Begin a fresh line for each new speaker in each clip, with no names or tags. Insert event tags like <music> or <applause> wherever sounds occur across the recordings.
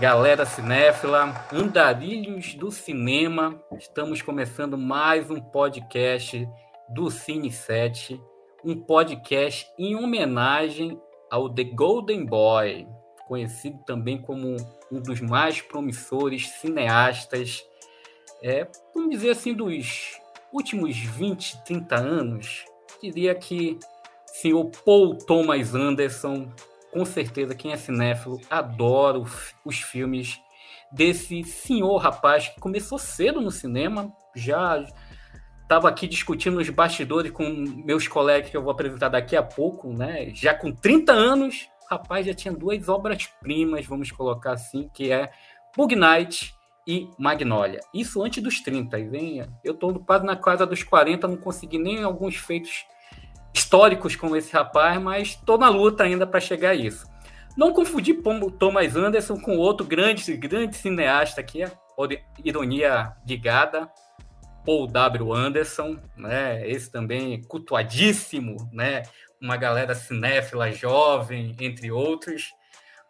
galera cinéfila, andarilhos do cinema. Estamos começando mais um podcast do Cine 7, um podcast em homenagem ao The Golden Boy, conhecido também como um dos mais promissores cineastas, é, vamos dizer assim, dos últimos 20, 30 anos. Diria que senhor Paul Thomas Anderson com certeza, quem é cinéfilo adora os filmes desse senhor rapaz que começou cedo no cinema, já estava aqui discutindo os bastidores com meus colegas que eu vou apresentar daqui a pouco, né? Já com 30 anos, rapaz já tinha duas obras-primas, vamos colocar assim, que é Bug Night e Magnolia. Isso antes dos 30, vem. Eu estou quase na casa dos 40, não consegui nem alguns feitos históricos com esse rapaz, mas estou na luta ainda para chegar a isso. Não confundir Thomas Anderson com outro grande, grande cineasta aqui, ironia ligada, Paul W. Anderson, né? Esse também cultuadíssimo, né? Uma galera cinéfila jovem, entre outros.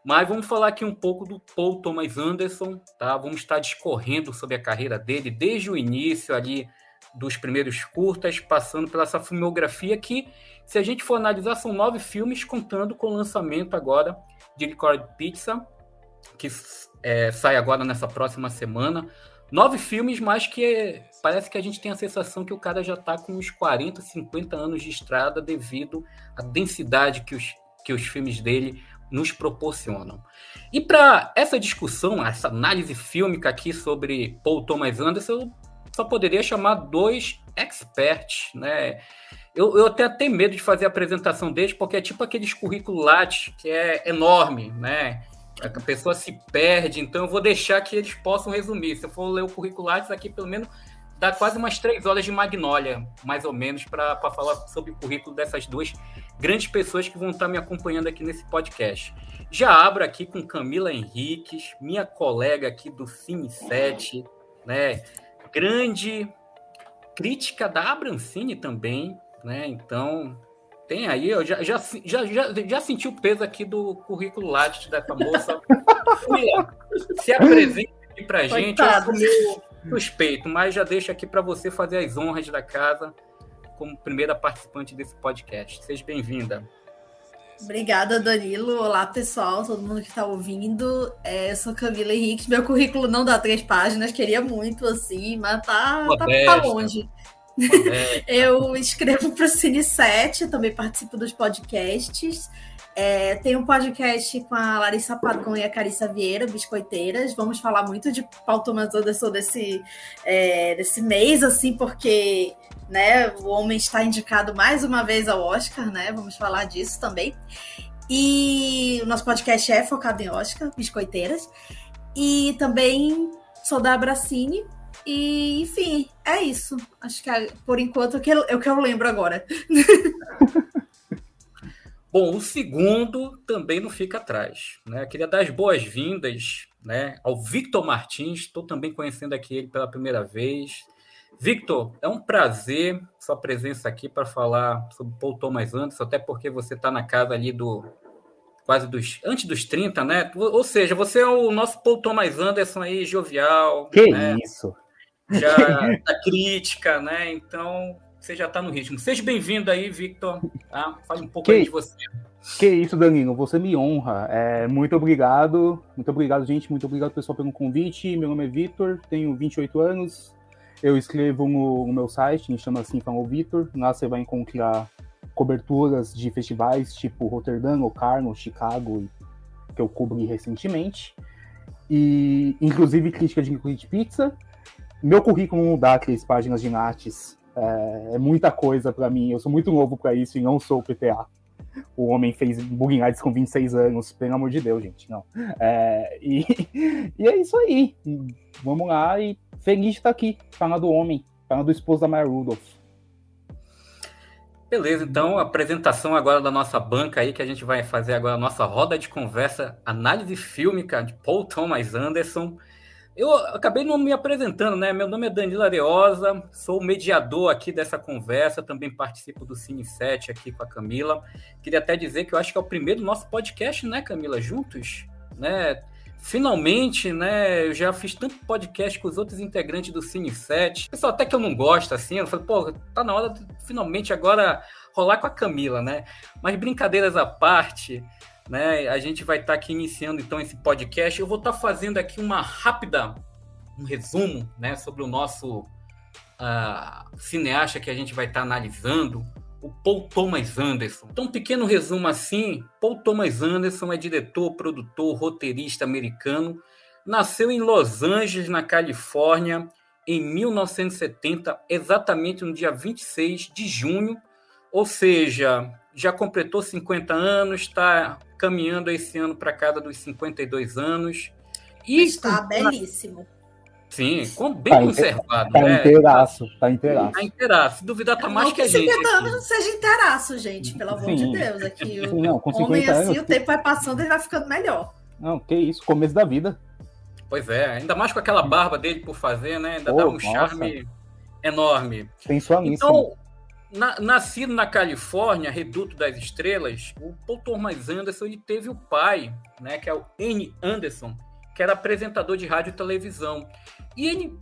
Mas vamos falar aqui um pouco do Paul Thomas Anderson, tá? Vamos estar discorrendo sobre a carreira dele desde o início ali dos primeiros curtas, passando pela essa filmografia que, se a gente for analisar, são nove filmes, contando com o lançamento agora de Licorice Pizza, que é, sai agora nessa próxima semana. Nove filmes, mas que parece que a gente tem a sensação que o cara já está com uns 40, 50 anos de estrada devido à densidade que os, que os filmes dele nos proporcionam. E para essa discussão, essa análise fílmica aqui sobre Paul Thomas Anderson, eu só poderia chamar dois experts, né? Eu, eu até tenho medo de fazer a apresentação deles, porque é tipo aqueles currículo Lattes, que é enorme, né? A pessoa se perde, então eu vou deixar que eles possam resumir. Se eu for ler o currículo Lattes aqui, pelo menos dá quase umas três horas de Magnólia, mais ou menos, para falar sobre o currículo dessas duas grandes pessoas que vão estar me acompanhando aqui nesse podcast. Já abro aqui com Camila Henriques, minha colega aqui do Cine 7, né? Grande crítica da Abrancini também, né? Então, tem aí, eu já, já, já, já, já senti o peso aqui do currículo Lattes dessa moça. se apresente aqui pra gente, eu suspeito, mas já deixo aqui para você fazer as honras da casa como primeira participante desse podcast. Seja bem-vinda.
Obrigada, Danilo. Olá, pessoal, todo mundo que está ouvindo. É, eu sou Camila Henrique. Meu currículo não dá três páginas, queria muito, assim, mas tá, tá, tá longe. <laughs> eu escrevo para o Cine 7, também participo dos podcasts. É, tem um podcast com a Larissa Padron e a Carissa Vieira, Biscoiteiras. Vamos falar muito de Thomas Anderson desse, é, desse mês, assim, porque né, o homem está indicado mais uma vez ao Oscar, né? Vamos falar disso também. E o nosso podcast é focado em Oscar, Biscoiteiras. E também sou da Abracine. E, enfim, é isso. Acho que por enquanto é o que eu lembro agora. <laughs>
Bom, o segundo também não fica atrás. Né? Queria dar as boas-vindas né, ao Victor Martins. Estou também conhecendo aqui ele pela primeira vez. Victor, é um prazer sua presença aqui para falar sobre Paul Thomas Anderson, até porque você está na casa ali do quase dos antes dos 30, né? Ou seja, você é o nosso Paul Thomas Anderson aí jovial,
que
né?
isso.
Já <laughs> da crítica, né? Então, você já está no ritmo. Seja bem-vindo aí, Victor. Tá? Fale um pouco
que,
aí de você.
Que isso, Danilo. Você me honra. É, muito obrigado. Muito obrigado, gente. Muito obrigado, pessoal, pelo convite. Meu nome é Victor, tenho 28 anos. Eu escrevo no, no meu site, me chama assim, Falou Victor. Lá você vai encontrar coberturas de festivais tipo Rotterdam, Locarno, Chicago, que eu cobri recentemente. E, inclusive, crítica de pizza. Meu currículo dá três páginas de nates é, é muita coisa para mim. Eu sou muito novo para isso e não sou PTA. O homem fez Bugging Arts com 26 anos, pelo amor de Deus, gente. Não. É, e, e é isso aí. Vamos lá e feliz de estar aqui, falando do homem, falando do esposo da Maya Rudolph.
Beleza, então apresentação agora da nossa banca aí, que a gente vai fazer agora a nossa roda de conversa, análise fílmica de Paul Thomas Anderson. Eu acabei não me apresentando, né? Meu nome é Danilo Areosa, sou mediador aqui dessa conversa, também participo do Cine 7 aqui com a Camila. Queria até dizer que eu acho que é o primeiro nosso podcast, né, Camila? Juntos, né? finalmente, né, eu já fiz tanto podcast com os outros integrantes do Cine 7. Pessoal, até que eu não gosto, assim, eu falei, pô, tá na hora de finalmente agora rolar com a Camila, né? Mas brincadeiras à parte, né, a gente vai estar tá aqui iniciando então esse podcast. Eu vou estar tá fazendo aqui uma rápida, um resumo, né, sobre o nosso uh, cineasta que a gente vai estar tá analisando, o Paul Thomas Anderson. Então, um pequeno resumo assim: Paul Thomas Anderson é diretor, produtor, roteirista americano. Nasceu em Los Angeles, na Califórnia, em 1970, exatamente no dia 26 de junho, ou seja, já completou 50 anos, está caminhando esse ano para cada dos 52 anos.
E está belíssimo.
Sim, bem tá conservado.
Tá né? inteiraço, tá inteiraço.
Tá inteiraço. Duvidar tá mais que a gente. 50
anos não seja inteiraço, gente, pelo amor Sim. de Deus. Aqui, Sim, não, com 50 homem assim, anos, o tempo vai passando e vai ficando melhor.
Não, que isso, começo da vida.
Pois é, ainda mais com aquela barba dele por fazer, né? Ainda dá um nossa. charme enorme.
Sensualíssimo.
Então, na, nascido na Califórnia, reduto das estrelas, o Paul Thomas Anderson ele teve o pai, né, que é o N. Anderson, que era apresentador de rádio e televisão. E ele,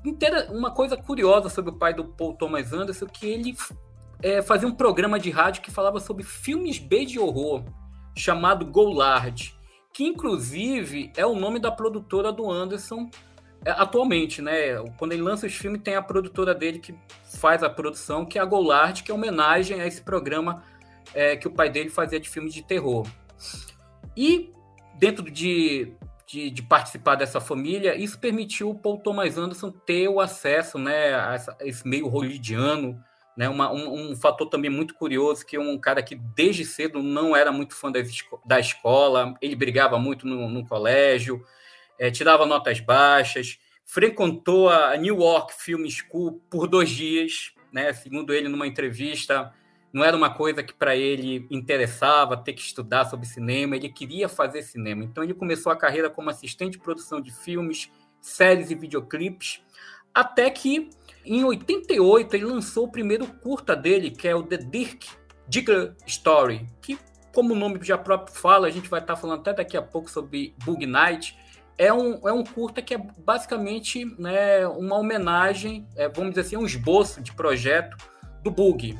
uma coisa curiosa sobre o pai do Paul Thomas Anderson, que ele é, fazia um programa de rádio que falava sobre filmes B de horror, chamado Goulard, que inclusive é o nome da produtora do Anderson atualmente, né? Quando ele lança os filmes, tem a produtora dele que faz a produção, que é a Goulard, que é homenagem a esse programa é, que o pai dele fazia de filmes de terror. E dentro de de, de, participar dessa família, isso permitiu o Paul Thomas Anderson ter o acesso né, a, essa, a esse meio hollywoodiano, né, uma, um, um, fator também muito curioso, que é um cara que desde cedo não era muito fã da, da escola, ele brigava muito no, no colégio, é, tirava notas baixas, frequentou a New York Film School por dois dias, né, segundo ele numa entrevista, não era uma coisa que para ele interessava ter que estudar sobre cinema, ele queria fazer cinema. Então ele começou a carreira como assistente de produção de filmes, séries e videoclipes, até que em 88 ele lançou o primeiro curta dele, que é o The Dirk Diggler Story, que como o nome já próprio fala, a gente vai estar falando até daqui a pouco sobre Bug Night, é um, é um curta que é basicamente né, uma homenagem, é, vamos dizer assim, um esboço de projeto do Bug,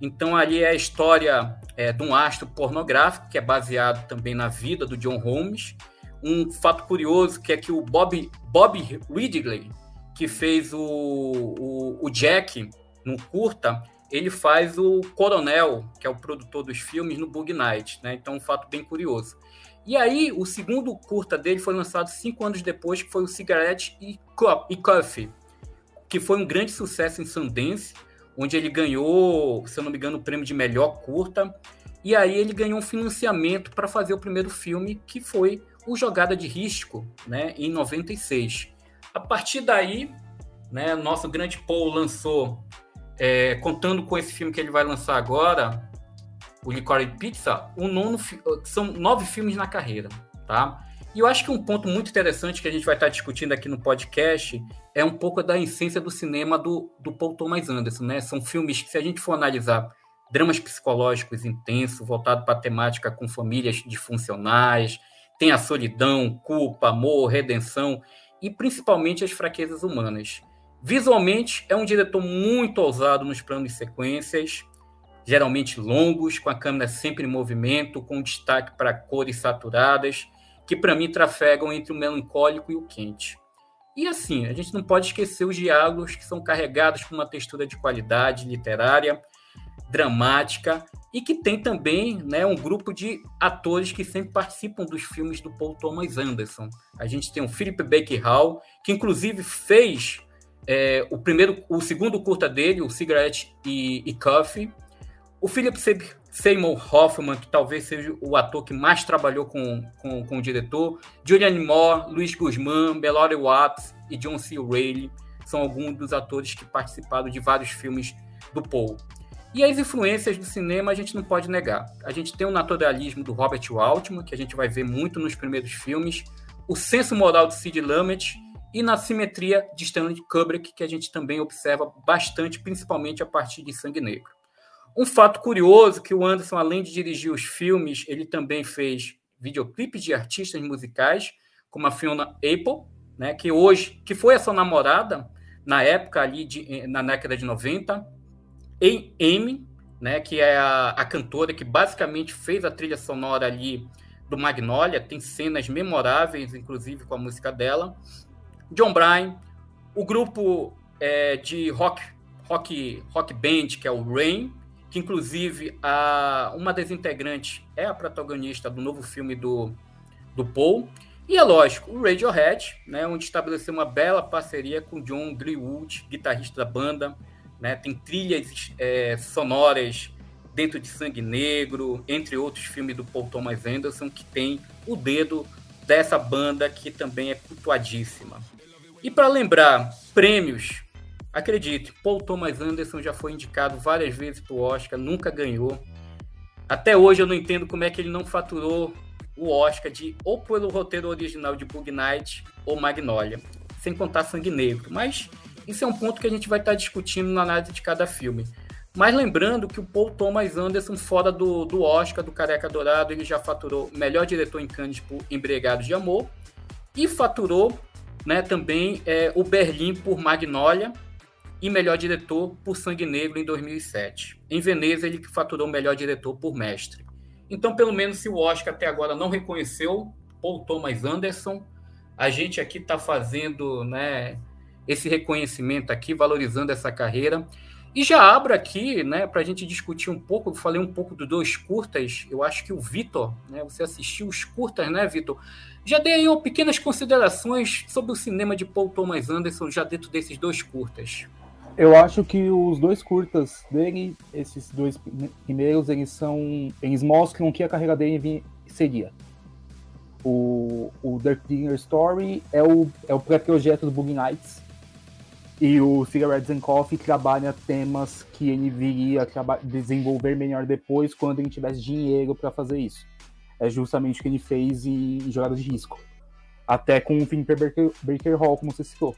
então, ali é a história é, de um astro pornográfico, que é baseado também na vida do John Holmes. Um fato curioso que é que o Bob, Bob Ridley, que fez o, o, o Jack no curta, ele faz o Coronel, que é o produtor dos filmes, no Bug Night. Né? Então, um fato bem curioso. E aí, o segundo curta dele foi lançado cinco anos depois, que foi o Cigarette e Coffee, que foi um grande sucesso em Sundance onde ele ganhou, se eu não me engano, o prêmio de melhor curta. E aí ele ganhou um financiamento para fazer o primeiro filme, que foi o Jogada de Risco, né, em 96. A partir daí, né, nosso grande Paul lançou, é, contando com esse filme que ele vai lançar agora, o Licorice Pizza, o nono, são nove filmes na carreira, tá? E eu acho que um ponto muito interessante que a gente vai estar discutindo aqui no podcast é um pouco da essência do cinema do, do Paul Thomas Anderson, né? São filmes que, se a gente for analisar, dramas psicológicos intensos, voltado para a temática com famílias disfuncionais, tem a solidão, culpa, amor, redenção e principalmente as fraquezas humanas. Visualmente, é um diretor muito ousado nos planos e sequências, geralmente longos, com a câmera sempre em movimento, com destaque para cores saturadas que para mim trafegam entre o melancólico e o quente. E assim, a gente não pode esquecer os diálogos que são carregados com uma textura de qualidade literária, dramática e que tem também né, um grupo de atores que sempre participam dos filmes do Paul Thomas Anderson. A gente tem o Philip Baker Hall, que inclusive fez é, o primeiro, o segundo curta dele, o Cigarette e, e Coffee. O Philip Seymour Hoffman, que talvez seja o ator que mais trabalhou com, com, com o diretor, Julianne Moore, Luiz Guzmán, Melody Watts e John C. Reilly são alguns dos atores que participaram de vários filmes do Paul. E as influências do cinema a gente não pode negar. A gente tem o naturalismo do Robert Altman, que a gente vai ver muito nos primeiros filmes, o senso moral de Sid Lumet e na simetria de Stanley Kubrick, que a gente também observa bastante, principalmente a partir de Sangue Negro. Um fato curioso que o Anderson, além de dirigir os filmes, ele também fez videoclipes de artistas musicais, como a Fiona Apple, né, que hoje, que foi a sua namorada na época ali, de, na década de 90, em Amy, né, que é a, a cantora que basicamente fez a trilha sonora ali do Magnolia, tem cenas memoráveis, inclusive com a música dela. John Bryan, o grupo é, de rock, rock, rock band, que é o Rain, que inclusive a, uma das integrantes é a protagonista do novo filme do, do Paul. E é lógico, o Radiohead, né, onde estabeleceu uma bela parceria com John Greenwood, guitarrista da banda. Né, tem trilhas é, sonoras dentro de Sangue Negro, entre outros filmes do Paul Thomas Anderson, que tem o dedo dessa banda que também é cultuadíssima. E para lembrar, prêmios, acredite, Paul Thomas Anderson já foi indicado várias vezes para o Oscar, nunca ganhou. Até hoje eu não entendo como é que ele não faturou o Oscar de ou pelo roteiro original de Bug Night ou Magnolia, sem contar Sangue Negro. Mas isso é um ponto que a gente vai estar discutindo na análise de cada filme. Mas lembrando que o Paul Thomas Anderson, fora do, do Oscar, do Careca Dourado, ele já faturou melhor diretor em Cannes por Embriagados de Amor e faturou né, também é, o Berlim por Magnolia e melhor diretor por Sangue Negro em 2007. Em Veneza, ele faturou melhor diretor por Mestre. Então, pelo menos, se o Oscar até agora não reconheceu Paul Thomas Anderson, a gente aqui está fazendo né, esse reconhecimento aqui, valorizando essa carreira. E já abro aqui, né, para a gente discutir um pouco. Falei um pouco dos dois curtas. Eu acho que o Vitor, né, você assistiu os curtas, né, Vitor? Já dei aí pequenas considerações sobre o cinema de Paul Thomas Anderson já dentro desses dois curtas.
Eu acho que os dois curtas dele, esses dois primeiros, eles são, eles mostram o que a carreira dele seria. O, o Dirk Dinger Story é o, é o pré-projeto do Boogie Nights, e o Cigarettes and Coffee trabalha temas que ele viria desenvolver melhor depois, quando ele tivesse dinheiro para fazer isso. É justamente o que ele fez em, em Jogadas de Risco. Até com o Philip Baker, Baker Hall, como você citou.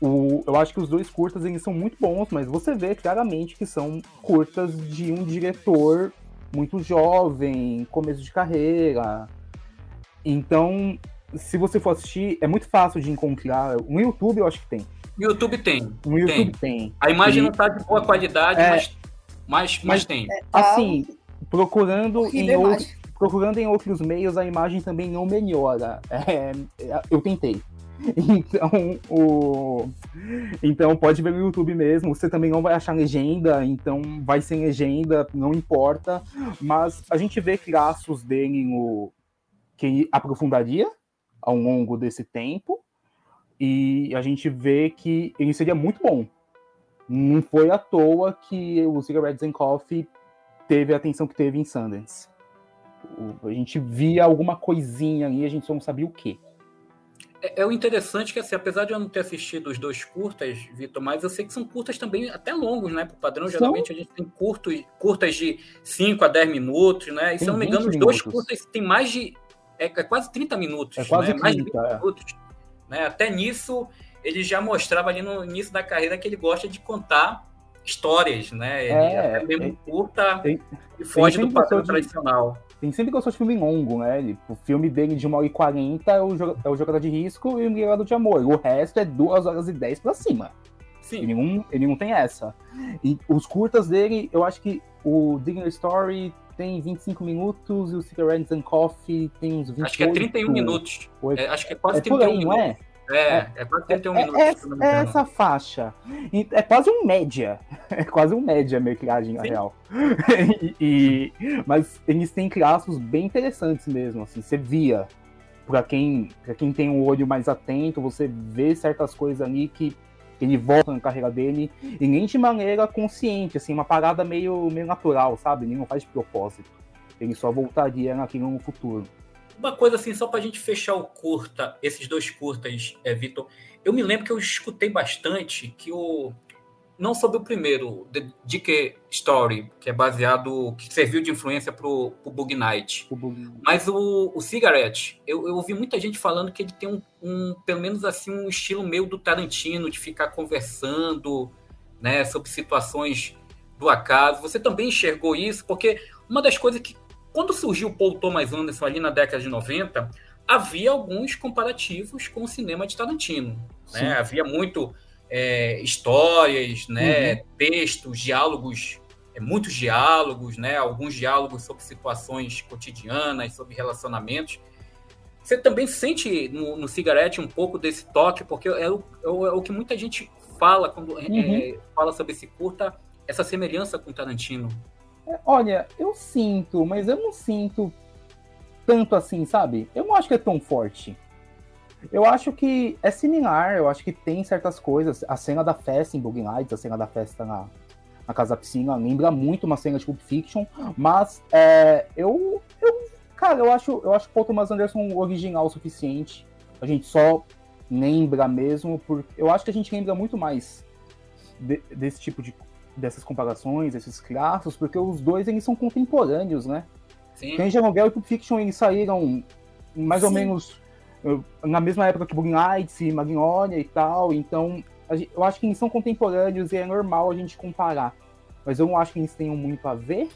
O, eu acho que os dois curtas eles são muito bons, mas você vê claramente que são curtas de um diretor muito jovem, começo de carreira. Então, se você for assistir, é muito fácil de encontrar. No YouTube eu acho que tem.
No YouTube tem.
No YouTube tem. tem.
A imagem e... não está de boa qualidade, é... mas, mas, mas, tem. É,
tá assim, procurando em, outro, procurando em outros meios, a imagem também não melhora. É, eu tentei. <laughs> Então, o... então pode ver no YouTube mesmo. Você também não vai achar legenda, então vai sem legenda, não importa. Mas a gente vê traços dele no... que aprofundaria ao longo desse tempo. E a gente vê que ele seria muito bom. Não foi à toa que o Cigarettes and Coffee teve a atenção que teve em Sundance. A gente via alguma coisinha ali, a gente só não sabia o quê.
É, é o interessante que, assim, apesar de eu não ter assistido os dois curtas, Vitor, mas eu sei que são curtas também até longos, né? Por padrão, são... geralmente a gente tem curtos, curtas de 5 a 10 minutos, né? E se eu não me engano, os dois curtas têm mais de. É, é, quase 30 minutos.
É quase
né?
30, mais de 20
é. minutos. Né? Até nisso, ele já mostrava ali no início da carreira que ele gosta de contar histórias, né? Ele é, até mesmo é, curta tem, e foge do padrão tradicional.
Tem sempre gostou de filme longo, né? Ele, o filme dele de 1 hora e 40 é o, é o Jogador de Risco e o Guerreiro de Amor. O resto é 2 horas e 10 pra cima. Sim. Ele não, ele não tem essa. E os curtas dele, eu acho que o Digger Story tem 25 minutos e o Cigarettes and Coffee tem uns 28.
Acho que é 31 minutos. É, acho que é quase é 31 aí, minutos. Não é? É, é, é quase 31 é, minutos.
É, é essa faixa. É quase um média. <laughs> É quase um média metragem, na real. <laughs> e, e, mas eles têm traços bem interessantes mesmo, assim. Você via. Pra quem, pra quem tem um olho mais atento, você vê certas coisas ali que ele volta na carreira dele, e nem de maneira consciente, assim, uma parada meio, meio natural, sabe? Ele não faz de propósito. Ele só voltaria naquilo no futuro.
Uma coisa assim, só para a gente fechar o curta, esses dois curtas, é, Vitor. Eu me lembro que eu escutei bastante que o. Não sobre o primeiro, The Dick Story, que é baseado. que serviu de influência para o Bug Night. O Bug... Mas o, o Cigarette, eu, eu ouvi muita gente falando que ele tem um, um, pelo menos assim, um estilo meio do Tarantino, de ficar conversando né, sobre situações do acaso. Você também enxergou isso? Porque uma das coisas que quando surgiu o Paul Thomas Anderson ali na década de 90, havia alguns comparativos com o cinema de Tarantino. Né? Havia muito é, histórias, né? Uhum. textos, diálogos, é, muitos diálogos, né? alguns diálogos sobre situações cotidianas, sobre relacionamentos. Você também sente no, no Cigarette um pouco desse toque, porque é o, é o, é que muita gente fala quando é, uhum. é, fala sobre esse curta, essa semelhança com Tarantino.
É, olha, eu sinto, mas eu não sinto tanto assim, sabe? Eu não acho que é tão forte. Eu acho que é similar, eu acho que tem certas coisas. A cena da festa em Bug Nights, a cena da festa na, na Casa Piscina, lembra muito uma cena de Pulp Fiction, mas é, eu, eu, cara, eu acho, eu acho Paul Thomas Anderson original o suficiente. A gente só lembra mesmo, porque eu acho que a gente lembra muito mais de, desse tipo de dessas comparações, desses clássicos, porque os dois eles são contemporâneos, né? Sim. Angel Novel e Pulp Fiction eles saíram mais Sim. ou menos na mesma época que Boogie Nights e Magnolia e tal, então eu acho que eles são contemporâneos e é normal a gente comparar. Mas eu não acho que eles tenham muito a ver.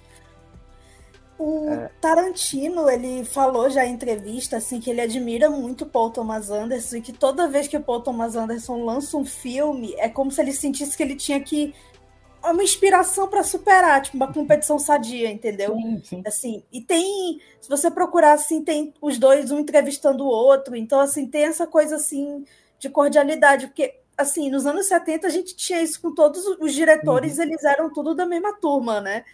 O é. Tarantino, ele falou já em entrevista assim que ele admira muito Paul Thomas Anderson e que toda vez que Paul Thomas Anderson lança um filme, é como se ele sentisse que ele tinha que uma inspiração para superar, tipo, uma competição sadia, entendeu? Sim, sim. Assim, e tem, se você procurar assim, tem os dois um entrevistando o outro, então assim, tem essa coisa assim de cordialidade, porque assim, nos anos 70 a gente tinha isso com todos os diretores, uhum. eles eram tudo da mesma turma, né?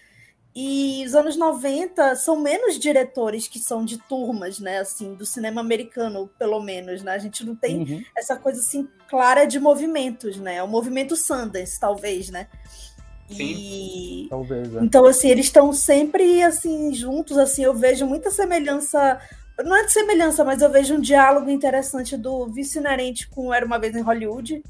E os anos 90 são menos diretores que são de turmas, né? Assim, do cinema americano, pelo menos, né? A gente não tem uhum. essa coisa assim clara de movimentos, né? O movimento Sundance, talvez, né?
Sim.
E...
Talvez,
é. Então, assim, eles estão sempre, assim, juntos, assim, eu vejo muita semelhança, não é de semelhança, mas eu vejo um diálogo interessante do Vice Inerente com Era Uma Vez em Hollywood,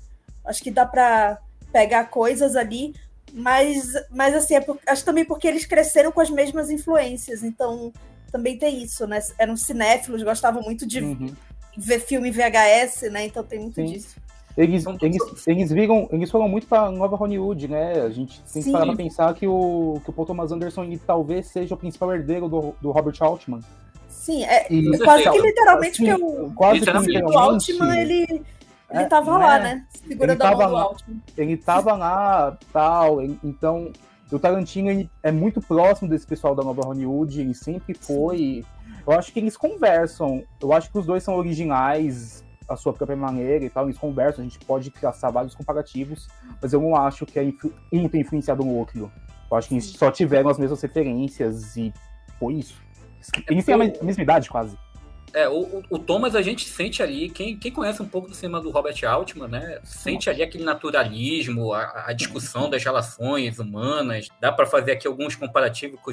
acho que dá para pegar coisas ali, mas, mas assim, é por, acho também porque eles cresceram com as mesmas influências, então também tem isso, né? Eram cinéfilos, gostavam muito de uhum. ver filme VHS, né? Então tem muito Sim. disso.
Eles, eles, eles, viram, eles foram muito para Nova Hollywood, né? A gente tem que parar pra pensar que o, que o Paul Thomas Anderson ele, talvez seja o principal herdeiro do, do Robert Altman.
Sim, é, e, quase que literalmente assim, porque o,
quase que
literalmente, o Altman, ele, ele é, tava né? lá, né? Segurando ele a mão do Altman.
Ele tava lá, tal, então... O Tarantino ele é muito próximo desse pessoal da Nova Hollywood, ele sempre foi. Sim. Eu acho que eles conversam. Eu acho que os dois são originais a sua própria maneira e tal, eles conversam, a gente pode traçar vários comparativos, mas eu não acho que um tem influenciado no outro. Eu acho que eles só tiveram as mesmas referências e foi isso. Eles têm a mesma idade, quase.
É, o, o, Thomas a gente sente ali, quem, quem conhece um pouco do cinema do Robert Altman, né? Sente ali aquele naturalismo, a, a discussão das relações humanas. Dá para fazer aqui alguns comparativos com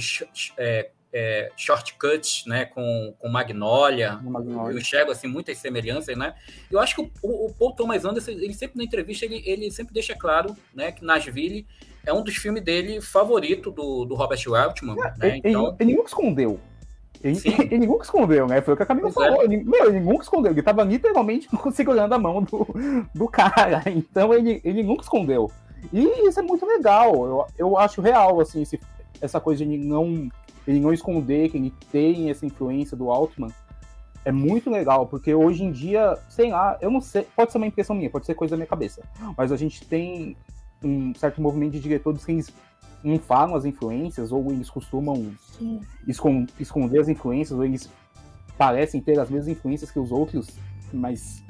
é, é, shortcuts, né, com, com Magnolia. Magnolia. Eu enxergo assim muitas semelhanças, né? Eu acho que o, o, Paul Thomas Anderson, ele sempre na entrevista ele, ele sempre deixa claro, né, que Nashville é um dos filmes dele favorito do, do Robert Altman, é, né?
Ele, então... ele nunca escondeu. Ele, <laughs> ele, nunca escondeu, né? Foi o que a Camila pois é. falou. É. Ele, meu, ele nunca escondeu. Ele tava literalmente <laughs> segurando a mão do, do cara. <laughs> Então ele, ele nunca escondeu. E isso é muito legal. Eu, eu acho real, assim, esse, essa coisa de não ele não esconder que ele tem essa influência do Altman, é muito legal, porque hoje em dia, sei lá, eu não sei, pode ser uma impressão minha, pode ser coisa da minha cabeça, mas a gente tem um certo movimento de diretores que eles não falam as influências, ou eles costumam esconder as influências, ou eles parecem ter as mesmas influências que os outros, mas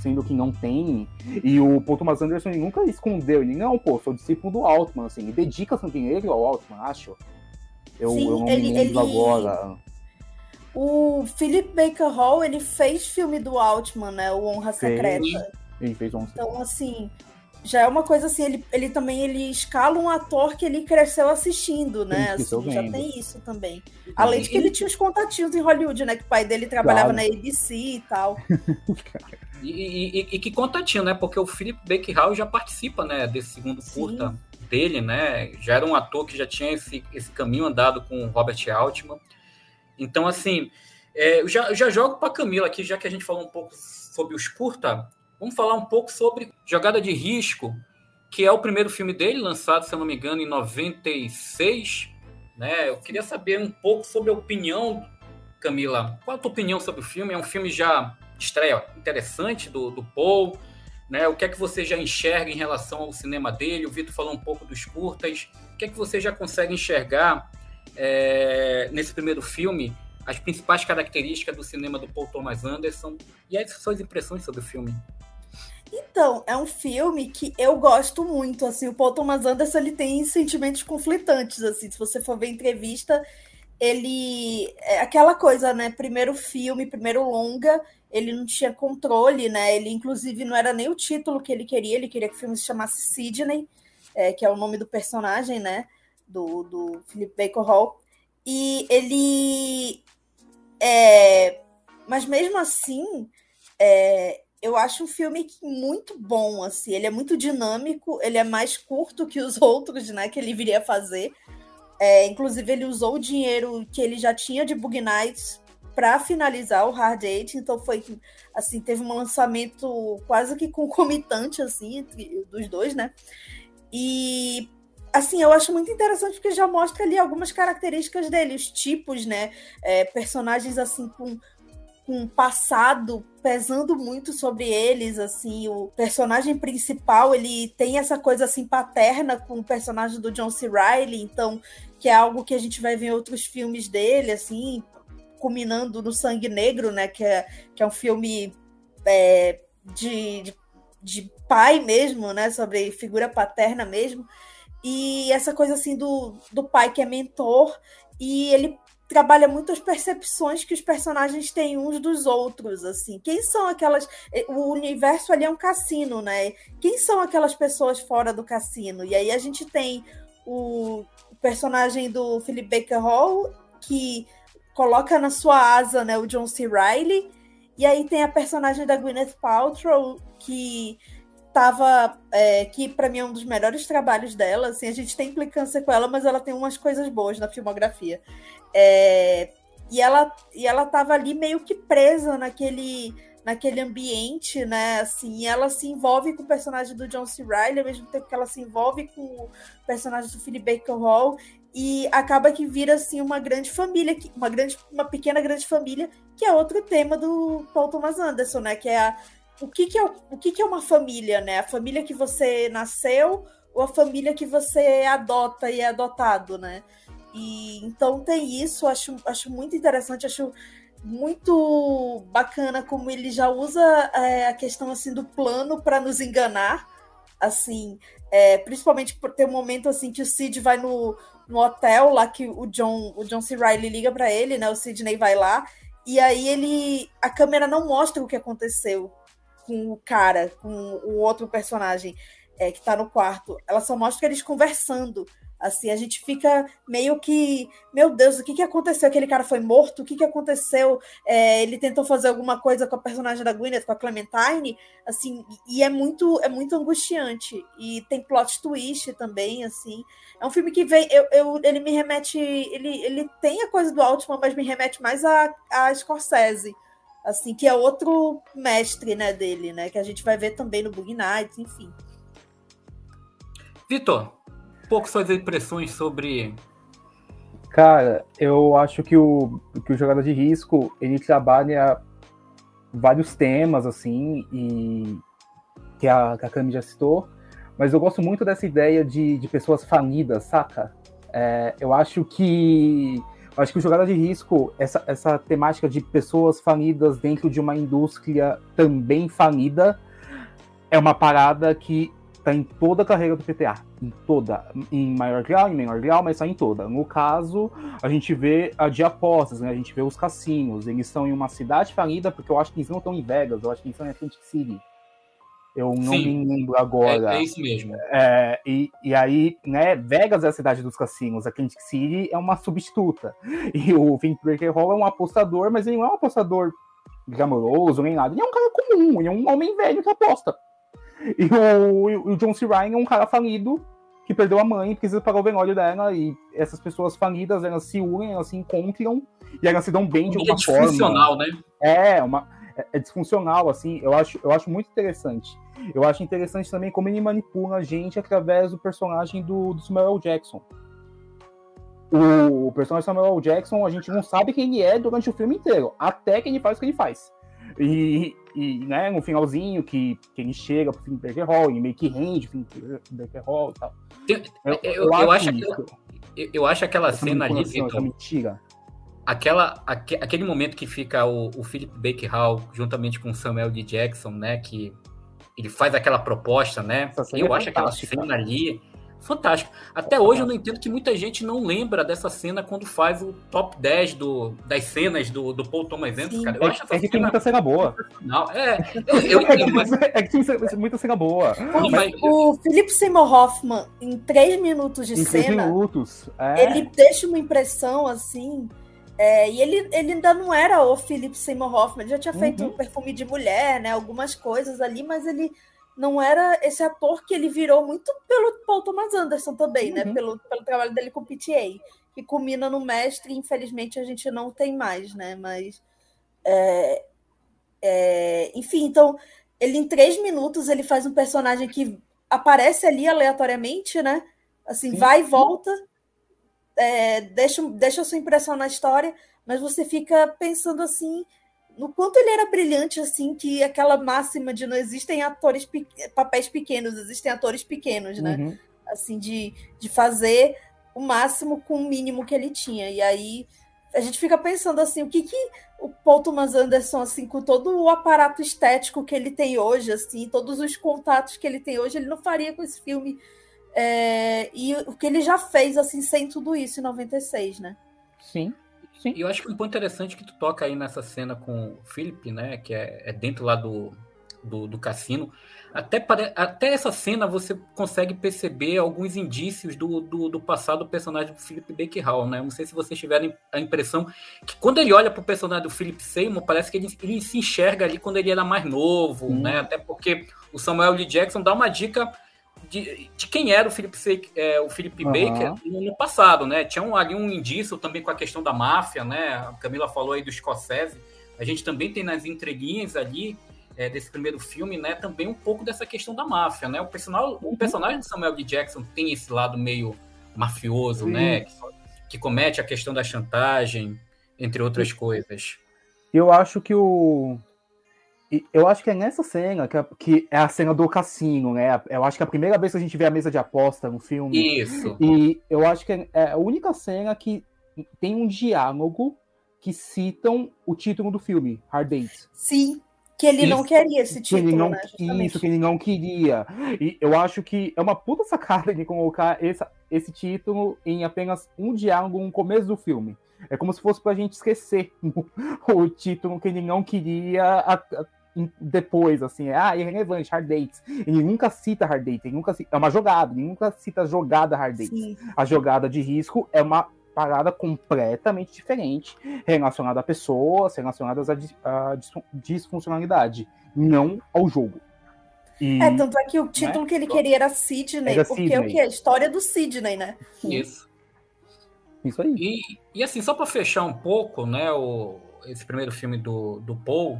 sendo que não tem. E o Paul Thomas Anderson ele nunca escondeu, ele não, pô, sou discípulo do Altman, assim, ele dedica seu dinheiro ao Altman, acho. Eu, Sim, eu não ele, me ele... agora.
O Philip Baker Hall, ele fez filme do Altman, né? O Honra Secreta.
Ele fez Honra
Então, assim, já é uma coisa assim, ele, ele também ele escala um ator que ele cresceu assistindo, né? Assim, já tem isso também. Além de que ele tinha os contatinhos em Hollywood, né? Que o pai dele trabalhava claro. na ABC e tal. <laughs>
e, e, e, que contatinho, né? Porque o Philip Baker Hall já participa, né? Desse segundo curta. Dele, né? Já era um ator que já tinha esse, esse caminho andado com Robert Altman. Então, assim, é, eu já, eu já jogo para Camila aqui, já que a gente falou um pouco sobre os curta, vamos falar um pouco sobre Jogada de Risco, que é o primeiro filme dele, lançado, se eu não me engano, em 96. Né? Eu queria saber um pouco sobre a opinião, Camila, qual a tua opinião sobre o filme? É um filme já estreia interessante do, do Paul, né? O que é que você já enxerga em relação ao cinema dele? O Vitor falou um pouco dos curtas. O que é que você já consegue enxergar é, nesse primeiro filme? As principais características do cinema do Paul Thomas Anderson e as suas impressões sobre o filme?
Então, é um filme que eu gosto muito, assim, o Paul Thomas Anderson, ele tem sentimentos conflitantes, assim, se você for ver entrevista, ele, é aquela coisa, né, primeiro filme, primeiro longa, ele não tinha controle, né, ele inclusive não era nem o título que ele queria, ele queria que o filme se chamasse Sidney, é, que é o nome do personagem, né, do, do Philip Baker Hall, e ele, é, mas mesmo assim, é, eu acho um filme muito bom, assim, ele é muito dinâmico, ele é mais curto que os <laughs> outros, né, que ele viria fazer. É, inclusive, ele usou o dinheiro que ele já tinha de Bug Nights para finalizar o Hard Eight, então foi assim, teve um lançamento quase que concomitante assim dos dois, né? E assim, eu acho muito interessante porque já mostra ali algumas características dele, os tipos, né? É, personagens assim com com um passado pesando muito sobre eles, assim, o personagem principal, ele tem essa coisa assim paterna com o personagem do John C. Reilly, então, que é algo que a gente vai ver em outros filmes dele, assim, culminando no Sangue Negro, né, que é, que é um filme é, de, de, de pai mesmo, né, sobre figura paterna mesmo, e essa coisa assim do, do pai que é mentor e ele trabalha muito as percepções que os personagens têm uns dos outros, assim. Quem são aquelas... Eh, o universo ali é um cassino, né? Quem são aquelas pessoas fora do cassino? E aí a gente tem o personagem do Philip Baker Hall, que coloca na sua asa né, o John C. Reilly, e aí tem a personagem da Gwyneth Paltrow, que tava é, que para mim é um dos melhores trabalhos dela assim a gente tem implicância com ela mas ela tem umas coisas boas na filmografia é, e ela e ela tava ali meio que presa naquele naquele ambiente, né? Assim, ela se envolve com o personagem do John C. Reilly, ao mesmo tempo que ela se envolve com o personagem do Philip Baker Hall e acaba que vira assim uma grande família, uma grande, uma pequena grande família, que é outro tema do Paul Thomas Anderson, né? Que é a, o que, que é o que, que é uma família, né? A família que você nasceu ou a família que você adota e é adotado, né? E então tem isso, acho, acho muito interessante, acho muito bacana como ele já usa é, a questão assim do plano para nos enganar, assim, é, principalmente por ter um momento assim que o Sid vai no, no hotel lá que o John o John C. Riley liga para ele, né? O Sidney vai lá e aí ele a câmera não mostra o que aconteceu com o cara, com o outro personagem é, que tá no quarto. Ela só mostra eles conversando. Assim, a gente fica meio que, meu Deus, o que, que aconteceu? Aquele cara foi morto? O que, que aconteceu? É, ele tentou fazer alguma coisa com a personagem da Gwyneth, com a Clementine, assim, e é muito, é muito angustiante. E tem plot twist também, assim. É um filme que vem, eu, eu ele me remete, ele, ele tem a coisa do Altman, mas me remete mais a, a Scorsese, assim, que é outro mestre, né, dele, né, que a gente vai ver também no Bug Nights, enfim.
Vitor, pouco suas impressões sobre.
Cara, eu acho que o, que o Jogada de Risco ele trabalha vários temas, assim, e que a, que a Cami já citou, mas eu gosto muito dessa ideia de, de pessoas falidas, saca? É, eu acho que eu acho que o Jogada de Risco, essa, essa temática de pessoas falidas dentro de uma indústria também falida, é uma parada que tá em toda a carreira do PTA, em toda, em maior grau, em menor grau, mas tá em toda. No caso, a gente vê a de apostas, né? A gente vê os cassinos, eles estão em uma cidade falida, porque eu acho que eles não estão em Vegas, eu acho que eles estão em Atlantic City. Eu não Sim, me lembro agora.
É, é isso mesmo.
É, e, e aí, né, Vegas é a cidade dos cassinos, Atlantic City é uma substituta. E o Vin Breaker Hall é um apostador, mas ele não é um apostador glamouroso nem nada. Ele é um cara comum, ele é um homem velho que aposta. <laughs> E o, o John C. Ryan é um cara falido que perdeu a mãe, precisa pagar o velório dela, e essas pessoas falidas, elas se unem, elas se encontram, e elas se dão bem de alguma forma. É disfuncional,
né?
É, uma, é, é, disfuncional, assim, eu acho, eu acho muito interessante. Eu acho interessante também como ele manipula a gente através do personagem do, do Samuel Jackson. o personagem Samuel Jackson, a gente não sabe quem ele é durante o filme inteiro, até que ele faz o que ele faz. E, e né, no finalzinho, que, que ele chega pro Finn Baker Hall, e meio que rende o Finn Baker Hall e tal.
Eu, eu, eu, eu acho, aquela, eu, acho aquela cena ali, Vitor,
mentira.
Aquela, aque, aquele momento que fica o, o Philip Baker Hall juntamente com o Samuel D. Jackson, né, que ele faz aquela proposta, né? Eu é acho aquela cena ali fantástico. Até hoje eu não entendo que muita gente não lembra dessa cena quando faz o top 10 do, das cenas do, do Paul Thomas Anderson, cara.
Eu é, acho é que tem muita cena boa.
Não, é, eu, eu,
é, mas... é que tem muita cena boa.
O, mas... o Philip Seymour Hoffman, em três minutos de
em
cena,
três minutos, é.
ele deixa uma impressão assim. É, e ele, ele ainda não era o Philip Seymour Hoffman, ele já tinha feito uhum. um perfume de mulher, né? Algumas coisas ali, mas ele não era esse ator que ele virou muito pelo Paul Thomas Anderson também, né? uhum. né? Pelo, pelo trabalho dele com o PTA, que culmina no mestre, infelizmente a gente não tem mais, né? Mas. É, é, enfim, então, ele em três minutos ele faz um personagem que aparece ali aleatoriamente, né? Assim, Sim. vai e volta, é, deixa, deixa a sua impressão na história, mas você fica pensando assim no quanto ele era brilhante, assim, que aquela máxima de não existem atores pe papéis pequenos, existem atores pequenos, né? Uhum. Assim, de, de fazer o máximo com o mínimo que ele tinha. E aí a gente fica pensando assim, o que que o Paul Thomas Anderson, assim, com todo o aparato estético que ele tem hoje, assim, todos os contatos que ele tem hoje, ele não faria com esse filme. É, e o que ele já fez, assim, sem tudo isso em 96, né?
Sim.
Sim. E eu acho que um ponto interessante que tu toca aí nessa cena com o Philip, né? Que é, é dentro lá do, do, do, cassino. Até, pare... Até essa cena você consegue perceber alguns indícios do, do, do passado do personagem do Philip Baker Hall, né? Não sei se vocês tiverem a impressão que quando ele olha para o personagem do Philip Seymour, parece que ele, ele se enxerga ali quando ele era mais novo, hum. né? Até porque o Samuel Lee Jackson dá uma dica de, de quem era o Philip, é, o uhum. Baker no passado, né? Tinha um, ali um indício também com a questão da máfia, né? A Camila falou aí do Scorsese. A gente também tem nas entreguinhas ali é, desse primeiro filme, né? Também um pouco dessa questão da máfia, né? O personagem, uhum. o personagem de Samuel L. Jackson tem esse lado meio mafioso, né? Que, que comete a questão da chantagem, entre outras coisas.
Eu acho que o eu acho que é nessa cena que é, que é, a cena do cassino, né? Eu acho que é a primeira vez que a gente vê a mesa de aposta no filme.
Isso.
E eu acho que é a única cena que tem um diálogo que citam o título do filme, Hard Days.
Sim, que ele isso, não queria esse título,
que ele não,
né?
Isso, que ele não queria. E eu acho que é uma puta sacada de colocar esse, esse título em apenas um diálogo no começo do filme. É como se fosse pra gente esquecer <laughs> o, título que ele não queria a, a, depois, assim, é, ah, irrelevante, hard dates. Ele nunca cita hard dates, ele nunca cita, é uma jogada, ele nunca cita jogada hard dates. Sim. A jogada de risco é uma parada completamente diferente, relacionada a pessoas, relacionadas à disfuncionalidade, não ao jogo.
E, é, tanto é que o título né? que ele queria era Sidney, era porque Sidney. é o que? A história do Sidney, né?
Isso.
Isso aí.
E, e assim, só para fechar um pouco, né, o, esse primeiro filme do, do Paul,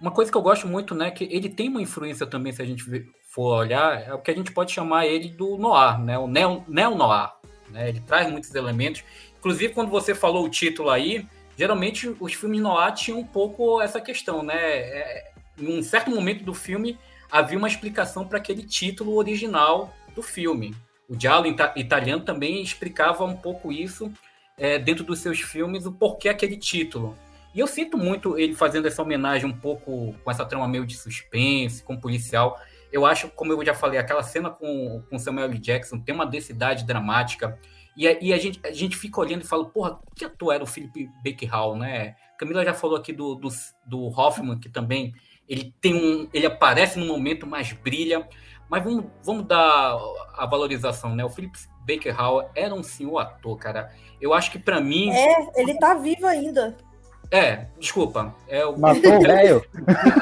uma coisa que eu gosto muito, né, que ele tem uma influência também, se a gente for olhar, é o que a gente pode chamar ele do noir, né, o neo-noir. né, ele traz muitos elementos. Inclusive, quando você falou o título aí, geralmente os filmes noir tinham um pouco essa questão, né? É, em um certo momento do filme havia uma explicação para aquele título original do filme. O Giallo italiano também explicava um pouco isso é, dentro dos seus filmes, o porquê aquele título. E eu sinto muito ele fazendo essa homenagem um pouco com essa trama meio de suspense, com policial. Eu acho, como eu já falei, aquela cena com, com Samuel L. Jackson tem uma densidade dramática. E, e a, gente, a gente fica olhando e fala, porra, que ator era o Philip Baker Hall, né? Camila já falou aqui do, do, do Hoffman, que também ele tem um. ele aparece no momento, mas brilha. Mas vamos, vamos dar a valorização, né? O Philip Baker Hall era um senhor ator, cara. Eu acho que para mim.
É, ele tá vivo ainda.
É, desculpa. É o...
Matou o velho? <laughs>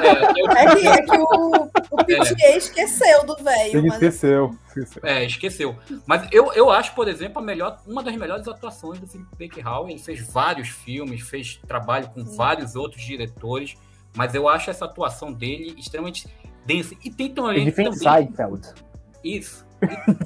É, eu... é, que, é que o, o PTA é. esqueceu do velho.
Ele mas... esqueceu,
esqueceu. É, esqueceu. Mas eu, eu acho, por exemplo, a melhor, uma das melhores atuações do Philip Baker Hall. Ele fez vários filmes, fez trabalho com Sim. vários outros diretores, mas eu acho essa atuação dele extremamente densa. E tem também.
Ele fez também... Seinfeld.
Isso.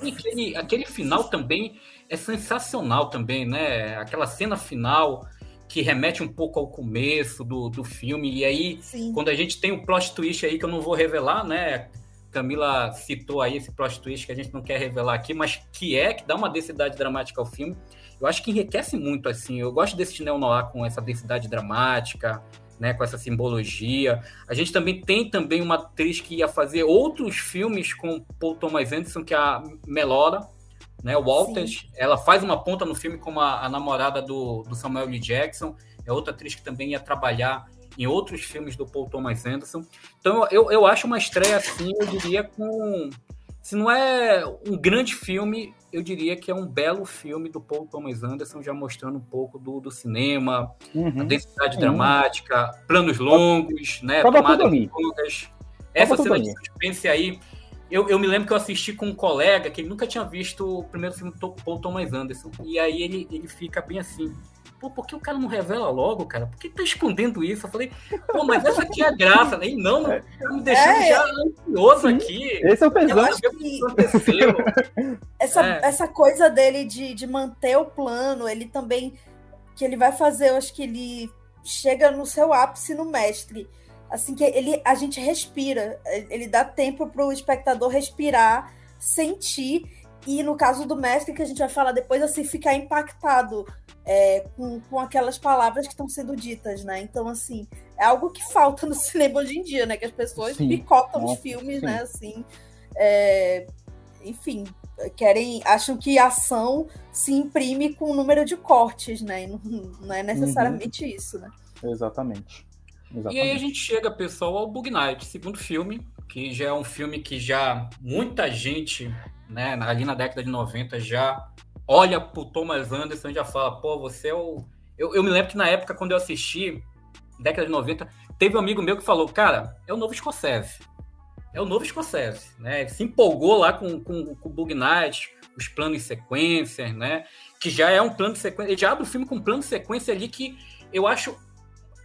E aquele, aquele final também é sensacional também, né? Aquela cena final que remete um pouco ao começo do, do filme. E aí, Sim. quando a gente tem o plot twist aí, que eu não vou revelar, né? Camila citou aí esse plot twist que a gente não quer revelar aqui, mas que é, que dá uma densidade dramática ao filme. Eu acho que enriquece muito, assim. Eu gosto desse neo-noir com essa densidade dramática, né, com essa simbologia. A gente também tem também uma atriz que ia fazer outros filmes com Paul Thomas Anderson, que é a Melora, né, Walters. Sim. Ela faz uma ponta no filme como a, a namorada do, do, Samuel L. Jackson. É outra atriz que também ia trabalhar em outros filmes do Paul Thomas Anderson. Então eu, eu acho uma estreia assim, eu diria com se não é um grande filme, eu diria que é um belo filme do Paul Thomas Anderson, já mostrando um pouco do, do cinema, uhum. a densidade uhum. dramática, planos longos, né? Tomadas longas. Essa cena de suspense aí. Eu, eu me lembro que eu assisti com um colega que ele nunca tinha visto o primeiro filme do Paul Thomas Anderson. E aí ele, ele fica bem assim pô, por que o cara não revela logo, cara? Por que tá escondendo isso? Eu falei, pô, mas essa aqui é a graça, né? E não, tá me deixando é, já ansioso Sim, aqui.
Esse é o pesado. <laughs>
essa, é. essa coisa dele de, de manter o plano, ele também, que ele vai fazer, eu acho que ele chega no seu ápice no mestre. Assim que ele, a gente respira, ele dá tempo para o espectador respirar, sentir e no caso do mestre, que a gente vai falar depois, assim, ficar impactado é, com, com aquelas palavras que estão sendo ditas, né? Então, assim, é algo que falta no <laughs> cinema hoje em dia, né? Que as pessoas sim. picotam os filmes, sim. né? Assim, é, enfim, querem, acham que a ação se imprime com o número de cortes, né? E não, não é necessariamente uhum. isso, né?
Exatamente. Exatamente.
E aí a gente chega, pessoal, ao Bug Night, segundo filme, que já é um filme que já muita gente, né, ali na década de 90 já olha pro Thomas Anderson e já fala, pô, você é o. Eu, eu me lembro que na época, quando eu assisti, década de 90, teve um amigo meu que falou, cara, é o novo Scorsese. É o novo Scorsese, né? Se empolgou lá com, com, com o Bug Night, os planos sequências, né? Que já é um plano de sequência. Ele já abre o filme com um plano de sequência ali que eu acho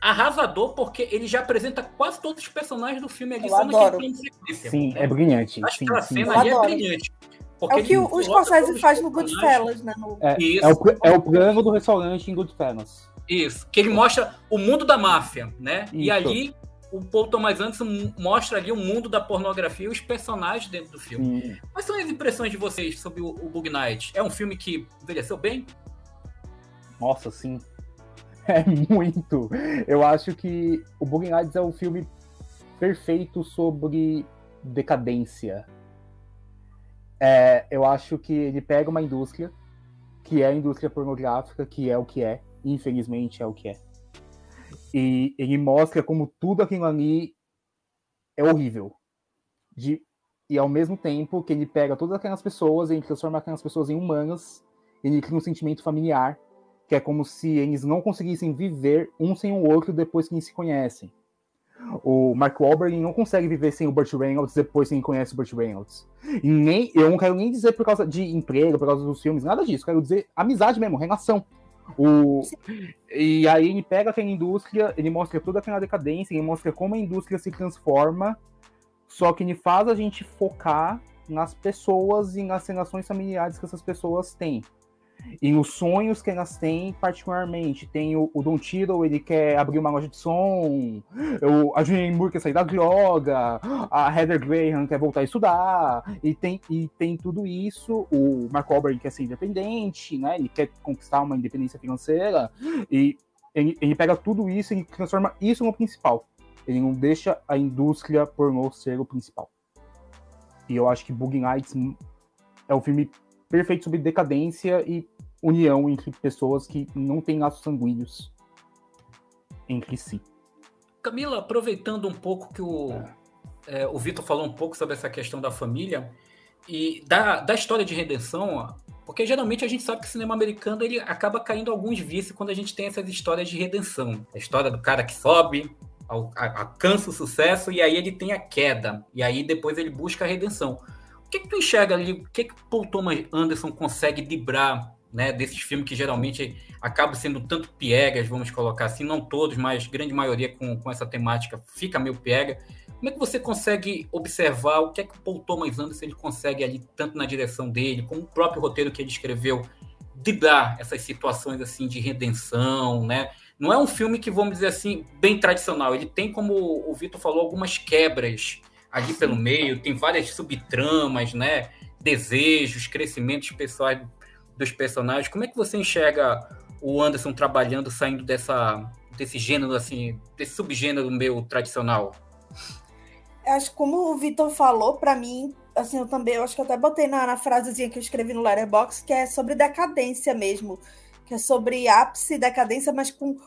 arrasador, porque ele já apresenta quase todos os personagens do filme ali,
eu só naquele
plano de sequência. Sim, né? é brilhante.
Acho
sim,
que aquela sim, cena ali é brilhante.
Porque é o que o Scorsese faz no Goodfellas, né? No...
É, é, o, é o plano do restaurante em Goodfellas.
Isso, que ele mostra o mundo da máfia, né? Isso. E ali o Paul Thomas Anderson mostra ali o mundo da pornografia e os personagens dentro do filme. Sim. Quais são as impressões de vocês sobre o, o Bug Night? É um filme que envelheceu bem?
Nossa, sim. <laughs> É muito. Eu acho que o Bug Nights é um filme perfeito sobre decadência. É, eu acho que ele pega uma indústria, que é a indústria pornográfica, que é o que é, infelizmente é o que é. E ele mostra como tudo aquilo ali é horrível. De, e ao mesmo tempo que ele pega todas aquelas pessoas e transforma aquelas pessoas em humanas, ele cria um sentimento familiar, que é como se eles não conseguissem viver um sem o outro depois que eles se conhecem. O Mark Wahlberg não consegue viver sem o Burt Reynolds depois que conhece o Burt Reynolds. E nem, eu não quero nem dizer por causa de emprego, por causa dos filmes, nada disso. Quero dizer amizade mesmo, relação. O, e aí ele pega aquela indústria, ele mostra toda aquela decadência, ele mostra como a indústria se transforma, só que ele faz a gente focar nas pessoas e nas relações familiares que essas pessoas têm. E os sonhos que elas têm, particularmente, tem o, o Don Tiro, ele quer abrir uma loja de som, o, a Julianne Moore quer sair da droga, a Heather Graham quer voltar a estudar, e tem, e tem tudo isso. O Mark Wahlberg quer ser independente, né? Ele quer conquistar uma independência financeira, e ele, ele pega tudo isso e transforma isso no principal. Ele não deixa a indústria pornô ser o principal. E eu acho que Bug Nights é o filme perfeito sobre decadência e união entre pessoas que não têm laços sanguíneos entre si.
Camila, aproveitando um pouco que o, é. É, o Vitor falou um pouco sobre essa questão da família e da, da história de redenção, porque geralmente a gente sabe que o cinema americano ele acaba caindo alguns vícios quando a gente tem essas histórias de redenção. A história do cara que sobe, alcança o sucesso e aí ele tem a queda. E aí depois ele busca a redenção que, que tu enxerga ali? O que, que Paul Thomas Anderson consegue librar né, desses filmes que geralmente acabam sendo tanto piegas, vamos colocar assim, não todos, mas grande maioria com, com essa temática fica meio piega. Como é que você consegue observar o que é que o Paul Thomas Anderson ele consegue ali, tanto na direção dele, como o próprio roteiro que ele escreveu, de essas situações assim de redenção, né? Não é um filme que, vamos dizer assim, bem tradicional. Ele tem, como o Vitor falou, algumas quebras ali pelo meio, tem várias subtramas, né? Desejos, crescimentos pessoais dos personagens. Como é que você enxerga o Anderson trabalhando, saindo dessa, desse gênero, assim, desse subgênero meio tradicional?
Acho que como o Vitor falou, para mim, assim, eu também, eu acho que eu até botei na, na frasezinha que eu escrevi no Letterboxd, que é sobre decadência mesmo, que é sobre ápice e decadência, mas com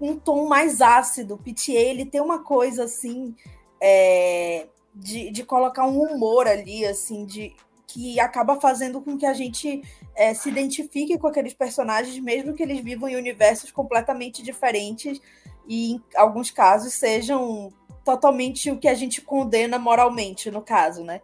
um tom mais ácido. PTA, ele tem uma coisa, assim, é, de, de colocar um humor ali, assim, de que acaba fazendo com que a gente é, se identifique com aqueles personagens, mesmo que eles vivam em universos completamente diferentes e, em alguns casos, sejam totalmente o que a gente condena moralmente, no caso, né?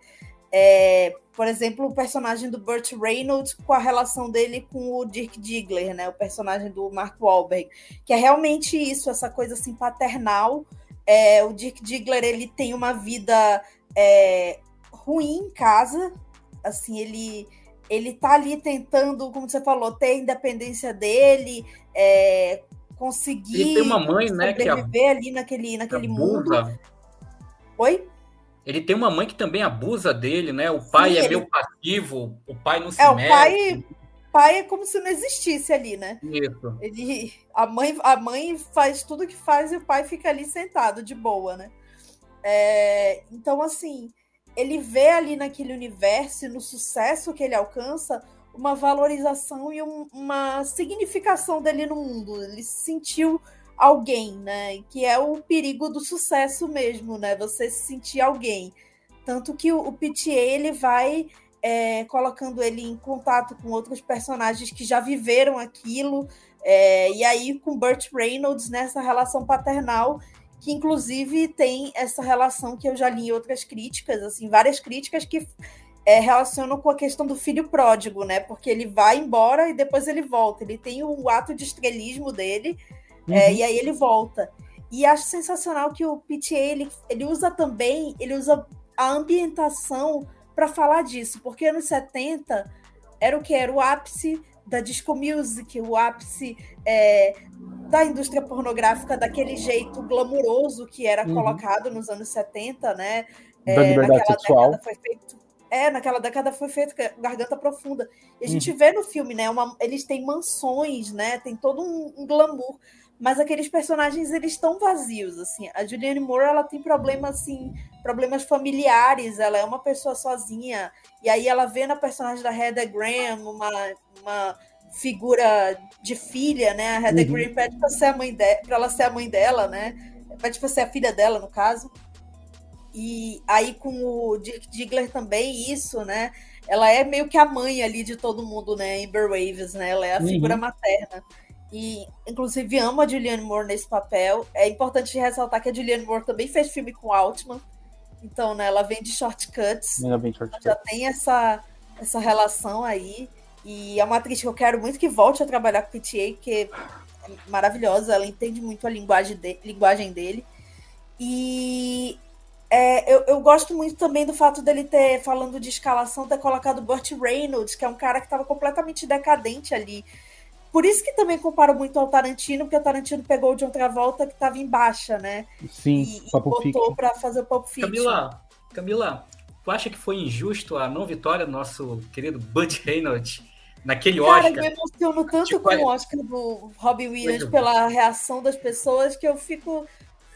É, por exemplo, o personagem do Burt Reynolds com a relação dele com o Dirk Diggler, né? O personagem do Mark Wahlberg, que é realmente isso, essa coisa assim paternal. É, o Dirk Diggler ele tem uma vida é, ruim em casa, assim ele ele tá ali tentando, como você falou, ter a independência dele, é, conseguir
ele tem uma mãe, né,
que
a,
ali naquele, naquele mundo. Oi?
Ele tem uma mãe que também abusa dele, né? O pai Sim, é ele... meio passivo, o pai não se
é,
mete.
O pai, pai é como se não existisse ali, né?
Isso.
Ele, a, mãe, a mãe faz tudo que faz e o pai fica ali sentado, de boa, né? É, então, assim, ele vê ali naquele universo e no sucesso que ele alcança uma valorização e um, uma significação dele no mundo. Ele sentiu alguém, né? Que é o perigo do sucesso mesmo, né? Você se sentir alguém. Tanto que o, o PTA ele vai é, colocando ele em contato com outros personagens que já viveram aquilo. É, e aí com Burt Reynolds nessa relação paternal que inclusive tem essa relação que eu já li em outras críticas, assim, várias críticas que é, relacionam com a questão do filho pródigo, né? Porque ele vai embora e depois ele volta. Ele tem o ato de estrelismo dele é, uhum. e aí ele volta. E acho sensacional que o PTA ele, ele usa também, ele usa a ambientação para falar disso, porque anos 70 era o que? Era o ápice da disco music, o ápice é, da indústria pornográfica daquele jeito glamuroso que era uhum. colocado nos anos 70, né?
Da é, liberdade sexual.
Foi feito, é, naquela década foi feito Garganta Profunda. E a gente uhum. vê no filme, né? Uma, eles têm mansões, né? Tem todo um, um glamour. Mas aqueles personagens, eles estão vazios, assim. A Julianne Moore, ela tem problemas, assim, problemas familiares. Ela é uma pessoa sozinha. E aí ela vê na personagem da Heather Graham uma, uma figura de filha, né? A Heather uhum. Graham pede para ser a mãe de... para ela ser a mãe dela, né? Pede para ser a filha dela, no caso. E aí com o Dirk Diggler também isso, né? Ela é meio que a mãe ali de todo mundo, né? Amber Waves, né? Ela é a uhum. figura materna. E, inclusive, amo a Julianne Moore nesse papel. É importante ressaltar que a Julianne Moore também fez filme com Altman. Então, né, ela vem de shortcuts.
Ela vem de shortcuts.
Já tem essa, essa relação aí. E é uma atriz que eu quero muito que volte a trabalhar com o PTA, que é maravilhosa, ela entende muito a linguagem, de, linguagem dele. E é, eu, eu, gosto muito também do fato dele ter, falando de escalação, ter colocado Burt Reynolds, que é um cara que estava completamente decadente ali. Por isso que também comparo muito ao Tarantino, porque o Tarantino pegou o John Travolta que estava em baixa, né?
Sim,
e, e botou para fazer o Pulp Fiction.
Camila, Camila, tu acha que foi injusto a não vitória do nosso querido Bud Reynolds naquele
Cara,
Oscar?
Cara, eu me emociono tanto tipo, com o Oscar do Robbie Williams pela reação das pessoas que eu fico...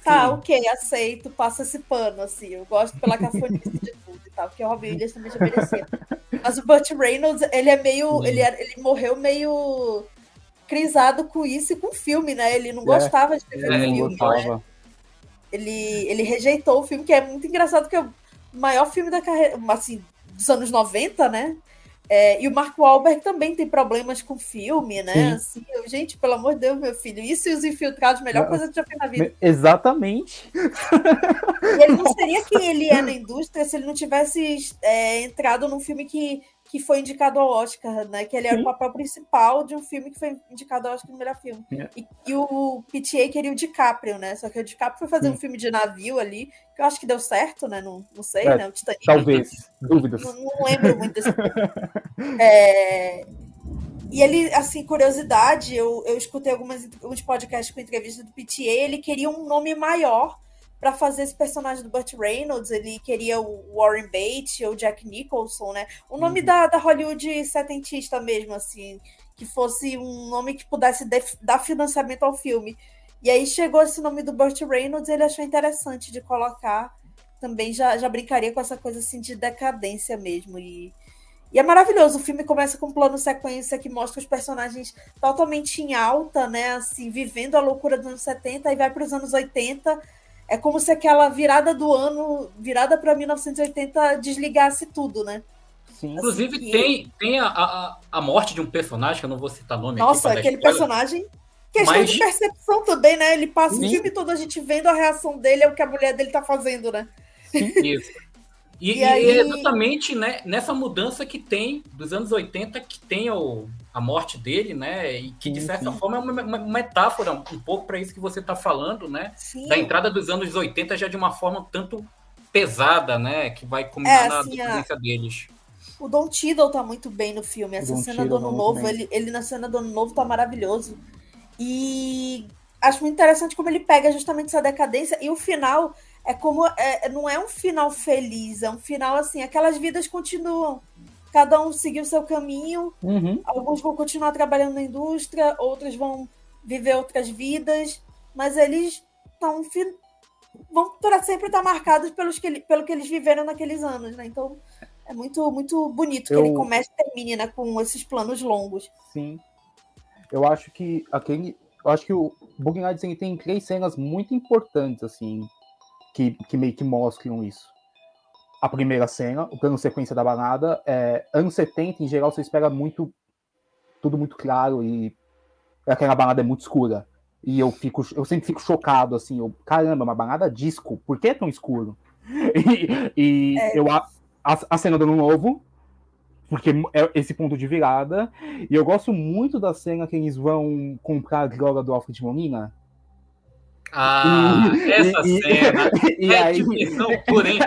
Tá, Sim. ok, aceito, passa esse pano, assim. Eu gosto pela cafonice de tudo e tal, porque o Robbie Williams também já merecia. <laughs> Mas o Burt Reynolds, ele é meio... Ele, é, ele morreu meio crisado com isso e com o filme, né? Ele não é, gostava de ver é, filme. Né? Ele, ele rejeitou o filme, que é muito engraçado, porque é o maior filme da carreira, assim, dos anos 90, né? É, e o Mark Wahlberg também tem problemas com filme, né? Assim, eu gente, pelo amor de Deus, meu filho, isso e os infiltrados, melhor coisa que já fez na vida.
Exatamente.
E ele não seria quem ele é na indústria se ele não tivesse é, entrado num filme que, que foi indicado ao Oscar, né? Que ele era o papel principal de um filme que foi indicado ao Oscar no melhor filme. É. E, e, o PTA queria o DiCaprio, né? Só que o DiCaprio foi fazer Sim. um filme de navio ali, que eu acho que deu certo, né? Não, não sei, é, né? O
Titanic. Talvez. Dúvidas.
Não, não, lembro muito desse <laughs> é, e ele, assim, curiosidade, eu, eu escutei algumas, alguns podcasts com entrevista do PTA, ele queria um nome maior para fazer esse personagem do Burt Reynolds, ele queria o Warren Beatty ou Jack Nicholson, né? O nome uhum. da, da Hollywood setentista mesmo, assim, que fosse um nome que pudesse dar financiamento ao filme. E aí chegou esse nome do Burt Reynolds, ele achou interessante de colocar. Também já, já brincaria com essa coisa assim de decadência mesmo. E e é maravilhoso. O filme começa com um plano sequência que mostra os personagens totalmente em alta, né? Assim, vivendo a loucura dos anos 70 e vai para os anos 80. É como se aquela virada do ano, virada para 1980, desligasse tudo, né?
Sim. Assim, Inclusive, e... tem, tem a, a, a, morte de um personagem, que eu não vou citar nome
Nossa, aqui, aquele personagem. Questão Mas... de percepção também, né? Ele passa Sim. o filme todo a gente vendo a reação dele, é o que a mulher dele tá fazendo, né?
Sim, <laughs> isso. E, e, aí... é exatamente né, nessa mudança que tem dos anos 80, que tem o, a morte dele, né? E que, de certa sim. forma, é uma, uma, metáfora um pouco para isso que você está falando, né? Sim. Da entrada dos anos 80 já de uma forma tanto pesada, né? Que vai combinar é, assim, na a... deles.
O Don Tiddle tá muito bem no filme. Essa cena do Ano Novo, ele, ele na cena do Ano Novo tá maravilhoso. E acho muito interessante como ele pega justamente essa decadência e o final é como é, não é um final feliz, é um final assim, aquelas vidas continuam. Cada um seguiu o seu caminho, uhum. alguns vão continuar trabalhando na indústria, outros vão viver outras vidas, mas eles estão vão para sempre estar marcados pelos que, pelo que eles viveram naqueles anos, né? Então é muito muito bonito eu... que ele comece e termine né, com esses planos longos.
Sim. Eu acho que aquele, eu acho que o Nights tem três cenas muito importantes assim que, que meio que mostram isso. A primeira cena, o plano sequência da balada, é, anos 70, em geral, você espera muito. Tudo muito claro e aquela balada é muito escura. E eu fico, eu sempre fico chocado, assim, eu, caramba, uma balada disco, por que é tão escuro? <laughs> E, e é. eu a, a, cena do ano novo, porque é esse ponto de virada. E eu gosto muito da cena que eles vão comprar a droga do Alfred Molina.
Ah, e, essa e, cena e, é aí, diversão pura, hein?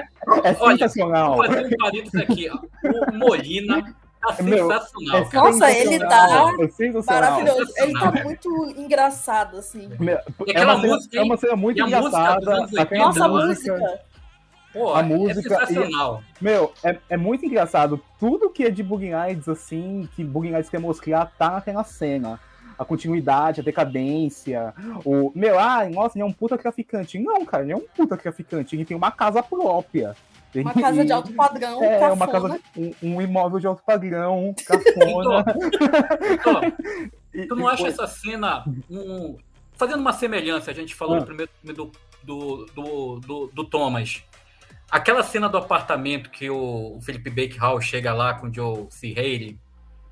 É Olha, sensacional.
Vou fazer um parênteses aqui. O Molina tá sensacional.
É Nossa, ele tá é maravilhoso. Ele tá muito engraçado, assim.
Meu, é, uma música, cena, é uma cena muito engraçada.
Nossa, a música.
Pô, a música. É sensacional. E, meu, é, é muito engraçado. Tudo que é de Boogie Nights, assim, que Boogie Nights quer mostrar, tá naquela cena a continuidade, a decadência. O, meu, ah, nossa, ele é um puta traficante. Não, cara, ele é um puta traficante. Ele tem uma casa própria.
Uma casa de alto padrão, É,
cafona. uma casa, um, um, imóvel de alto padrão, cafona. <laughs>
então, <laughs> tu não acha essa cena um, fazendo uma semelhança? A gente falou ah. no primeiro filme do, do, do, do, do Thomas. Aquela cena do apartamento que o Felipe Bakehall chega lá com o Joe C. Haley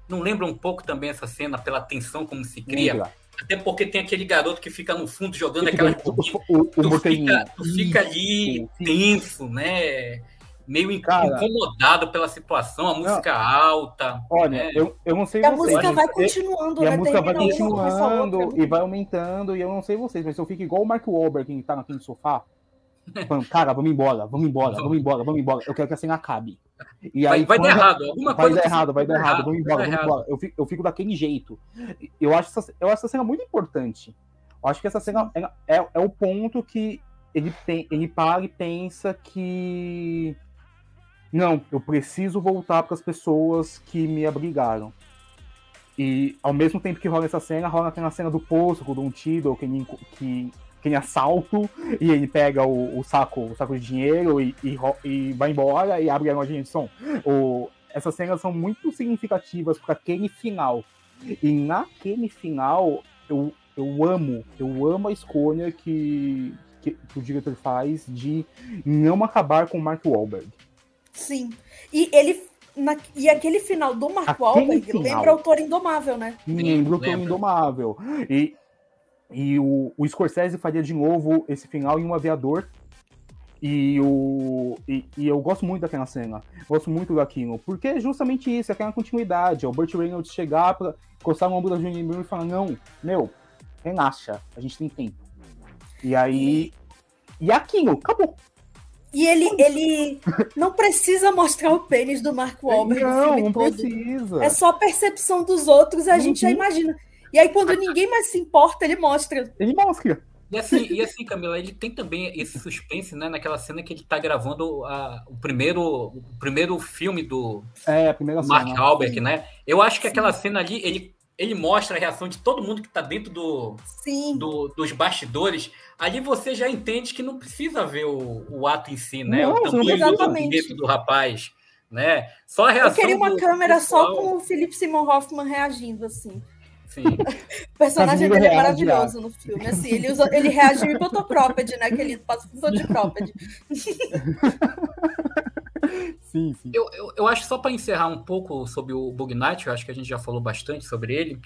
não lembra um pouco também essa cena pela tensão como se cria? Lembra. Até porque tem aquele garoto que fica no fundo jogando aquela. O, o, tu, fica, tu fica ali tenso, né? Meio Cara, incomodado pela situação, a música não, alta.
Olha, né? eu, eu não sei
e vocês. A música vai continuando,
e
né?
a música vai continuando e vai aumentando, e eu não sei vocês, mas eu fico igual o Mark Wahlberg que tá naquele sofá. Falando, cara, vamos embora, vamos embora, vamos embora, vamos embora. Eu quero que a cena acabe.
E aí, vai, vai dar errado. Alguma
vai dar errado, vai dar errado, vamos embora, vamos embora. Eu fico, eu fico daquele jeito. Eu acho, essa, eu acho essa cena muito importante. Eu acho que essa cena é, é, é o ponto que ele, tem, ele para e pensa que. Não, eu preciso voltar para as pessoas que me abrigaram. E ao mesmo tempo que rola essa cena, rola aquela cena do poço, com o Don Tiddle, que, que que assalto, e ele pega o, o, saco, o saco de dinheiro e, e, e, vai embora e abre a lojinha de som. O, essas cenas são muito significativas para aquele final. E naquele final, eu, eu amo, eu amo a escolha que, que, que o diretor faz de não acabar com o Mark Wahlberg.
Sim. E ele na, e aquele final do Mark Wahlberg lembra o Toro Indomável, né?
Lembra o Toro Indomável. E, e o, o Scorsese faria de novo esse final em um aviador. E, o, e, e, eu gosto muito daquela cena. Gosto muito daquilo. Porque é justamente isso, aquela continuidade. É o Burt Reynolds chegar pra encostar no ombro da Julianne Moore e falar: Não, meu, relaxa, a gente tem tempo. E aí. E aquilo, acabou.
E ele, ele não precisa mostrar o pênis do Mark Wahlberg.
Não, não precisa.
É só a percepção dos outros, a uhum. gente já imagina. E aí, quando ninguém mais se importa, ele mostra.
Ele mostra.
E assim, e assim, Camila, ele tem também esse suspense, né? Naquela cena que ele tá gravando a, o, primeiro, o primeiro filme do
é, a primeira
Mark Halberg, né? Eu acho que Sim. aquela cena ali, ele, ele mostra a reação de todo mundo que tá dentro do, do dos bastidores. Ali você já entende que não precisa ver o, o ato em si, né? Não, o tamanho do do rapaz, né? Só a reação.
Eu queria uma câmera pessoal. só com o Philip Simon Hoffman reagindo assim.
Sim. <laughs>
o personagem dele é maravilhoso no filme. Assim, ele, usa, ele reage em fotocropped, né? Que ele passa por de cropped. <laughs>
sim, sim.
Eu, eu, eu acho só para encerrar um pouco sobre o Bug Night, eu acho que a gente já falou bastante sobre ele.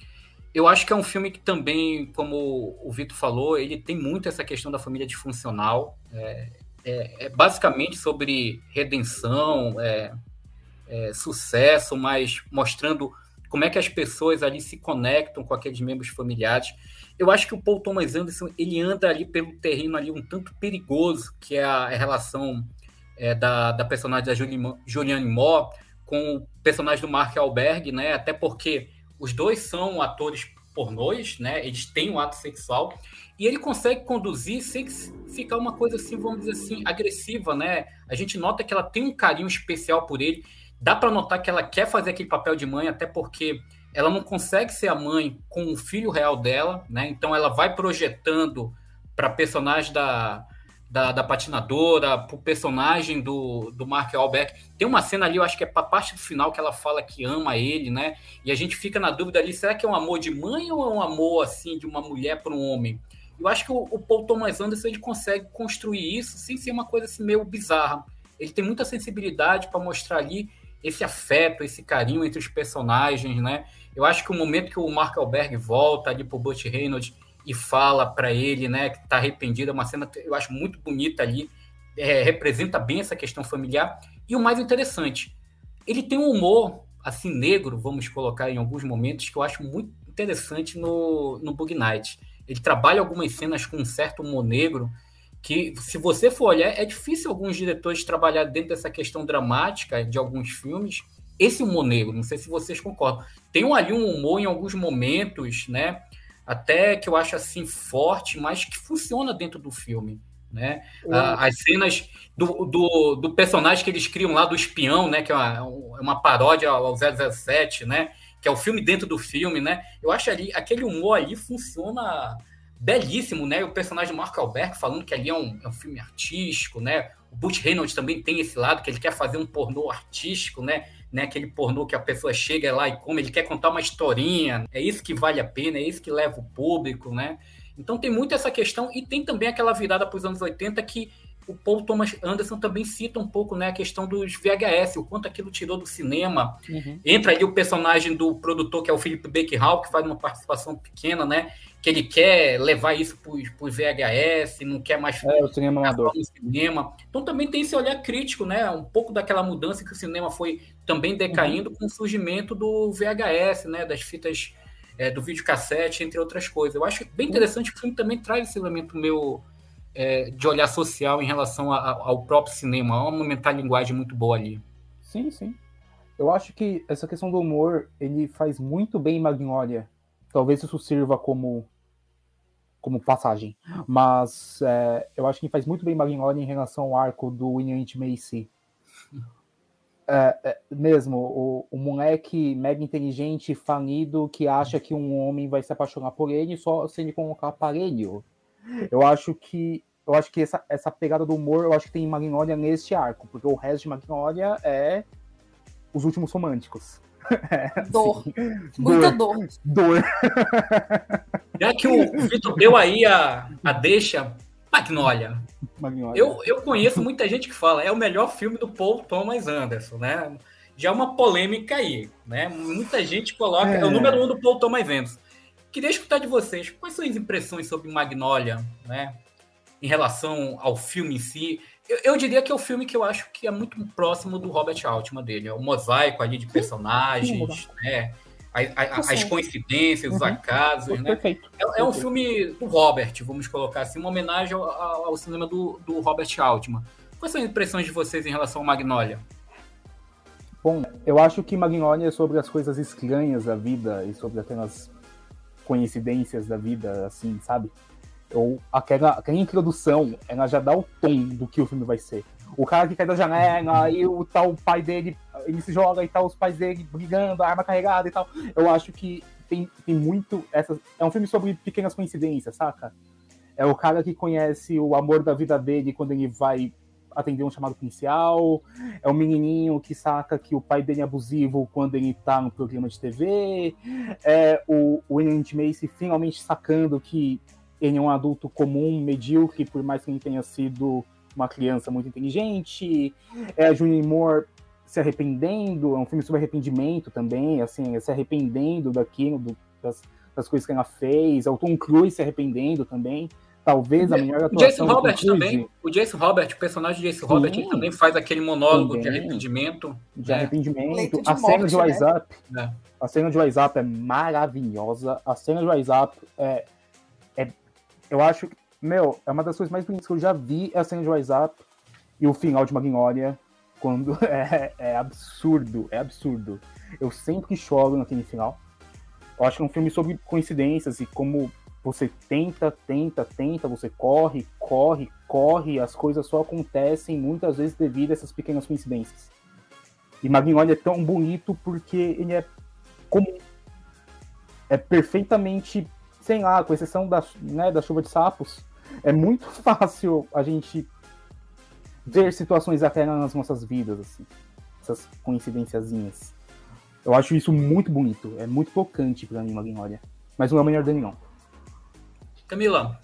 Eu acho que é um filme que também, como o Vitor falou, ele tem muito essa questão da família disfuncional. É, é, é basicamente sobre redenção, é, é sucesso, mas mostrando como é que as pessoas ali se conectam com aqueles membros familiares. Eu acho que o Paul Thomas Anderson ele anda ali pelo terreno ali um tanto perigoso, que é a, relação é, da, da personagem da Julianne Moore com o personagem do Mark Alberg, né? Até porque os dois são atores pornôs, né? Eles têm um ato sexual e ele consegue conduzir sem ficar uma coisa assim, vamos dizer assim, agressiva, né? A gente nota que ela tem um carinho especial por ele dá para notar que ela quer fazer aquele papel de mãe, até porque ela não consegue ser a mãe com o filho real dela, né? Então ela vai projetando para personagem da, da, da patinadora, para o personagem do, do Mark Albeck. Tem uma cena ali, eu acho que é para parte do final que ela fala que ama ele, né? E a gente fica na dúvida ali, será que é um amor de mãe ou é um amor assim de uma mulher para um homem? Eu acho que o, o Paul Thomas Anderson ele consegue construir isso sem ser uma coisa assim meio bizarra. Ele tem muita sensibilidade para mostrar ali esse afeto, esse carinho entre os personagens, né? Eu acho que o momento que o Mark Alberg volta ali pro Butch Reynolds e fala para ele, né, que tá arrependido, é uma cena eu acho muito bonita ali, é, representa bem essa questão familiar. E o mais interessante, ele tem um humor assim negro, vamos colocar em alguns momentos, que eu acho muito interessante no, no Bug Night. Ele trabalha algumas cenas com um certo humor negro que, se você for olhar, é difícil alguns diretores trabalhar dentro dessa questão dramática de alguns filmes. Esse humor negro, não sei se vocês concordam, tem ali um humor em alguns momentos, né? Até que eu acho assim forte, mas que funciona dentro do filme. Né? As cenas do, do, do, personagem que eles criam lá do espião, né? Que é uma, uma paródia ao 007, né? Que é o filme dentro do filme, né? Eu acho ali aquele humor ali funciona belíssimo, né? O personagem Mark Alberg falando que ali é um, é um filme artístico, né? O Butch Reynolds também tem esse lado, que ele quer fazer um pornô artístico, né? né? Aquele pornô que a pessoa chega lá e come, ele quer contar uma historinha, é isso que vale a pena, é isso que leva o público, né? Então tem muito essa questão e tem também aquela virada para os anos 80 que o Paul Thomas Anderson também cita um pouco né, a questão dos VHS, o quanto aquilo tirou do cinema. Uhum. Entra ali o personagem do produtor, que é o Philip Baker que faz uma participação pequena, né? Que ele quer levar isso para os VHS, não quer mais
é, o cinema amador.
no cinema. Então também tem esse olhar crítico, né? Um pouco daquela mudança que o cinema foi também decaindo uhum. com o surgimento do VHS, né? Das fitas é, do videocassete, entre outras coisas. Eu acho bem interessante que o filme também traz esse elemento meu é, de olhar social em relação a, ao próprio cinema. Há uma metalinguagem muito boa ali.
Sim, sim. Eu acho que essa questão do humor, ele faz muito bem em Magnolia. Talvez isso sirva como como passagem. Mas é, eu acho que faz muito bem Magnolia em relação ao arco do William Macy. É, é, mesmo, o, o, moleque mega inteligente, falido, que acha que um homem vai se apaixonar por ele só se ele colocar aparelho. Eu acho que eu acho que essa, essa pegada do humor, eu acho que tem Magnolia neste arco, porque o resto de Magnolia é os últimos românticos. <laughs>
É, dor. Assim, Muita dor. Dor.
dor.
Já que o Vitor deu aí a, a deixa, Magnolia. Magnolia. Eu, eu conheço muita gente que fala, é o melhor filme do Paul Thomas Anderson, né? já é uma polêmica aí, né? Muita gente coloca. É, é o número um do Paul Thomas Anderson. Queria escutar de vocês quais são as impressões sobre Magnolia, né? Em relação ao filme em si. Eu, eu, diria que é o filme que eu acho que é muito próximo do Robert Altman dele. É o mosaico ali de personagens, né? As, as coincidências, uhum. os acasos, né? Perfeito. É, é, um filme do Robert, vamos colocar assim, uma homenagem ao, ao cinema do, do Robert Altman. Quais são as impressões de vocês em relação ao Magnolia?
Bom, eu acho que Magnolia é sobre as coisas estranhas da vida e sobre aquelas coincidências da vida, assim, sabe? Ou aquela, aquela introdução, ela já dá o tom do que o filme vai ser. O cara que cai da janela e o tal pai dele, ele se joga e tal, os pais dele brigando, arma carregada e tal. Eu acho que tem, tem muito. Essa, é um filme sobre pequenas coincidências, saca? É o cara que conhece o amor da vida dele quando ele vai atender um chamado policial, é o menininho que saca que o pai dele é abusivo quando ele tá no programa de TV, é o, o William Macy finalmente sacando que ele é um adulto comum, medíocre, por mais que ele tenha sido uma criança muito inteligente, é a Julie Moore se arrependendo, é um filme sobre arrependimento também, assim, se arrependendo daquilo, do, das, das coisas que ela fez, é o Tom Cruise se arrependendo também talvez a melhor atuação.
O Jason Robert também. O Jason Robert, o personagem de Jason Sim, Robert, ele também faz aquele monólogo também. de arrependimento.
De né? arrependimento. De a morte, cena de Wise né? Up. É. A cena de Wise Up é maravilhosa. A cena de Wise Up é, é. Eu acho que. Meu, é uma das coisas mais bonitas que eu já vi é a cena de Wise Up e o final de Magnolia. Quando <laughs> é, é absurdo, é absurdo. Eu sempre choro naquele final. Eu acho que é um filme sobre coincidências e como você tenta, tenta, tenta, você corre, corre, corre, as coisas só acontecem muitas vezes devido a essas pequenas coincidências. E Magnolia é tão bonito porque ele é comum. É perfeitamente, sei lá, com exceção da, né, da chuva de sapos, é muito <laughs> fácil a gente ver situações daquela nas nossas vidas, assim. Essas coincidênciazinhas. Eu acho isso muito bonito, é muito tocante para mim, Magnolia. Mas não é o melhor dele, não.
Camila.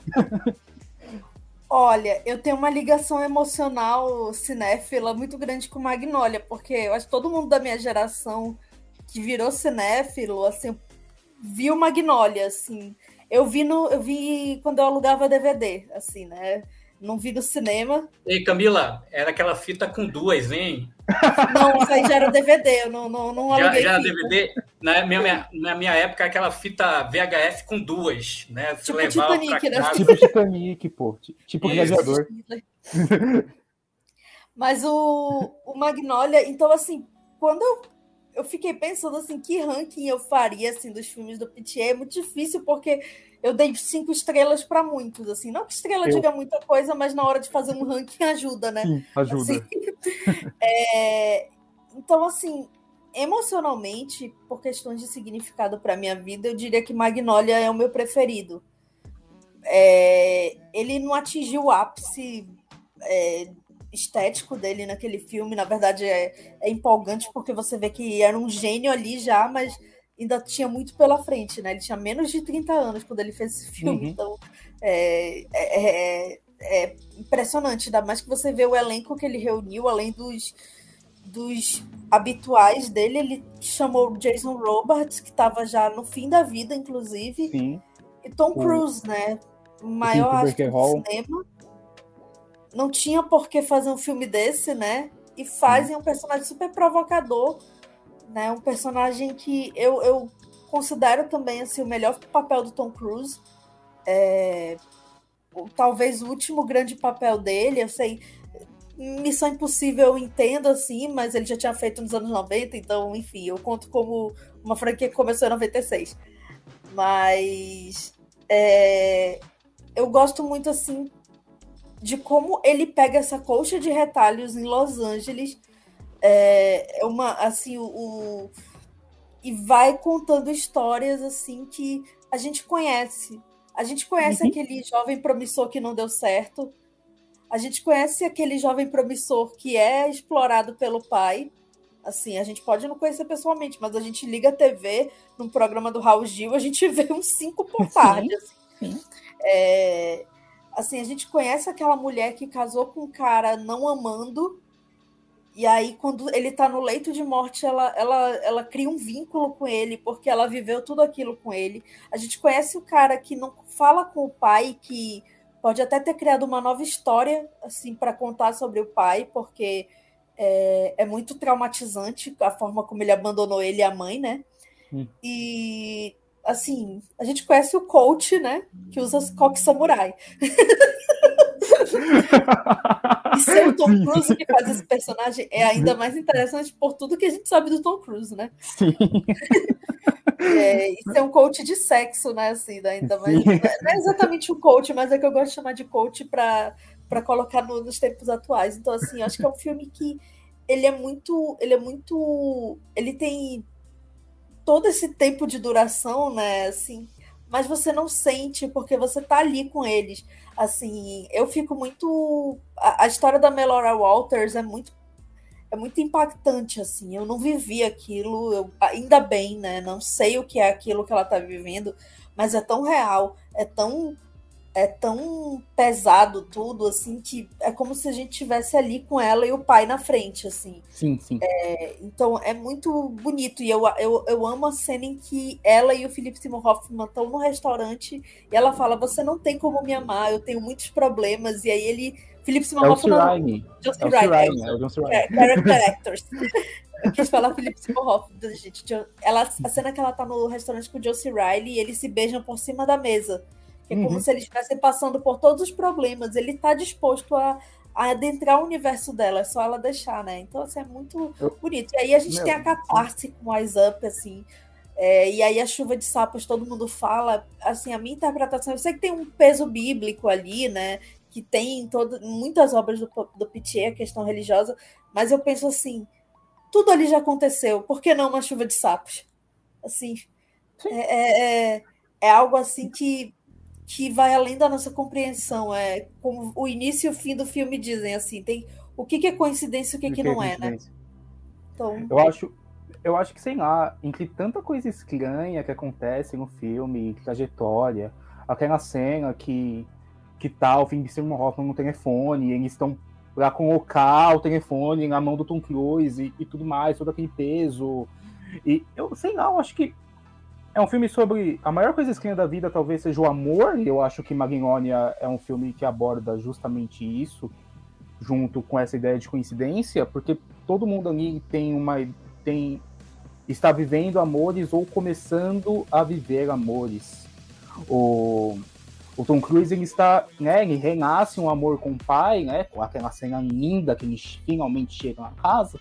Olha, eu tenho uma ligação emocional cinéfila muito grande com Magnolia, porque eu acho que todo mundo da minha geração que virou cinéfilo, assim, viu Magnolia, assim. Eu vi no, eu vi quando eu alugava DVD, assim, né? Não vi no cinema.
Ei, Camila, era aquela fita com duas, hein?
Não, isso aí já era DVD, eu não, não, não
aluguei Já, já DVD? Na minha, na minha época, aquela fita VHS com duas, né?
Você tipo Titanic, né? Tipo Titanic, pô. Tipo gladiador. <laughs>
Mas o, o Magnolia, então assim, quando eu, eu fiquei pensando assim, que ranking eu faria assim dos filmes do Pitié, é muito difícil porque eu dei cinco estrelas para muitos, assim. Não que estrela eu... diga muita coisa, mas na hora de fazer um ranking ajuda, né?
Sim, ajuda.
Assim, <laughs> é... Então, assim, emocionalmente, por questões de significado para minha vida, eu diria que Magnolia é o meu preferido. É... Ele não atingiu o ápice é... estético dele naquele filme. Na verdade, é... é empolgante porque você vê que era um gênio ali já, mas ainda tinha muito pela frente, né? Ele tinha menos de 30 anos quando ele fez esse filme, uhum. então é, é, é, é, impressionante, ainda mais que você vê o elenco que ele reuniu, além dos, dos habituais dele, ele chamou Jason Roberts, que estava já no fim da vida, inclusive,
Sim.
e Tom Cruise, né? O maior astro do cinema. Não tinha por que fazer um filme desse, né? E fazem um personagem super provocador né? Um personagem que eu, eu considero também assim, o melhor papel do Tom Cruise. É, talvez o último grande papel dele, eu sei. Missão Impossível eu entendo assim, mas ele já tinha feito nos anos 90, então, enfim, eu conto como uma franquia que começou em 96. Mas é, eu gosto muito assim de como ele pega essa colcha de retalhos em Los Angeles é, é uma assim o, o, e vai contando histórias assim que a gente conhece. A gente conhece uhum. aquele jovem promissor que não deu certo. A gente conhece aquele jovem promissor que é explorado pelo pai. Assim, a gente pode não conhecer pessoalmente, mas a gente liga a TV num programa do Raul Gil, a gente <laughs> vê uns cinco por tarde. Assim. É, assim, a gente conhece aquela mulher que casou com um cara não amando, E aí, quando ele tá no leito de morte, ela, ela, ela cria um vínculo com ele, porque ela viveu tudo aquilo com ele. A gente conhece o cara que não fala com o pai, que pode até ter criado uma nova história, assim, para contar sobre o pai, porque é, é, muito traumatizante a forma como ele abandonou ele e a mãe, né? Hum. E assim, a gente conhece o coach, né? Que usa coque samurai. <laughs> <laughs> e ser o Tom Cruise que faz esse personagem é ainda mais interessante por tudo que a gente sabe do Tom Cruise, né?
Sim.
É, e ser um coach de sexo, né? Assim, ainda mais. Não é exatamente um coach, mas é que eu gosto de chamar de coach para colocar no, nos tempos atuais. Então, assim, acho que é um filme que ele é muito, ele é muito, ele tem todo esse tempo de duração, né? Assim, mas você não sente porque você tá ali com eles. Assim, eu fico muito. A, a história da Melora Walters é muito é muito impactante, assim. Eu não vivi aquilo, eu, ainda bem, né? Não sei o que é aquilo que ela tá vivendo, mas é tão real, é tão é tão pesado tudo, assim, que é como se a gente tivesse ali com ela e o pai na frente, assim.
Sim, sim.
É, então é muito bonito. E eu, eu, eu amo a cena em que ela e o Philip Seymour Hoffman estão no restaurante e ela fala: Você não tem como me amar, eu tenho muitos problemas. E aí ele. Philip Seymour
é
Hoffman.
Josie é Ryan. É o Josie Ryan.
Character <laughs> actors. Eu quis falar Philip Seymour Hoffman, gente. Ela, a cena que ela tá no restaurante com o Josie Riley e eles se beijam por cima da mesa. É como uhum. se ele estivesse passando por todos os problemas. Ele está disposto a, a, adentrar o universo dela, é só ela deixar, né? Então, assim, é muito Eu... bonito. E aí a gente Meu... tem a catarse com Eyes Up, assim. É, e aí a chuva de sapos, todo mundo fala. Assim, a minha interpretação, eu sei que tem um peso bíblico ali, né? Que tem todo, muitas obras do, do Pitié, a questão religiosa, mas eu penso assim, tudo ali já aconteceu, por que não uma chuva de sapos? Assim, é, é, é, é algo assim que que vai além da nossa compreensão. É como o início e o fim do filme dizem assim, tem o que, que é coincidência e o que, que, que não é, né?
Então, eu acho, eu acho que sei lá, entre tanta coisa estranha que acontece no filme, trajetória, aquela cena que que tá o fim de Simon Hoffman no telefone, eles estão para colocar o telefone na mão do Tom Cruise e, e, tudo mais, todo aquele peso. E eu sei lá, eu acho que é um filme sobre. A maior coisa estranha da vida talvez seja o amor, e eu acho que Magnolia é um filme que aborda justamente isso, junto com essa ideia de coincidência, porque todo mundo ali tem uma. tem está vivendo amores ou começando a viver amores. O, o Tom Cruise ele está, né, ele renasce um amor com o pai, né, com aquela cena linda que eles finalmente chegam na casa.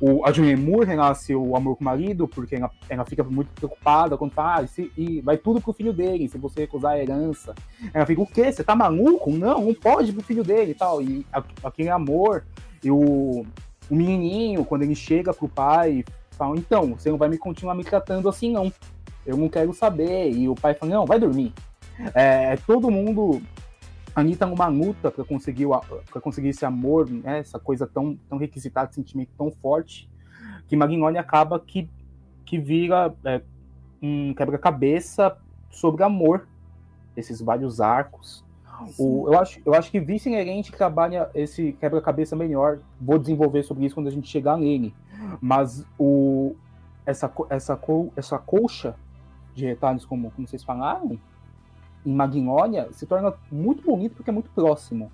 O, a Julianne Moore renasce o amor com o marido, porque ela, ela fica muito preocupada quando fala, ah, se, e vai tudo pro filho dele, se você recusar a herança. Ela fica, o quê? Você tá maluco? Não, não pode pro filho dele e tal. E aquele amor, e o, o menininho, quando ele chega pro pai, fala, então, você não vai me continuar me tratando assim, não. Eu não quero saber. E o pai fala, não, vai dormir. É, todo mundo Anitta numa luta para conseguir, pra conseguir esse amor, né, essa coisa tão, tão requisitada, esse sentimento tão forte, que Magnolia acaba que, que vira é, um quebra-cabeça sobre amor, esses vários arcos. O, eu, acho, eu acho que Vice Inerente trabalha esse quebra-cabeça melhor. Vou desenvolver sobre isso quando a gente chegar nele. Mas o, essa, essa, essa colcha de retalhos, como, como vocês falaram, em Magnolia se torna muito bonito porque é muito próximo.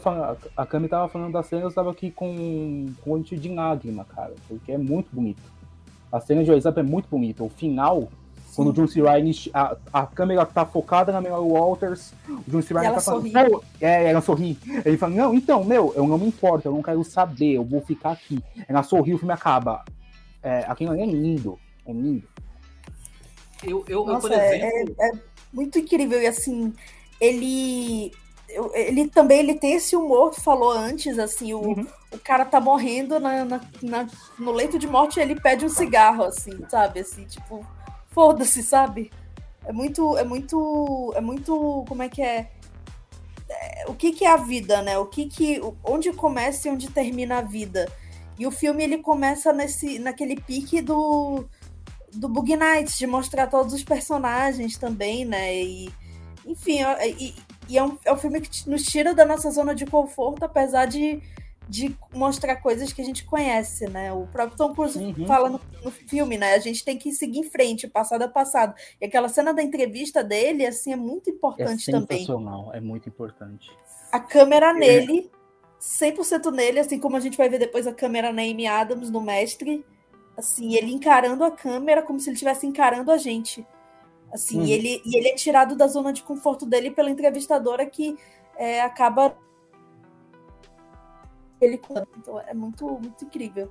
Falando, a Cami tava falando da cena, eu estava aqui com, com o de lágrima, cara, porque é muito bonito. A cena de WhatsApp é muito bonita. O final, Sim. quando o John C. Ryan, a, a câmera tá focada na Mela Walters, o John C. Ryan tá falando, é, ela sorri. Ele fala, não, então, meu, eu não me importo, eu não quero saber, eu vou ficar aqui. Ela sorri, o filme acaba. É, aquilo é lindo, é lindo.
Eu, eu, Nossa, eu por é, exemplo. É, é, muito incrível. E assim, ele. Ele também ele tem esse humor que falou antes, assim, o, uhum. o cara tá morrendo na, na, na, no leito de morte e ele pede um cigarro, assim, sabe? Assim, tipo, foda-se, sabe? É muito, é muito, é muito, como é que é? é? O que que é a vida, né? O que que, onde começa e onde termina a vida? E o filme ele começa nesse, naquele pique do do Bug Nights, de mostrar todos os personagens também, né? E, enfim, e, e é, um, é um filme que nos tira da nossa zona de conforto, apesar de, de mostrar coisas que a gente conhece, né? O próprio Tom Cruise uhum. fala no, no, filme, né? A gente tem que seguir em frente, passado a passado. E aquela cena da entrevista dele, assim, é muito importante
é
também.
É muito importante.
A câmera é. nele, 100% nele, assim como a gente vai ver depois a câmera na Amy Adams, no Mestre. Assim, ele encarando a câmera como se ele estivesse encarando a gente. Assim, uhum. e, ele, e ele é tirado da zona de conforto dele pela entrevistadora que é, acaba ele então é muito muito incrível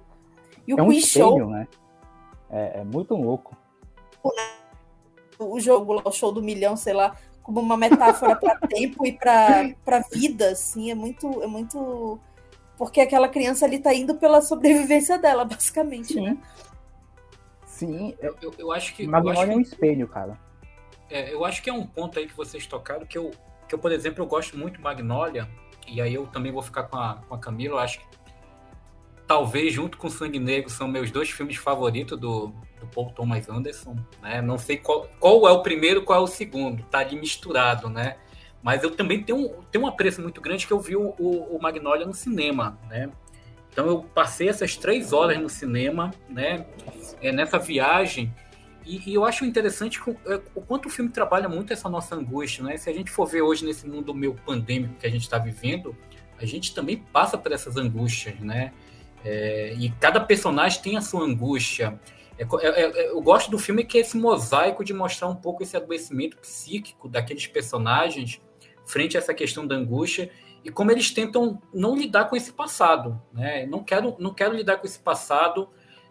e o é um espelho, show né é, é, muito louco
o jogo o show do milhão sei lá como uma metáfora para <laughs> tempo e para vida assim é muito é muito porque aquela criança ali tá indo pela sobrevivência dela <laughs> basicamente
sim
né?
sim
eu, eu, eu acho que
Magnolia é um espelho cara
é, eu acho que é um ponto aí que vocês tocaram que eu que eu por exemplo eu gosto muito de Magnolia e aí eu também vou ficar com a, com a Camila, eu acho que talvez junto com Sangue Negro são meus dois filmes favoritos do, do Paul Thomas Anderson, né? Não sei qual, qual é o primeiro, qual é o segundo, tá ali misturado, né? Mas eu também tenho, tenho um apreço muito grande que eu vi o, o, o Magnolia no cinema, né? Então eu passei essas três horas no cinema, né? É, nessa viagem e, e, eu acho interessante é, o quanto o filme trabalha muito essa nossa angústia, né? Se a gente for ver hoje nesse mundo meio pandêmico que a gente está vivendo, a gente também passa por essas angústias, né? É, e cada personagem tem a sua angústia. É, é, é, eu gosto do filme que é esse mosaico de mostrar um pouco esse adoecimento psíquico daqueles personagens frente a essa questão da angústia e como eles tentam não lidar com esse passado, né? Não quero, não quero lidar com esse passado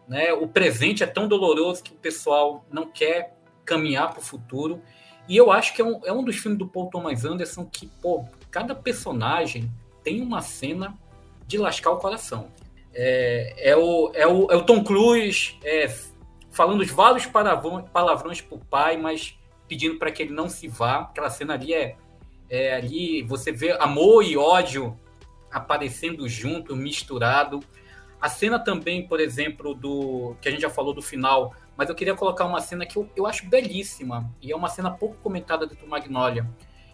né? O presente é tão doloroso que o pessoal não quer caminhar para o futuro. E eu acho que é um, é um dos filmes do Paul Thomas Anderson que, pô, cada personagem tem uma cena de lascar o coração. É, é, o, é, o, é o Tom Cruise é, falando os vários palavrões, para o pai, mas pedindo para que ele não se vá. Aquela cena ali é, é ali você vê amor e ódio aparecendo junto, misturado. A cena também, por exemplo, do que a gente já falou do final, mas eu queria colocar uma cena que eu, eu acho belíssima, e é uma cena pouco comentada dentro do Magnolia.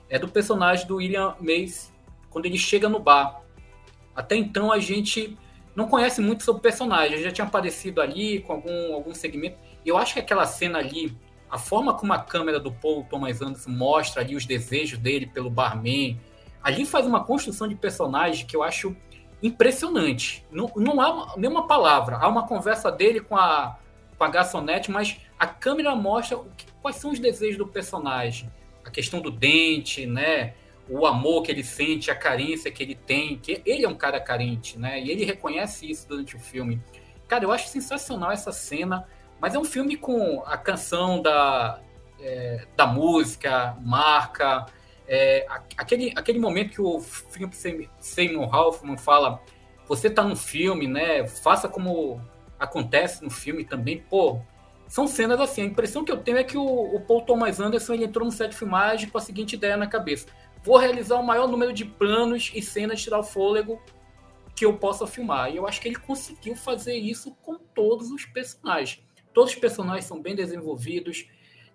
É do personagem do William Mace, quando ele chega no bar. Até então a gente não conhece muito sobre o personagem, ele já tinha aparecido ali com algum, algum segmento. Eu acho que aquela cena ali, a forma como a câmera do Paul Thomas Anderson mostra ali os desejos dele pelo barman, ali faz uma construção de personagem que eu acho impressionante. Não, não há nenhuma palavra. Há uma conversa dele com a, com a garçonete, mas a câmera mostra que, quais são os desejos do personagem. A questão do dente, né? O amor que ele sente, a carência que ele tem, que ele é um cara carente, né? E ele reconhece isso durante o filme. Cara, eu acho sensacional essa cena, mas é um filme com a canção da, é, da música, marca, é, aquele, aquele momento que o filme Seymour Hoffman fala, você está no filme, né? Faça como acontece no filme também. Pô, são cenas assim. A impressão que eu tenho é que o, o Paul Thomas Anderson ele entrou no set de filmagem com a seguinte ideia na cabeça: vou realizar o maior número de planos e cenas, tirar o fôlego que eu possa filmar. E eu acho que ele conseguiu fazer isso com todos os personagens. Todos os personagens são bem desenvolvidos.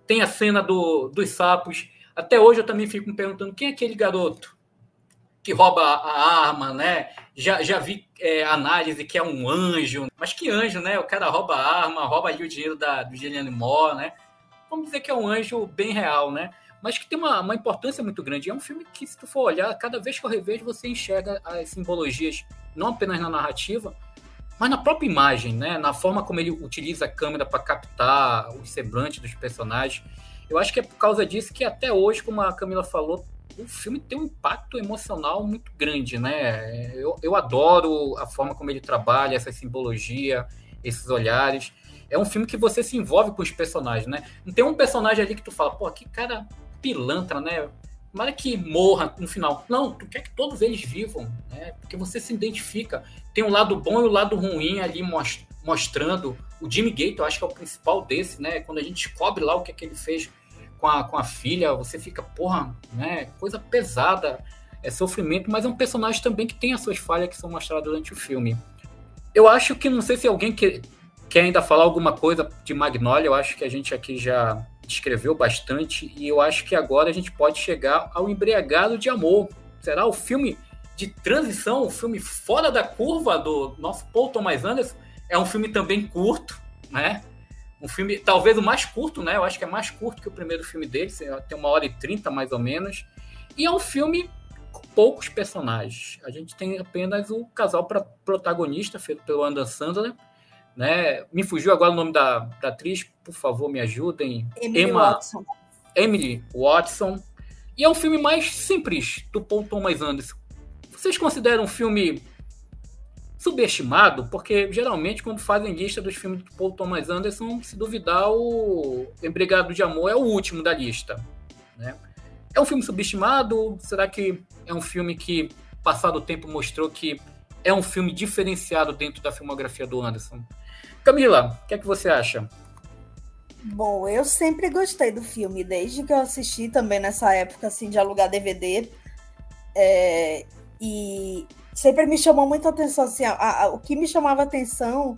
Tem a cena do, dos sapos até hoje eu também fico me perguntando quem é aquele garoto que rouba a arma, né? Já, já vi é, análise que é um anjo, mas que anjo, né? O cara rouba a arma, rouba ali o dinheiro da, do Juliane Moore, né? Vamos dizer que é um anjo bem real, né? Mas que tem uma, uma importância muito grande. É um filme que, se tu for olhar, cada vez que eu revejo, você enxerga as simbologias, não apenas na narrativa, mas na própria imagem, né? Na forma como ele utiliza a câmera para captar os semblantes dos personagens. Eu acho que é por causa disso que até hoje, como a Camila falou, o filme tem um impacto emocional muito grande, né? Eu, eu adoro a forma como ele trabalha, essa simbologia, esses olhares. É um filme que você se envolve com os personagens, né? Não tem um personagem ali que tu fala, pô, que cara pilantra, né? Tomara que morra no final. Não, tu quer que todos eles vivam, né? Porque você se identifica. Tem um lado bom e o um lado ruim ali mostrando. O Jimmy Gate, eu acho que é o principal desse, né? Quando a gente descobre lá o que, é que ele fez com a, com a filha, você fica, porra, né? Coisa pesada, é sofrimento, mas é um personagem também que tem as suas falhas que são mostradas durante o filme. Eu acho que, não sei se alguém quer, quer ainda falar alguma coisa de Magnolia, eu acho que a gente aqui já descreveu bastante, e eu acho que agora a gente pode chegar ao Embriagado de Amor. Será o filme de transição, um filme fora da curva do nosso Paul Thomas Anderson. É um filme também curto, né? Um filme, talvez o mais curto, né? Eu acho que é mais curto que o primeiro filme dele, tem uma hora e trinta mais ou menos. E é um filme com poucos personagens. A gente tem apenas o casal protagonista, feito pelo Adam Sandler. Né? Me fugiu agora o nome da, da atriz, por favor, me ajudem.
Emily Emma, Watson.
Emily Watson. E é um filme mais simples do Paul Thomas Anderson. Vocês consideram um filme subestimado? Porque geralmente, quando fazem lista dos filmes do Paul Thomas Anderson, se duvidar, o Embrigado de Amor é o último da lista. Né? É um filme subestimado? Será que é um filme que, passado o tempo, mostrou que é um filme diferenciado dentro da filmografia do Anderson? Camila, o que é que você acha?
Bom, eu sempre gostei do filme, desde que eu assisti também nessa época assim de alugar DVD. É, e sempre me chamou muita atenção. Assim, a, a, o que me chamava atenção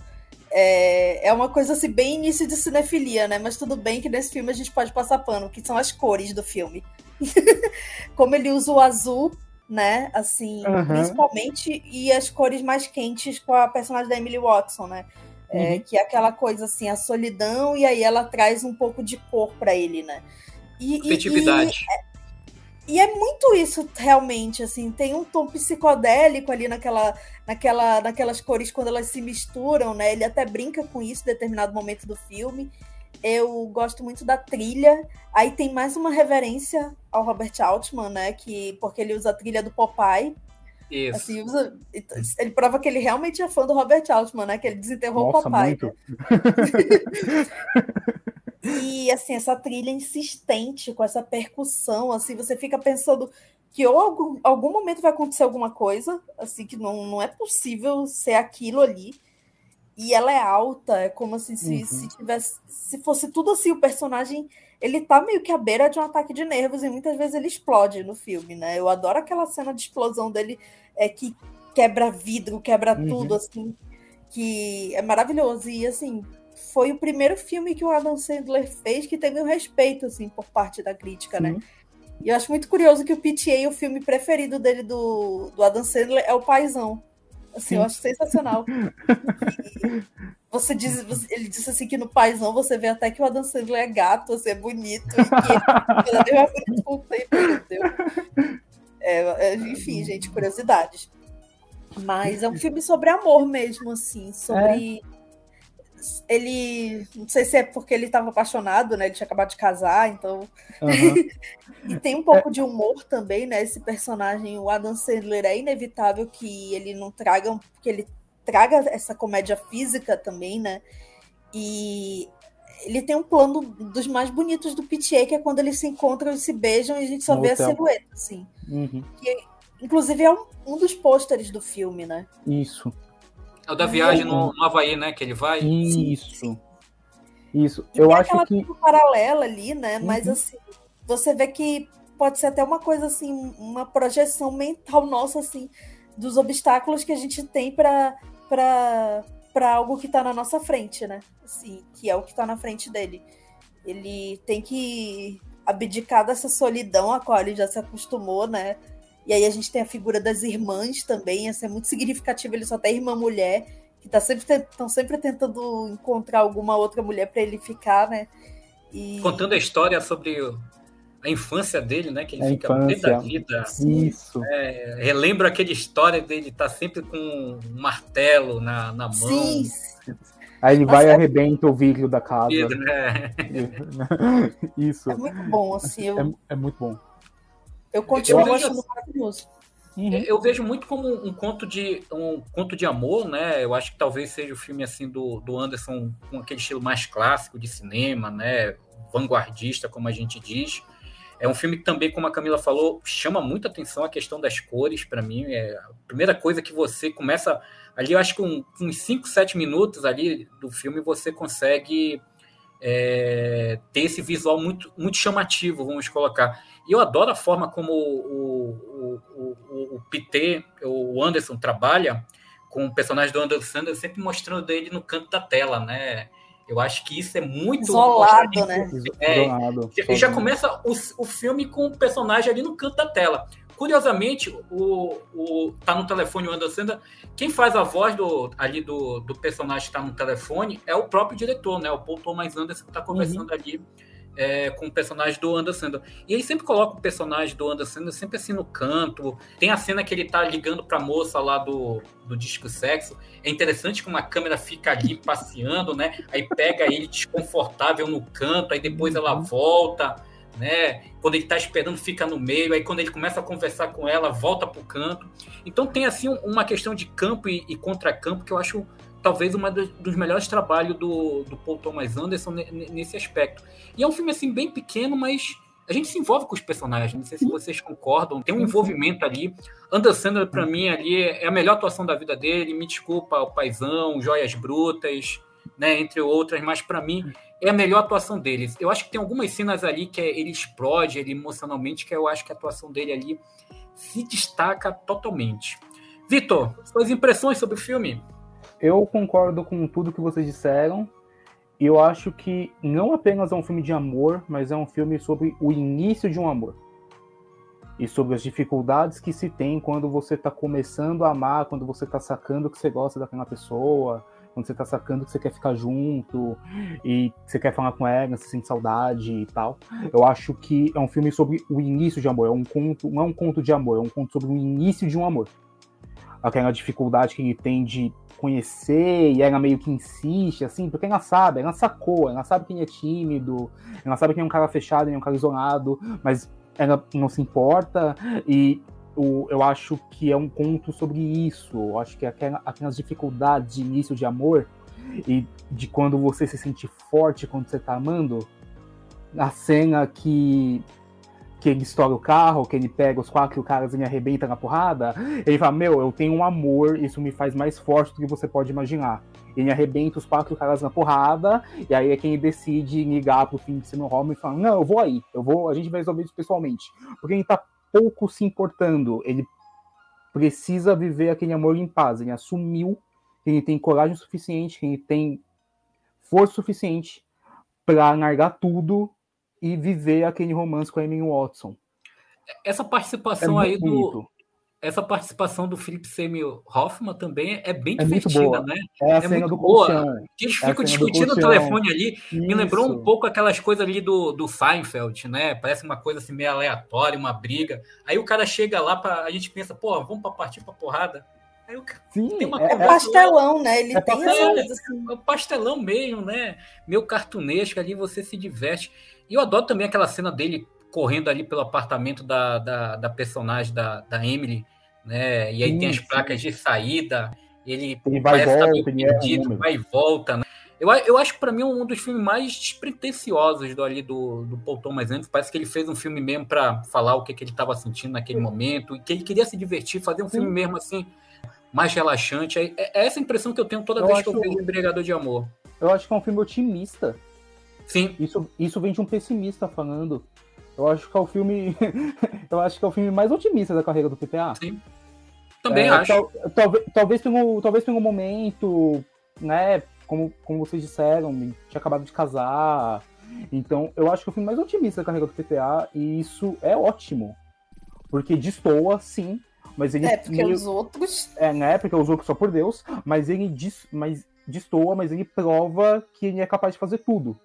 é, é uma coisa assim, bem início de cinefilia, né? Mas tudo bem que nesse filme a gente pode passar pano, que são as cores do filme. <laughs> Como ele usa o azul, né? Assim, uhum. principalmente, e as cores mais quentes com a personagem da Emily Watson, né? É, uhum. Que é aquela coisa assim, a solidão, e aí ela traz um pouco de cor para ele, né?
E, Afetividade.
E, e, é muito isso, realmente, assim, tem um tom psicodélico ali naquela, naquela, naquelas cores quando elas se misturam, né? Ele até brinca com isso em determinado momento do filme. Eu gosto muito da trilha. Aí tem mais uma reverência ao Robert Altman, né? Que, porque ele usa a trilha do Popeye
isso.
Assim, usa, ele prova que ele realmente é fã do Robert Altman, né? Que ele desenterrou Nossa, o papai. Muito. <laughs> e assim, essa trilha insistente, com essa percussão, assim, você fica pensando que ou algum, algum momento vai acontecer alguma coisa, assim, que não, não é possível ser aquilo ali. E ela é alta, é como assim, se, uhum. se tivesse. Se fosse tudo assim, o personagem ele tá meio que à beira de um ataque de nervos e muitas vezes ele explode no filme, né? Eu adoro aquela cena de explosão dele é, que quebra vidro, quebra uhum. tudo, assim, que é maravilhoso. E assim, foi o primeiro filme que o Adam Sandler fez que teve um respeito, assim, por parte da crítica, né? E eu acho muito curioso que o PTA, o filme preferido dele do, do Adam Sandler, é o Paizão. Assim, eu acho sensacional. você diz, você, ele disse assim que no Paizão você vê até que o Adam Sandler é gato, você assim, é bonito, e que ele é bonito com o tempo, entendeu? É, é, enfim, gente, curiosidades. Mas é um filme sobre amor mesmo, assim, sobre. É. Ele. Não sei se é porque ele estava apaixonado, né? Ele tinha acabado de casar, então. Uhum. <laughs> e tem um pouco é. de humor também, né? Esse personagem, o Adam Sandler, é inevitável que ele não traga. que ele traga essa comédia física também, né? E ele tem um plano dos mais bonitos do PTA, que é quando eles se encontram e se beijam e a gente só no vê hotel. a silhueta, assim. Uhum. Que, inclusive, é um, um dos pôsteres do filme, né?
Isso.
É o da viagem no, no Havaí, né? Que ele vai.
Isso. Isso. E Eu acho que.
paralela ali, né? Uhum. Mas, assim, você vê que pode ser até uma coisa, assim, uma projeção mental <laughs> nossa, assim, dos obstáculos que a gente tem para para algo que está na nossa frente, né? Assim, que é o que está na frente dele. Ele tem que abdicar dessa solidão a qual ele já se acostumou, né? E aí a gente tem a figura das irmãs também, essa é muito significativa, ele só tem irmã mulher, que tá sempre estão sempre tentando encontrar alguma outra mulher para ele ficar, né?
E... Contando a história sobre a infância dele, né? Que ele a fica infância. da vida.
Isso.
É, relembra aquela história dele estar tá sempre com um martelo na, na mão. Sim.
Aí ele vai e arrebenta o vidro da casa.
Vidro, né? <laughs>
Isso.
É muito bom, assim. Eu...
É, é muito bom.
Eu continuo eu achando maravilhoso.
Uhum. Eu vejo muito como um conto de um conto de amor, né? Eu acho que talvez seja o filme assim do, do Anderson com aquele estilo mais clássico de cinema, né? Vanguardista, como a gente diz. É um filme que também, como a Camila falou, chama muita atenção a questão das cores, para mim. É a primeira coisa que você começa. Ali, eu acho que com uns 5, 7 minutos ali do filme, você consegue é, ter esse visual muito, muito chamativo, vamos colocar. E eu adoro a forma como o, o, o, o PT, o Anderson, trabalha com o personagem do Anderson Sanders, sempre mostrando ele no canto da tela, né? Eu acho que isso é muito.
Isolado, né?
É, Isolado. E já começa o, o filme com o personagem ali no canto da tela. Curiosamente, o, o tá no telefone o Anderson. Quem faz a voz do, ali do, do personagem que está no telefone é o próprio diretor, né? O Paul Thomas Anderson que está conversando uhum. ali é, com o personagem do Anderson. E ele sempre coloca o personagem do Anderson sempre assim no canto. Tem a cena que ele tá ligando pra moça lá do, do disco sexo. É interessante como a câmera fica ali passeando, né? Aí pega ele desconfortável no canto, aí depois ela uhum. volta né? Quando ele está esperando, fica no meio, aí quando ele começa a conversar com ela, volta para o canto. Então tem assim uma questão de campo e, e contracampo que eu acho talvez um dos melhores trabalhos do, do Paul Thomas Anderson nesse aspecto. E é um filme assim bem pequeno, mas a gente se envolve com os personagens. Não sei se vocês concordam. Tem um envolvimento ali. Anderson para mim ali é a melhor atuação da vida dele. Me desculpa, o Paisão, Joias Brutas, né, entre outras, mas para mim é a melhor atuação deles. Eu acho que tem algumas cenas ali que é, ele explode ele emocionalmente, que eu acho que a atuação dele ali se destaca totalmente. Vitor, suas impressões sobre o filme?
Eu concordo com tudo que vocês disseram. Eu acho que não apenas é um filme de amor, mas é um filme sobre o início de um amor. E sobre as dificuldades que se tem quando você está começando a amar, quando você está sacando que você gosta daquela pessoa, quando você tá sacando que você quer ficar junto e você quer falar com ela, você sente saudade e tal. Eu acho que é um filme sobre o início de amor, é um conto, não é um conto de amor, é um conto sobre o início de um amor. Aquela dificuldade que ele tem de conhecer e ela meio que insiste, assim, porque ela sabe, ela sacou, ela sabe quem é tímido, ela sabe quem é um cara fechado, quem é um cara isolado, mas ela não se importa e o, eu acho que é um conto sobre isso. Eu acho que aquelas, dificuldades de início de amor e de quando você se sente forte quando você tá amando. A cena que que ele estoura o carro, que ele pega os quatro caras e me arrebenta na porrada, ele fala, meu, eu tenho um amor, isso me faz mais forte do que você pode imaginar. Ele arrebenta os quatro caras na porrada, e aí é quem decide ligar pro fim de ser meu home e fala, não, eu vou aí, eu vou, a gente vai resolver isso pessoalmente. Porque ele tá pouco se importando. Ele precisa viver aquele amor em paz. Ele assumiu que ele tem coragem suficiente, que ele tem força suficiente para largar tudo e viver aquele romance com a Emily Watson.
Essa participação é aí do, bonito essa participação do Philip Seymour Hoffman também é bem é divertida, né?
É a é cena do boa. colchão.
Eles é ficam discutindo no telefone ali. Isso. Me lembrou um pouco aquelas coisas ali do, do Seinfeld, né? Parece uma coisa assim meio aleatória, uma briga. Aí o cara chega lá, pra, a gente pensa, pô, vamos pra partir pra porrada. Aí o cara
Sim, tem uma é, é pastelão, né? Ele é tem
pastelão, assim. É pastelão mesmo, né? Meio cartunesco ali, você se diverte. E eu adoro também aquela cena dele correndo ali pelo apartamento da, da, da personagem da, da Emily, né? E aí sim, tem as placas sim. de saída, ele,
ele vai, volta, tá perdido,
é vai e volta, né? Eu, eu acho que para mim um dos filmes mais despretensiosos do, ali do, do Paul Thomas Anderson. Parece que ele fez um filme mesmo para falar o que, que ele estava sentindo naquele momento, e que ele queria se divertir, fazer um filme mesmo assim, mais relaxante. É, é essa impressão que eu tenho toda eu vez que eu vejo Embriagador de Amor.
Eu acho que é um filme otimista.
Sim.
Isso, isso vem de um pessimista falando. Eu acho que é o filme. <laughs> eu acho que é o filme mais otimista da carreira do PPA.
Sim. Também é, acho. Tal,
talvez, talvez pelo, talvez pelo momento, né? Como, como vocês disseram, tinha acabado de casar. Então, eu acho que é o filme mais otimista da carreira do PTA, e isso é ótimo. Porque destoa, sim, mas ele.
É, porque meio, os outros.
É, né? Porque os outros só por Deus, mas ele diz, mas destoa, mas ele prova que ele é capaz de fazer tudo.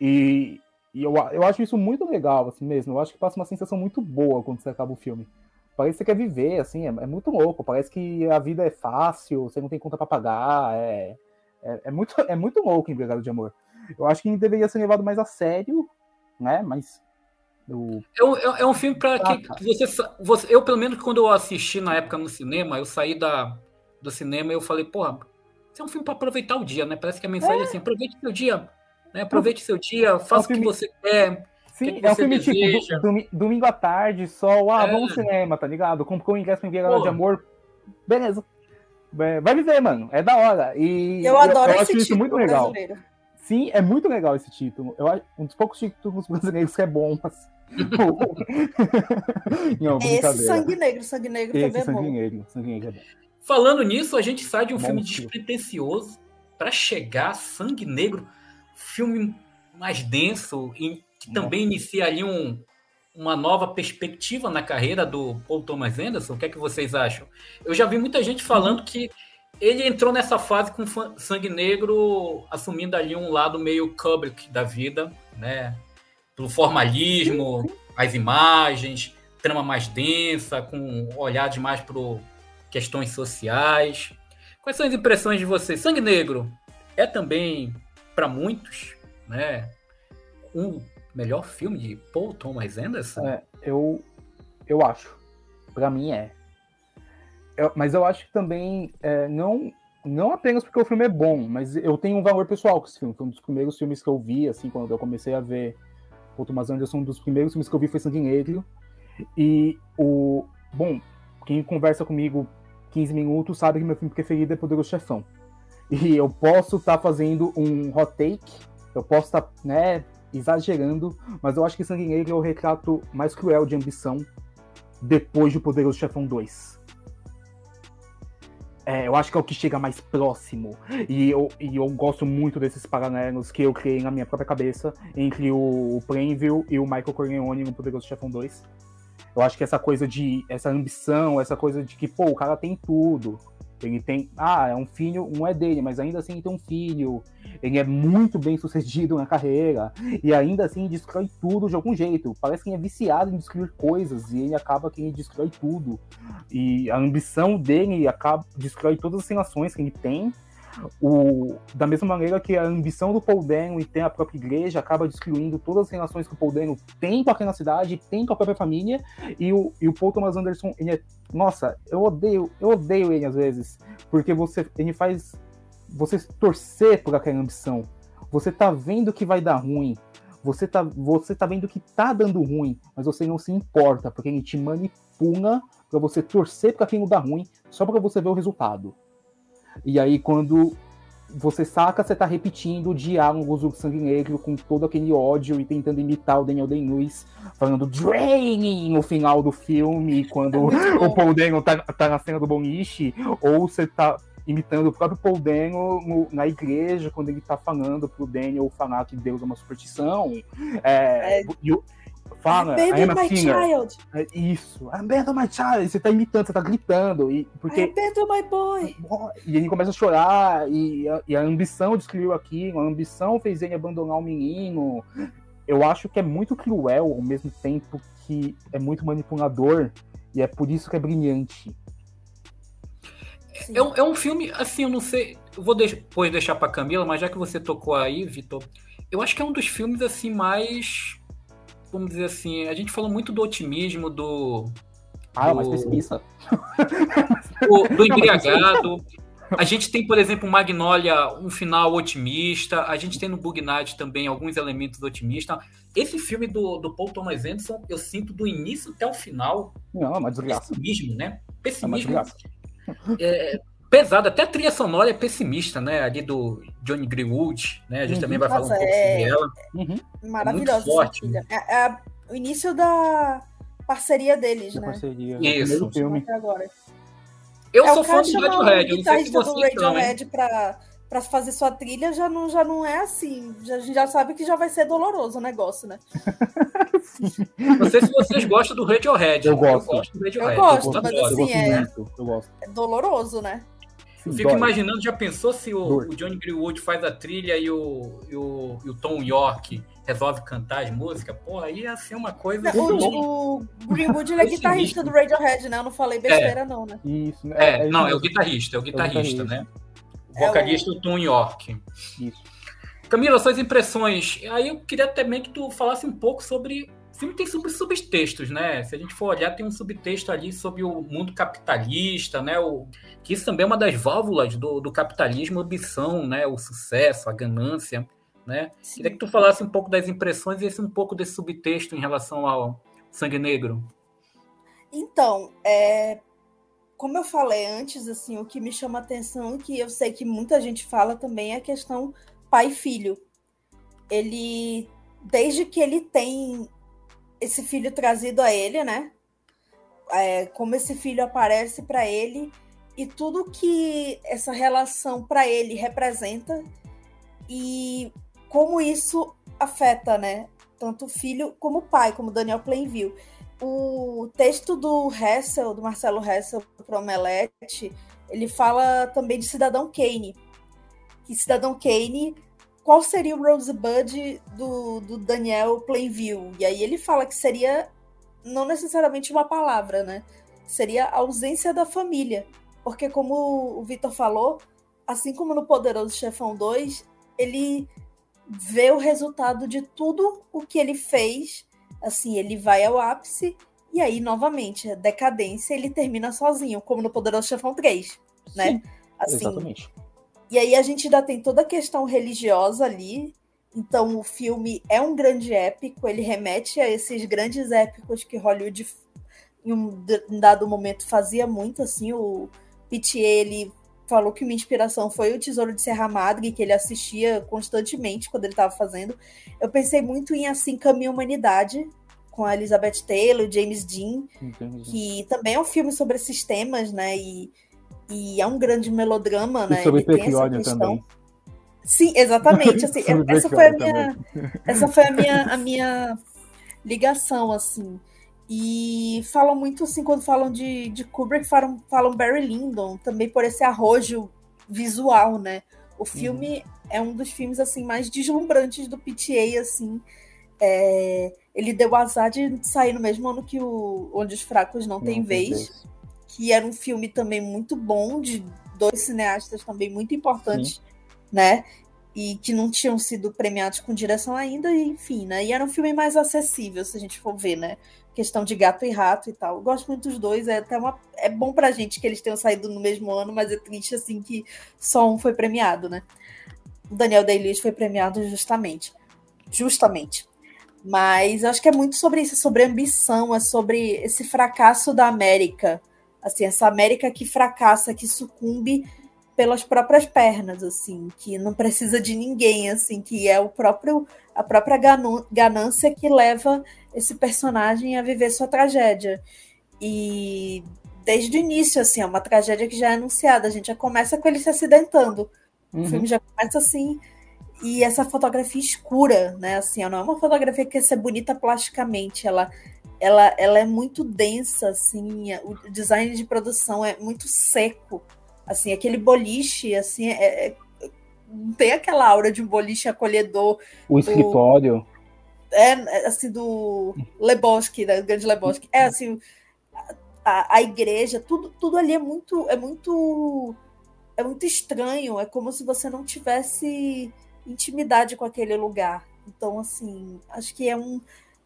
E, e eu, eu acho isso muito legal, assim mesmo. Eu acho que passa uma sensação muito boa quando você acaba o filme. Parece que você quer viver, assim, é, é muito louco. Parece que a vida é fácil, você não tem conta para pagar. É, é, é, muito, <laughs> é muito louco Empregado de Amor. Eu acho que deveria ser levado mais a sério, né? Mas.
Eu... É, é, um filme para ah, que tá. você, você. Eu, pelo menos, quando eu assisti na época no cinema, eu saí da, do cinema e eu falei, porra, isso é um filme para aproveitar o dia, né? Parece que a mensagem é, é assim: aproveite seu dia né? Aproveite seu dia, faça é um o que você quer.
Sim, que é um filme tipo, deseja. tipo domingo à tarde, sol, ah, é. vamos ao cinema, tá ligado? Comprou o ingresso pra enviar de amor. Beleza. É, vai viver, mano. É da hora. E
eu adoro eu, eu esse acho isso
muito legal. Brasileiro. Sim, é muito legal esse título. Eu acho um dos poucos títulos brasileiros que é bom, mas. <laughs>
Não, esse sangue negro, sangue negro esse também é sangue bom. Negro, sangue
negro é bom. Falando nisso, a gente sai de um bom filme despretensioso para chegar sangue negro filme mais denso, que também inicia ali um, uma nova perspectiva na carreira do Paul Thomas Anderson? O que é que vocês acham? Eu já vi muita gente falando que ele entrou nessa fase com Sangue Negro assumindo ali um lado meio Kubrick da vida, né? Do formalismo, as imagens, trama mais densa, com olhar mais para questões sociais. Quais são as impressões de vocês? Sangue Negro é também, para muitos, né, um melhor filme de Paul Thomas Anderson?
É, eu, eu acho. Para mim é. Eu, mas eu acho que também é, não não apenas porque o filme é bom, mas eu tenho um valor pessoal com esse filme. Foi um dos primeiros filmes que eu vi, assim, quando eu comecei a ver o Thomas Anderson, um dos primeiros filmes que eu vi foi Sangue Negro. E o. Bom, quem conversa comigo 15 minutos sabe que meu filme preferido é Poderoso Chefão. E eu posso estar tá fazendo um hot take, eu posso estar, tá, né, exagerando, mas eu acho que Sangue Negro é o retrato mais cruel de ambição depois de Poderoso Chefão 2. É, eu acho que é o que chega mais próximo. E eu, e eu gosto muito desses paralelos que eu criei na minha própria cabeça entre o Plainville e o Michael Corleone no Poderoso Chefão 2. Eu acho que essa coisa de. essa ambição, essa coisa de que, pô, o cara tem tudo. Ele tem. Ah, é um filho, não é dele, mas ainda assim ele tem um filho. Ele é muito bem sucedido na carreira. E ainda assim destrói tudo de algum jeito. Parece que ele é viciado em destruir coisas. E ele acaba que ele destrói tudo. E a ambição dele acaba destrói todas as relações que ele tem o, da mesma maneira que a ambição do Paul Dano e tem a própria igreja acaba destruindo todas as relações que o Paul Dano tem com aquela cidade, tem com a própria família, e o, e o Paul Thomas Anderson, ele é, nossa, eu odeio, eu odeio ele às vezes, porque você, ele faz você torcer por aquela ambição. Você tá vendo que vai dar ruim, você tá, você tá vendo que tá dando ruim, mas você não se importa, porque ele te manipula para você torcer para aquilo dar ruim, só para você ver o resultado. E aí, quando você saca, você tá repetindo diálogos do Sangue Negro com todo aquele ódio e tentando imitar o Daniel Day-Lewis, falando Draining no final do filme, quando é o Paul Dano tá, tá na cena do boliche, ou você tá imitando o próprio Paul Dano no, na igreja, quando ele tá falando pro Daniel falar que Deus é uma superstição. É, é... E, fala,
Abandon my Singer. child.
É isso, Abandon my child. Você tá imitando, você tá gritando. E, porque,
Abandon my boy.
E ele começa a chorar, e a, e a ambição descreveu aquilo, a ambição fez ele abandonar o menino. Eu acho que é muito cruel, ao mesmo tempo que é muito manipulador, e é por isso que é brilhante.
É um, é um filme, assim, eu não sei. Eu vou depois deixar pra Camila, mas já que você tocou aí, Vitor, eu acho que é um dos filmes, assim, mais vamos dizer assim, a gente falou muito do otimismo, do.
Ah, do, mas pessimista.
Do, <laughs> do embriagado. A gente tem, por exemplo, Magnolia, um final otimista. A gente tem no Bug Night também alguns elementos otimistas. Esse filme do, do Paul Thomas Anderson, eu sinto do início até o final.
Não, é uma desgraça.
Pessimismo, né? Pessimismo. É, é pesado, até a trilha sonora é pessimista, né? Ali do Johnny Greenwood, né? A gente uhum. também vai falar um pouco é... sobre ela.
Uhum. Maravilhosa forte. É, é, o início da parceria deles, da né? Parceria.
Isso.
Filme.
Agora.
Eu é, sou fã do Radiohead, eu não sei se você
do Radiohead pra, pra fazer sua trilha já não, já não é assim. Já, a gente já sabe que já vai ser doloroso o negócio, né? <laughs>
não sei se vocês gostam do Radiohead.
Eu gosto.
Eu gosto do Radiohead. Eu gosto, eu mas eu assim, é, eu gosto. é doloroso, né?
Eu fico Dói. imaginando, já pensou se o, o, Johnny Greenwood faz a trilha e o, e o, e o Tom York resolve cantar as músicas? Pô, aí ia ser uma coisa.
Não, o, o Greenwood ele é guitarrista do Radiohead, né? Eu não falei besteira, é. não, né?
Isso,
né? É, é, não, é o guitarrista, é o guitarrista, é o guitarrista. né? O vocalista é o... Tom York. Isso. Camila, suas impressões. Aí eu queria também que tu falasse um pouco sobre filme tem sub subtextos, né? Se a gente for olhar, tem um subtexto ali sobre o mundo capitalista, né? O, que isso também é uma das válvulas do, do capitalismo, a ambição, né? O sucesso, a ganância, né? Sim. Queria que tu falasse um pouco das impressões e esse um pouco desse subtexto em relação ao Sangue Negro.
Então, é, como eu falei antes, assim, o que me chama atenção, que eu sei que muita gente fala também, é a questão pai-filho. Ele, desde que ele tem esse filho trazido a ele, né? É, como esse filho aparece para ele e tudo que essa relação para ele representa e como isso afeta, né? tanto o filho como o pai, como Daniel Plainville. O texto do Hessel, do Marcelo Hessel para Omelete, ele fala também de Cidadão Kane. Que Cidadão Kane, qual seria o Rosebud do, do Daniel Plainville? E aí ele fala que seria não necessariamente uma palavra, né? Seria a ausência da família. Porque, como o Vitor falou, assim como no Poderoso Chefão 2, ele vê o resultado de tudo o que ele fez. Assim, ele vai ao ápice e aí, novamente, a decadência, ele termina sozinho, como no Poderoso Chefão 3, né? Sim,
assim, exatamente.
E aí a gente ainda tem toda a questão religiosa ali. Então o filme é um grande épico, ele remete a esses grandes épicos que Hollywood em um dado momento fazia muito assim, o Pitié, ele falou que uma inspiração foi o Tesouro de Serra Madre, que ele assistia constantemente quando ele estava fazendo. Eu pensei muito em Assim Caminha a Humanidade, com a Elizabeth Taylor, James Dean, Entendi. que também é um filme sobre esses temas, né? E, e é um grande melodrama,
e
né?
Sobre Pequione também.
Sim, exatamente. Assim, <laughs> essa foi a minha, essa foi a minha, a minha ligação, assim. E falam muito assim, quando falam de, de Kubrick, falam, falam Barry Lyndon, também por esse arrojo visual, né? O filme uhum. é um dos filmes assim mais deslumbrantes do PTA, assim. É, ele deu azar de sair no mesmo ano que o Onde os Fracos Não, não Têm vez, vez, que era um filme também muito bom, de dois cineastas também muito importantes, Sim. né? E que não tinham sido premiados com direção ainda, enfim, né? E era um filme mais acessível, se a gente for ver, né? questão de gato e rato e tal. Eu gosto muito dos dois, é até uma é bom pra gente que eles tenham saído no mesmo ano, mas é triste assim que só um foi premiado, né? O Daniel Day-Lewis foi premiado justamente. Justamente. Mas eu acho que é muito sobre isso, é sobre ambição, é sobre esse fracasso da América. Assim, essa América que fracassa, que sucumbe pelas próprias pernas, assim, que não precisa de ninguém, assim, que é o próprio a própria ganância que leva esse personagem a viver sua tragédia. E desde o início, assim, é uma tragédia que já é anunciada. A gente já começa com ele se acidentando. Uhum. O filme já começa assim. E essa fotografia escura, né? Assim, não é uma fotografia que quer ser bonita plasticamente. Ela, ela, ela é muito densa, assim. O design de produção é muito seco. Assim, aquele boliche, assim, é, é não tem aquela aura de um boliche acolhedor.
O escritório.
É, assim, do Lebowski, né? grande Lebowski. É, assim, a, a igreja, tudo, tudo ali é muito, é muito, é muito estranho. É como se você não tivesse intimidade com aquele lugar. Então, assim, acho que é um,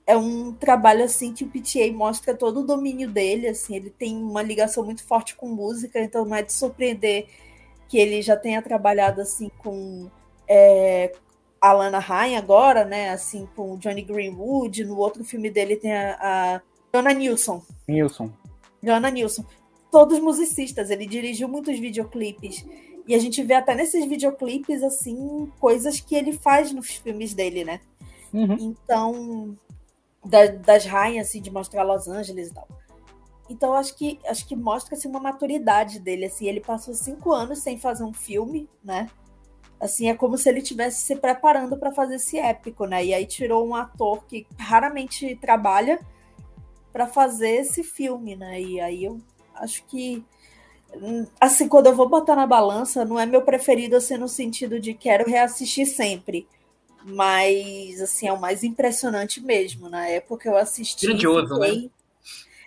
é um trabalho assim que o PTA mostra todo o domínio dele, assim, ele tem uma ligação muito forte com música, então não é de surpreender que ele já tenha trabalhado assim com é, Alana Ryan agora, né? Assim, com Johnny Greenwood. No outro filme dele tem a, a Joanna Nilsson.
Nilsson.
Joanna Nilsson. Todos musicistas. Ele dirigiu muitos videoclipes. E a gente vê até nesses videoclipes, assim, coisas que ele faz nos filmes dele, né? Uhum. Então, da, das rainhas, assim, de mostrar Los Angeles e tal. Então acho que acho que mostra assim, uma maturidade dele. Assim, ele passou cinco anos sem fazer um filme, né? Assim, é como se ele estivesse se preparando para fazer esse épico, né? E aí tirou um ator que raramente trabalha para fazer esse filme, né? E aí eu acho que assim, quando eu vou botar na balança, não é meu preferido assim no sentido de quero reassistir sempre. Mas assim, é o mais impressionante mesmo. Na época eu assisti.
Grandioso, né? fiquei... né?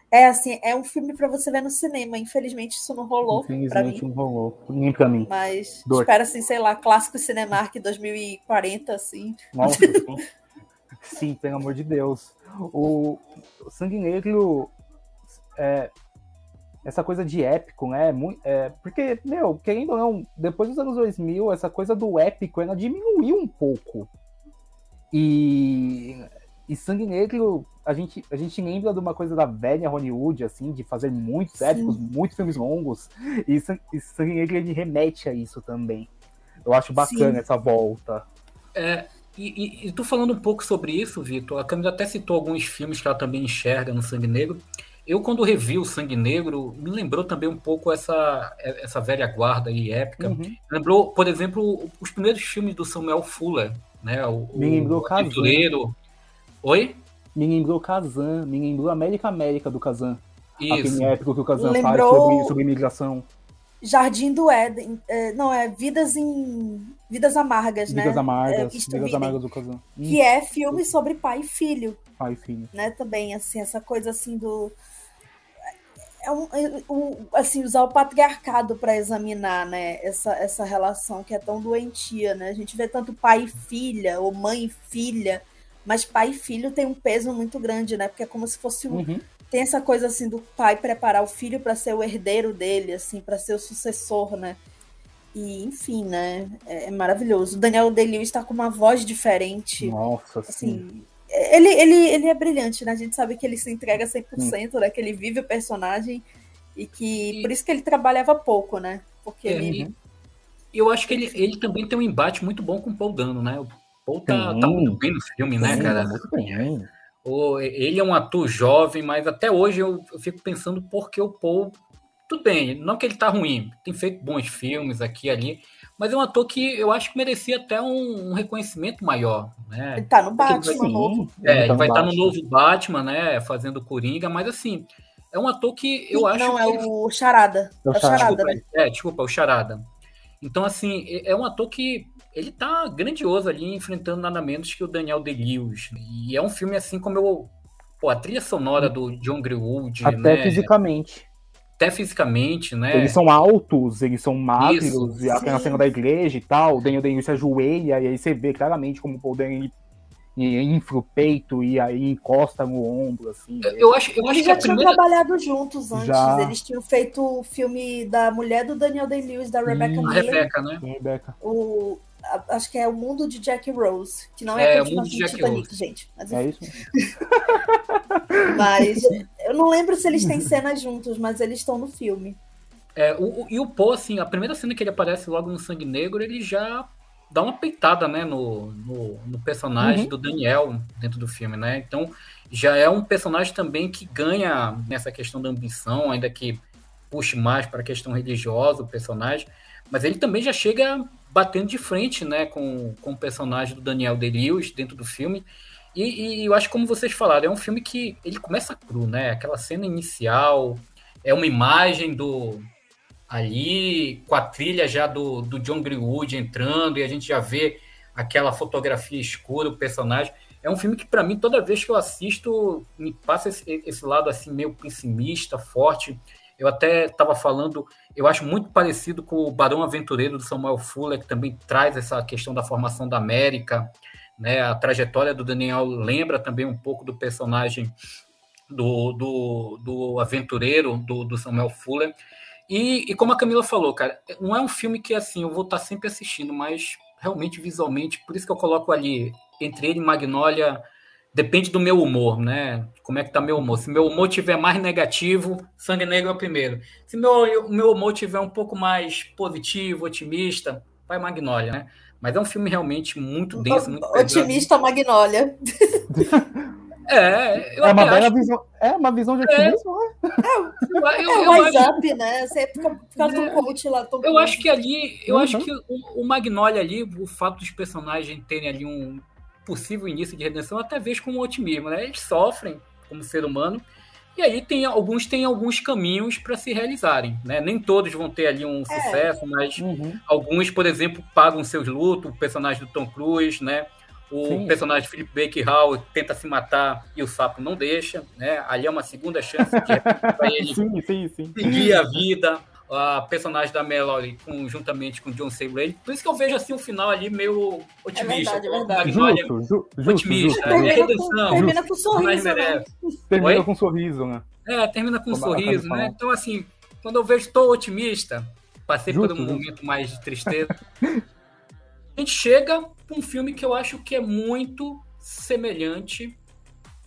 É assim, é um filme para você ver no cinema. Infelizmente isso não rolou para mim.
não rolou, nem para mim.
Mas Dor. espera assim, sei lá, clássico Cinemark 2040 assim.
Nossa, <laughs> sim, pelo amor de Deus. O, o Sangue Negro é, essa coisa de épico, né? É, porque, meu, querendo ou não, depois dos anos 2000, essa coisa do épico, ela diminuiu um pouco. E, e Sangue Negro a gente, a gente lembra de uma coisa da velha Hollywood, assim, de fazer muitos épicos, muitos filmes longos, e, e Sangue Negro ele remete a isso também. Eu acho bacana Sim. essa volta.
É, e, e, e tô falando um pouco sobre isso, Vitor. A Camila até citou alguns filmes que ela também enxerga no Sangue Negro. Eu, quando revi o Sangue Negro, me lembrou também um pouco essa, essa velha guarda aí, épica. Uhum. Lembrou, por exemplo, os primeiros filmes do Samuel Fuller, né? O,
me lembrou
o Aventureiro, Oi?
Me lembrou Kazan, me lembrou América América do Kazan. Isso. Aquele épico que o Kazan
lembrou...
faz sobre, sobre imigração.
Jardim do Éden. É, não, é Vidas em. Vidas Amargas,
Vidas
né?
Amargas.
É,
Vidas Amargas do Kazan.
Que é filme sobre pai e filho.
Pai e filho.
Né, também, assim, essa coisa assim do. É um, é um, assim, usar o patriarcado para examinar né, essa, essa relação que é tão doentia. Né? A gente vê tanto pai e filha, ou mãe e filha, mas pai e filho tem um peso muito grande, né? Porque é como se fosse um,
Uhum.
tem essa coisa assim do pai preparar o filho para ser o herdeiro dele, assim, para ser o sucessor, né? E enfim, né? É, é maravilhoso. O Daniel Day está com uma voz diferente.
Nossa, sim.
Ele, ele, ele é brilhante, né? A gente sabe que ele se entrega 100%, né? Que ele vive o personagem e que
E-
por isso que ele trabalhava pouco, né? Porque
É,
ele
e eu acho que ele, ele também tem um embate muito bom com o Paul Dano, né? O Paul tá, tá muito bem no filme, né,
Sim,
cara?
muito bem.
O- ele é um ator jovem, mas até hoje eu, eu fico pensando por que o Paul. Tudo bem, não que ele tá ruim, tem feito bons filmes aqui e ali, mas é um ator que eu acho que merecia até um, um reconhecimento maior, né?
ele tá no
Porque ele vai-
Batman novo.
Sim,
É, ele
tá
vai estar no
Batman.
novo Batman, né? Fazendo Coringa, mas assim, é um ator que eu acho
não,
que.
é
ele-
o Charada.
É o
É o Charada,
Desculpa,
né?
é, desculpa, o Charada. Então, assim, é é um ator que ele tá grandioso ali, enfrentando nada menos que o Daniel Day-Lewis. E é um filme assim como eu. Pô, a trilha sonora do John Greenwood,
Até
né?
fisicamente.
Até fisicamente, né?
Eles são altos, eles são magros,
Isso,
e aquela
sim.
cena da igreja e tal, o Daniel Day-Lewis se ajoelha, e aí você vê claramente como o Paul ele infla o peito e aí encosta no ombro, assim.
Eu acho, eu acho
Eles
que
já tinham
primeira.
trabalhado juntos antes.
Já.
Eles tinham feito o filme da mulher do Daniel Day-Lewis, da Rebecca
Hum.
A
Miller.
Rebeca, né?
O, acho que é o mundo de Jack Rose, que não
É,
é, a
o Mundo de
continuação de
Jack
Titanic,
Rose.
gente. Mas,
É isso? <laughs>
Mas eu não lembro se eles têm cenas juntos, mas eles estão no filme.
É, o, o- e o Poe, assim, a primeira cena que ele aparece logo no Sangue Negro, ele já dá uma peitada, né, no, no, no personagem
Uhum.
do Daniel dentro do filme, né? Então, já é um personagem também que ganha nessa questão da ambição, ainda que puxe mais para a questão religiosa o personagem, mas ele também já chega batendo de frente, né, com, com o personagem do Daniel Day-Lewis dentro do filme. E, e eu acho, como vocês falaram, é um filme que ele começa cru, né? Aquela cena inicial, é uma imagem do, ali com a trilha já do, do John Greenwood entrando e a gente já vê aquela fotografia escura, o personagem. É um filme que, para mim, toda vez que eu assisto, me passa esse, esse lado assim meio pessimista, forte. Eu até estava falando, eu acho muito parecido com o Barão Aventureiro do Samuel Fuller, que também traz essa questão da formação da América. Né? A trajetória do Daniel lembra também um pouco do personagem do, do, do aventureiro do, do Samuel Fuller. E, e, como a Camila falou, cara, não é um filme que assim eu vou estar sempre assistindo, mas realmente visualmente, por isso que eu coloco ali entre ele e Magnolia, depende do meu humor, né? Como é que tá meu humor? Se meu humor tiver mais negativo, Sangue Negro é o primeiro. Se meu meu humor tiver um pouco mais positivo, otimista, vai Magnolia, né? Mas é um filme realmente muito denso, muito
Otimista Magnolia. <laughs>
É, eu
é uma
até
bela
acho-
visão. É uma visão de otimismo, né?
eu, <laughs> eu-
É
eu
o Rise
acho-
Up, né? Você fica, fica com o coach lá. Tom
Eu acho que ali, eu
Uhum.
acho que o, o Magnolia ali, o fato dos personagens terem ali um possível início de redenção, até vejo com um otimismo, né? Eles sofrem como ser humano, e aí tem alguns têm alguns caminhos para se realizarem, né? Nem todos vão ter ali um
É.
sucesso, mas
Uhum.
alguns, por exemplo, pagam seus lutos, o personagem do Tom Cruise, né? O
Sim.
personagem de Philip Baker Hall tenta se matar e o sapo não deixa, né? Ali é uma segunda chance <laughs> para ele
Sim, sim, sim.
seguir a vida, a personagem da Mallory com, juntamente com John C. Reilly. Por isso que eu vejo assim um final ali meio otimista.
verdade, é verdade.
Justo, ju, justo,
otimista.
justo.
É
Termina com, termina com
Mas
sorriso, né?
Termina
Oi?
com um sorriso, né?
É, termina com um
Como
sorriso, né? Então, assim, quando eu vejo estou otimista, passei
Justo,
por um
justo.
momento mais de tristeza. <laughs> a gente chega para um filme que eu acho que é muito semelhante,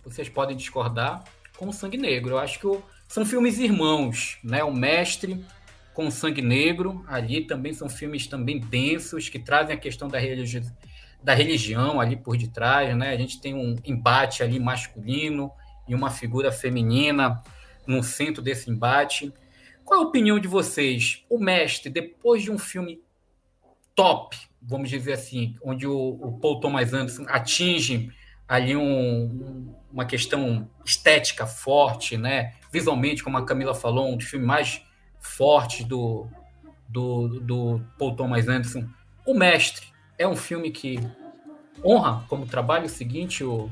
vocês podem discordar, com o Sangue Negro. Eu acho que o- são filmes irmãos, né? O Mestre com Sangue Negro, ali também são filmes também densos, que trazem a questão da, religi da religião ali por detrás, né? A gente tem um embate ali masculino e uma figura feminina no centro desse embate. Qual a opinião de vocês? O Mestre, depois de um filme top, vamos dizer assim, onde o, o Paul Thomas Anderson atinge ali um, uma questão estética forte, né? Visualmente, como a Camila falou, um dos filmes mais fortes do, do, do Paul Thomas Anderson. O Mestre é um filme que honra como trabalho seguinte o,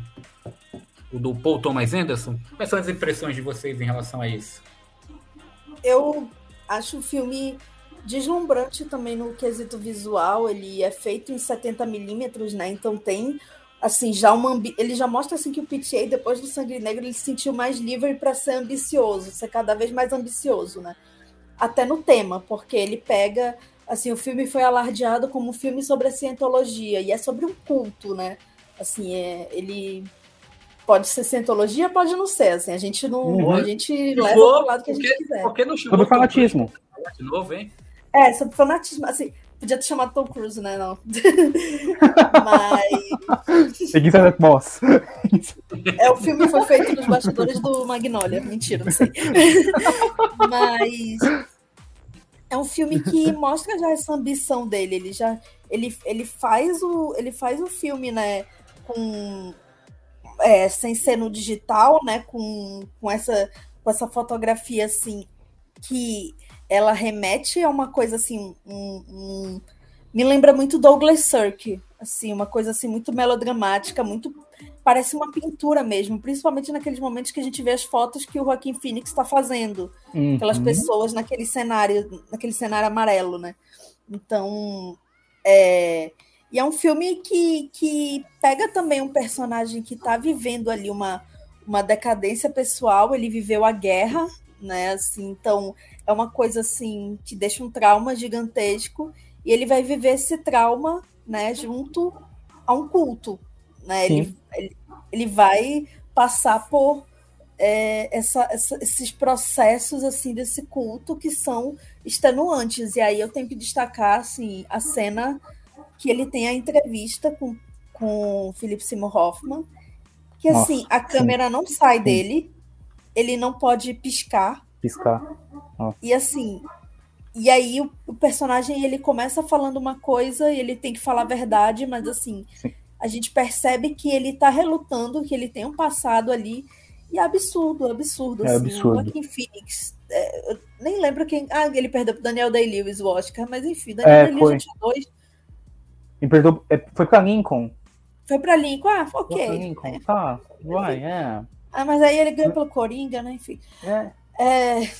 o do Paul Thomas Anderson. Quais são as impressões de vocês em relação a isso?
Eu acho o filme deslumbrante também no quesito visual. Ele é feito em 70 milímetros, né? Então tem assim já uma ele já mostra assim que o PTA depois do Sangue Negro ele se sentiu mais livre para ser ambicioso, ser cada vez mais ambicioso, né? Até no tema, porque ele pega assim, o filme foi alardeado como um filme sobre a cientologia e é sobre um culto, né? Assim, é, ele pode ser cientologia, pode não ser, assim, a gente não, uhum. a gente leva pro lado que a gente quiser.
Porque não sobre fanatismo.
De novo, hein?
É, sobre fanatismo, assim, podia ter chamado Tom Cruise, né, não. <laughs> Mas
Elizabeth Boss.
É, o filme foi feito nos bastidores do Magnolia, mentira, não sei. <laughs> Mas é um filme que mostra já essa ambição dele. Ele já ele, ele faz o ele faz o filme, né, com é, sem ser no digital, né, com, com essa com essa fotografia assim que ela remete a uma coisa assim, um, um, me lembra muito Douglas Sirk, assim, uma coisa assim muito melodramática, muito parece uma pintura mesmo, principalmente naqueles momentos que a gente vê as fotos que o Joaquim Phoenix está fazendo, uhum. aquelas pessoas naquele cenário, naquele cenário amarelo, né? Então, é... e é um filme que, que pega também um personagem que está vivendo ali uma, uma decadência pessoal, ele viveu a guerra, né? Assim, então, é uma coisa assim que deixa um trauma gigantesco e ele vai viver esse trauma, né, junto a um culto, né? Ele, ele, ele, vai passar por é, essa, essa, esses processos assim desse culto que são extenuantes. E aí eu tenho que destacar assim a cena que ele tem a entrevista com com Philip Seymour Hoffman, que assim a câmera sim. não sai dele, ele não pode piscar.
Piscar.
Nossa. E assim, e aí o, o, personagem ele começa falando uma coisa e ele tem que falar a verdade, mas assim, Sim a gente percebe que ele está relutando, que ele tem um passado ali. E é absurdo, absurdo.
É assim. absurdo. O Joaquim
Phoenix. É, eu nem lembro quem. Ah, ele perdeu pro Daniel Day-Lewis o Oscar, mas enfim, Daniel é, Day-Lewis tinha dois.
Ele perdeu, é, foi para Lincoln.
Foi para Lincoln, ah, ok. Foi pra
Lincoln, é. tá, vai, é.
Ah, mas aí ele ganhou pelo Coringa, né? Enfim.
É.
é.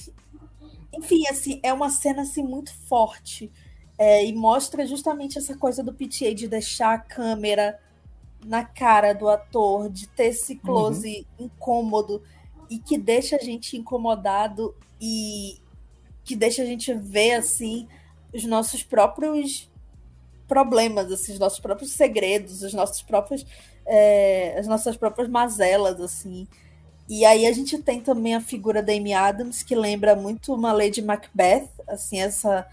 Enfim, assim, é uma cena assim muito forte. É, e mostra justamente essa coisa do PTA de deixar a câmera na cara do ator, de ter esse close uhum. incômodo e que deixa a gente incomodado e que deixa a gente ver assim os nossos próprios problemas, assim, os nossos próprios segredos, os nossos próprios, é, as nossas próprias mazelas, assim. E aí a gente tem também a figura da Amy Adams, que lembra muito uma Lady Macbeth, assim, essa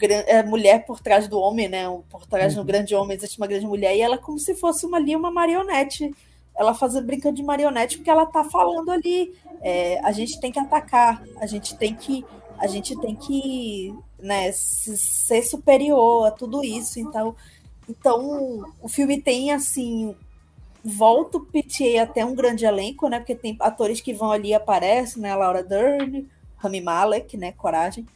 é, mulher por trás do homem, né? Por trás uhum. do grande homem existe uma grande mulher, e ela é como se fosse uma ali uma marionete. Ela fazendo brincando de marionete porque ela tá falando ali. É, a gente tem que atacar, a gente tem que, a gente tem que, né, ser superior a tudo isso. Então, então o filme tem assim volta o PTA até um grande elenco, né? Porque tem atores que vão ali e aparecem, né? A Laura Dern, Rami Malek, né? Coragem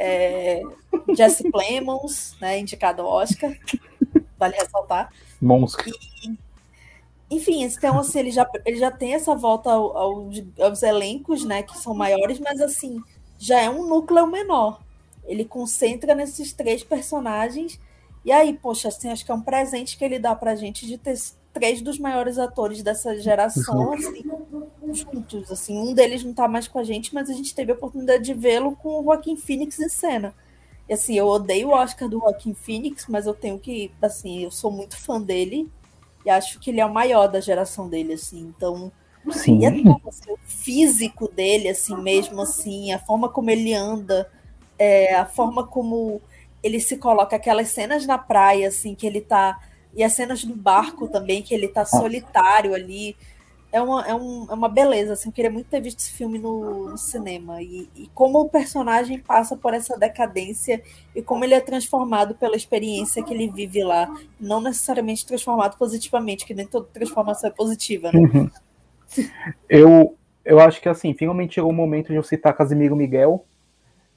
é, <laughs> Jesse Plemons, né, indicado ao Oscar, vale ressaltar.
Monstro.
E, enfim, então assim, ele já, ele já tem essa volta ao, ao, aos elencos, né, que são maiores, mas assim, já é um núcleo menor. Ele concentra nesses três personagens, e aí, poxa, assim, acho que é um presente que ele dá pra gente de ter três dos maiores atores dessa geração, assim, juntos. Assim, um deles não está mais com a gente, mas a gente teve a oportunidade de vê-lo com o Joaquim Phoenix em cena. E assim, eu odeio o Oscar do Joaquim Phoenix, mas eu tenho que, assim, eu sou muito fã dele e acho que ele é o maior da geração dele, assim. Então,
Sim.
É assim, o físico dele, assim mesmo, assim, a forma como ele anda, é, a forma como ele se coloca, aquelas cenas na praia, assim, que ele tá. E as cenas no barco também, que ele tá solitário ali é uma, é, um, é uma beleza. Assim, eu queria muito ter visto esse filme no, no cinema. E, e, como o personagem passa por essa decadência e como ele é transformado pela experiência que ele vive lá. Não necessariamente transformado positivamente, que nem toda transformação é positiva, né? Uhum.
Eu, eu acho que assim, finalmente chegou o momento de eu citar Casimiro Miguel.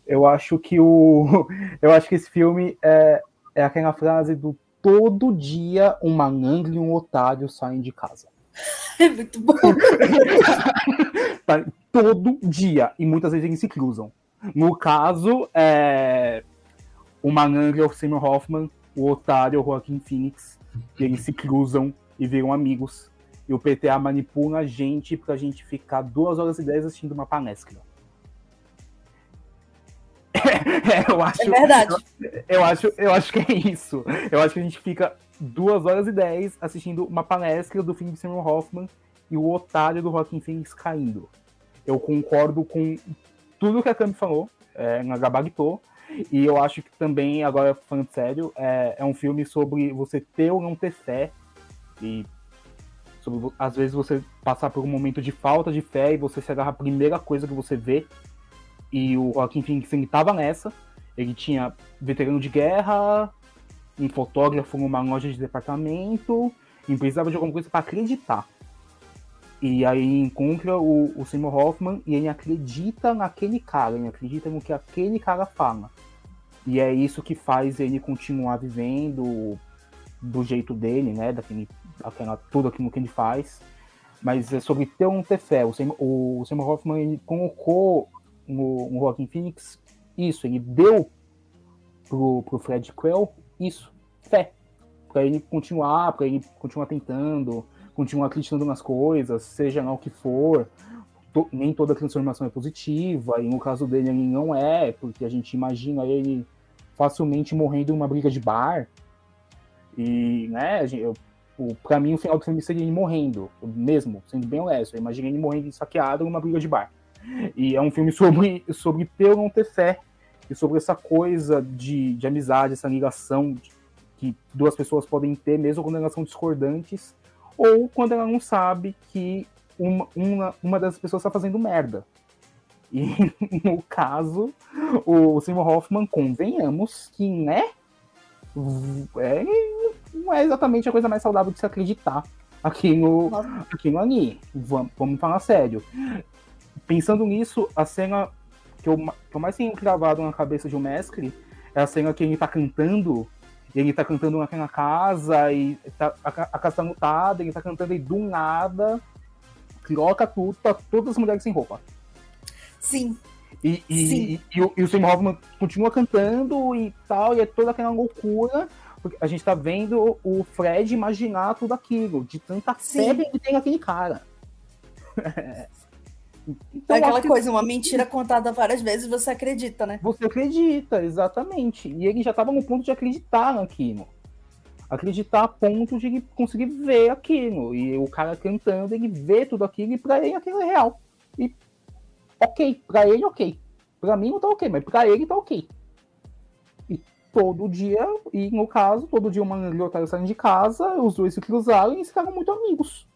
Eu acho que o. <laughs> Eu acho que esse filme é, é aquela frase do todo dia um malandro e um otário saem de casa. <laughs>
É muito bom. <laughs>
tá, todo dia. E muitas vezes eles se cruzam. No caso, é, o malandro é o Simon Hoffman, o otário é o Joaquim Phoenix. E eles se cruzam e viram amigos. E o PTA manipula a gente pra gente ficar duas horas e dez assistindo uma palestra. É, eu acho,
é verdade.
Eu, eu, acho, eu acho que é isso. Eu acho que a gente fica duas horas e dez assistindo uma palestra do filme de Simon Hoffman e o otário do Rockin' Phoenix caindo. Eu concordo com tudo que a Cami falou, é, na Gabaritou, e eu acho que também, agora falando sério, é, é um filme sobre você ter ou não ter fé, e sobre, às vezes você passar por um momento de falta de fé e você se agarra a primeira coisa que você vê e o Joaquim Phoenix ele nessa. Ele tinha veterano de guerra, um fotógrafo numa loja de departamento, e precisava de alguma coisa para acreditar. E aí encontra o, o Seymour Hoffman e ele acredita naquele cara, ele acredita no que aquele cara fala. E é isso que faz ele continuar vivendo do jeito dele, né? Daquele, daquela, tudo aquilo que ele faz. Mas é sobre ter não ter fé. O Seymour, Hoffman colocou no, no Joaquim Phoenix isso, ele deu pro, pro Fred Quell isso, fé, para ele continuar, para ele continuar tentando, continuar acreditando nas coisas, seja lá o que for. To, nem toda transformação é positiva, e no caso dele ele não é, porque a gente imagina ele facilmente morrendo em uma briga de bar. E, né, eu, pra mim o final do filme seria ele morrendo, mesmo, sendo bem honesto. Eu imaginei ele morrendo saqueado numa briga de bar. E é um filme sobre, sobre ter ou não ter fé. E sobre essa coisa de, de amizade, essa ligação que duas pessoas podem ter, mesmo quando elas são discordantes, ou quando ela não sabe que uma, uma, uma das pessoas está fazendo merda. E <laughs> no caso, o Simon Hoffman, convenhamos que, né? É, não é exatamente a coisa mais saudável de se acreditar aqui no, aqui no Ani. Vamos, vamos falar sério pensando nisso, a cena que eu, que eu mais tenho gravado na cabeça de um mestre é a cena que ele tá cantando, e ele tá cantando naquela casa, e tá, a, a, casa tá mutada, ele tá cantando e do nada troca tudo, tá todas as mulheres sem roupa.
Sim.
E, e, Sim. e, e, o, e o Sam Hoffman continua cantando e tal, e é toda aquela loucura. Porque a gente tá vendo o Fred imaginar tudo aquilo, de tanta febre que tem aquele cara. <laughs>
Então, Aquela coisa, uma mentira contada várias vezes, você acredita, né?
Você acredita, exatamente. E ele já estava no ponto de acreditar naquilo. Acreditar a ponto de conseguir ver aquilo. E o cara cantando, ele vê tudo aquilo e pra ele aquilo é real. E ok, pra ele ok. Pra mim não tá ok, mas pra ele tá ok. E todo dia, e no caso, todo dia uma otário saindo de casa, os dois se cruzaram e ficaram muito amigos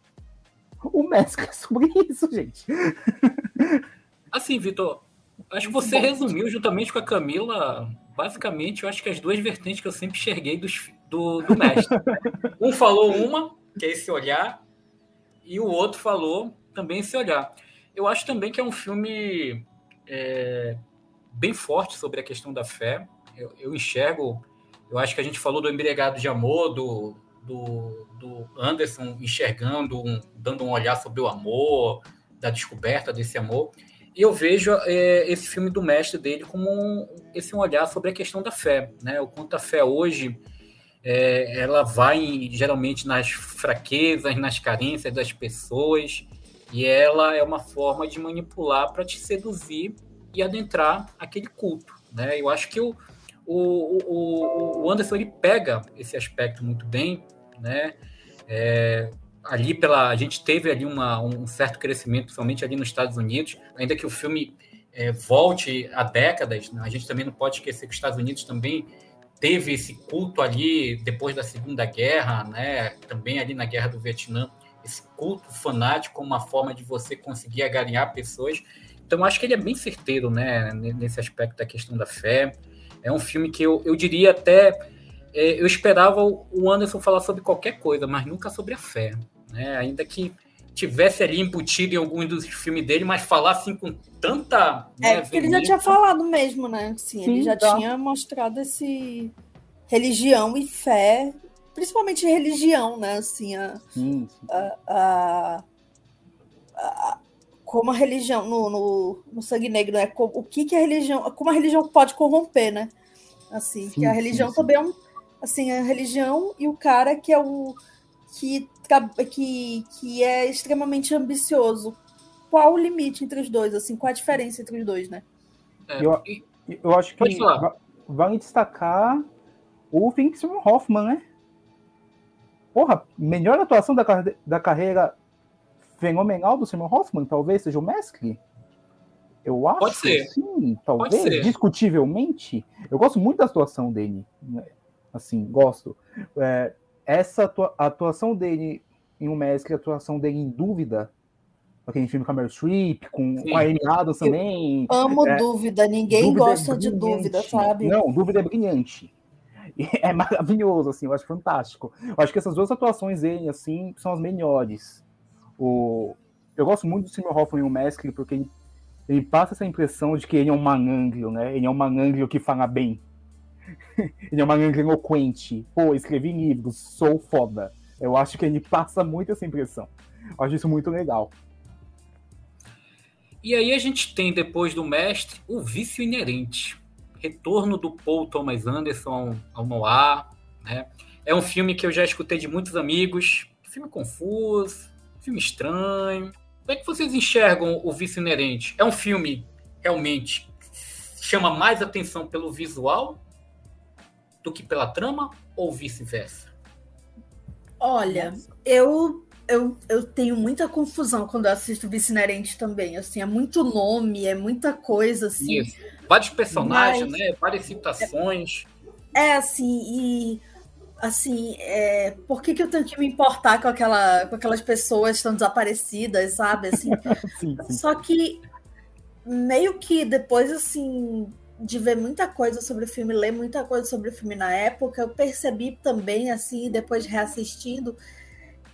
o é sobre isso, gente.
Assim, Vitor, acho que você resumiu juntamente com a Camila, basicamente, eu acho que as duas vertentes que eu sempre enxerguei dos, do, do mestre. <laughs> um falou uma, que é esse olhar, e o outro falou também esse olhar. Eu acho também que é um filme é, bem forte sobre a questão da fé. Eu, eu enxergo, eu acho que a gente falou do embriagado de amor, do, do, do Anderson enxergando, um, dando um olhar sobre o amor, da descoberta desse amor. E eu vejo é, esse filme do mestre dele como um, esse um olhar sobre a questão da fé, né? O quanto a fé hoje é, ela vai geralmente nas fraquezas, nas carências das pessoas, e ela é uma forma de manipular para te seduzir e adentrar aquele culto, né? Eu acho que o, o, o, o Anderson ele pega esse aspecto muito bem, né? É, ali pela a gente teve ali uma, um certo crescimento, principalmente ali nos Estados Unidos, ainda que o filme é, volte a décadas, né? a gente também não pode esquecer que os Estados Unidos também teve esse culto ali depois da Segunda Guerra, né? Também ali na Guerra do Vietnã, esse culto fanático como uma forma de você conseguir agarinhar pessoas. Então, acho que ele é bem certeiro, né, nesse aspecto da questão da fé. É um filme que eu, eu diria até. É, eu esperava o Anderson falar sobre qualquer coisa, mas nunca sobre a fé. Né? Ainda que tivesse ali embutido em alguns dos filmes dele, mas falar assim com tanta.
É, né, porque ele já tinha falado mesmo, né? Sim, ele já tá. tinha mostrado esse religião e fé, principalmente religião, né? Assim, a, sim, sim. A, a, a, como a religião no, no, no sangue negro, né? O que, que a religião, como a religião pode corromper, né? Assim, sim, que a religião também é um, assim, a religião e o cara que é o que, que, que é extremamente ambicioso. Qual o limite entre os dois? Assim, qual a diferença entre os dois, né?
É, eu, eu acho que vale destacar o Philip Hoffman, né? Porra, melhor atuação da, da carreira fenomenal do Simon Hoffman, talvez seja o Mescli. Eu acho
Pode ser.
sim, talvez, discutivelmente. Eu gosto muito da atuação dele. Assim, gosto. É, essa atua atuação dele em um Mescli, a atuação dele em dúvida, aquele filme com a Meryl Streep, com, com a Amy Adams também.
Eu amo é, dúvida, ninguém dúvida é gosta é de dúvida, sabe?
Não, dúvida é brilhante. <laughs> é maravilhoso, assim, eu acho fantástico. Eu acho que essas duas atuações dele, assim, são as melhores. O... Eu gosto muito do Seymour Hoffman em o Mescli, porque ele, ele, passa essa impressão de que ele é um mananglio, né? Ele é um mananglio que fala bem. <laughs> ele é um mananglio eloquente. Pô, escrevi livros, sou foda. Eu acho que ele passa muito essa impressão. Eu acho isso muito legal.
E aí a gente tem, depois do mestre, o vício inerente retorno do Paul Thomas Anderson ao, noir. Né? É um filme que eu já escutei de muitos amigos. Filme confuso, filme estranho. Como é que vocês enxergam o Vício Inerente? É um filme realmente chama mais atenção pelo visual do que pela trama ou vice-versa?
Olha, eu eu, eu tenho muita confusão quando eu assisto Vice Inerente também. Assim, é muito nome, é muita coisa, assim. Isso.
Vários personagens, Mas, né? Várias citações.
É, é assim, e assim, é, por que, que eu tenho que me importar com, aquela, com aquelas pessoas que estão desaparecidas, sabe? Assim, <laughs> sim, sim. Só que meio que depois, assim, de ver muita coisa sobre o filme, ler muita coisa sobre o filme na época, eu percebi também, assim, depois reassistindo,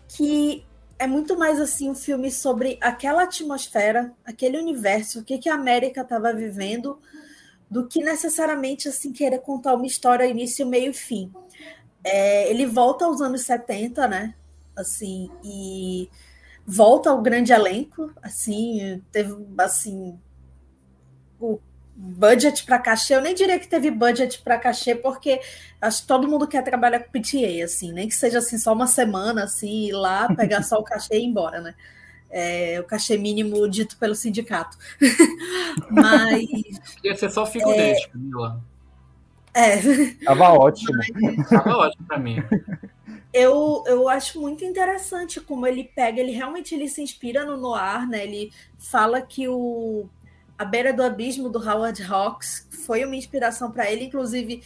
que é muito mais assim um filme sobre aquela atmosfera, aquele universo, o que, que a América estava vivendo, do que necessariamente assim querer contar uma história início, meio e fim. É, ele volta aos anos 70, né? Assim, e volta ao grande elenco, assim, teve assim o budget para cachê, eu nem diria que teve budget para cachê, porque acho que todo mundo quer trabalhar com PTA, assim, nem que seja assim só uma semana, assim, ir lá, pegar só o cachê e ir embora, né? É, o cachê mínimo dito pelo sindicato. <laughs> Mas.
Ia ser só figurante, é, Camila.
É.
Tava ótimo.
Mas, Tava ótimo para mim.
Eu, eu acho muito interessante como ele pega, ele realmente ele se inspira no noir, né? Ele fala que o a Beira do Abismo, do Howard Hawks, foi uma inspiração para ele, inclusive,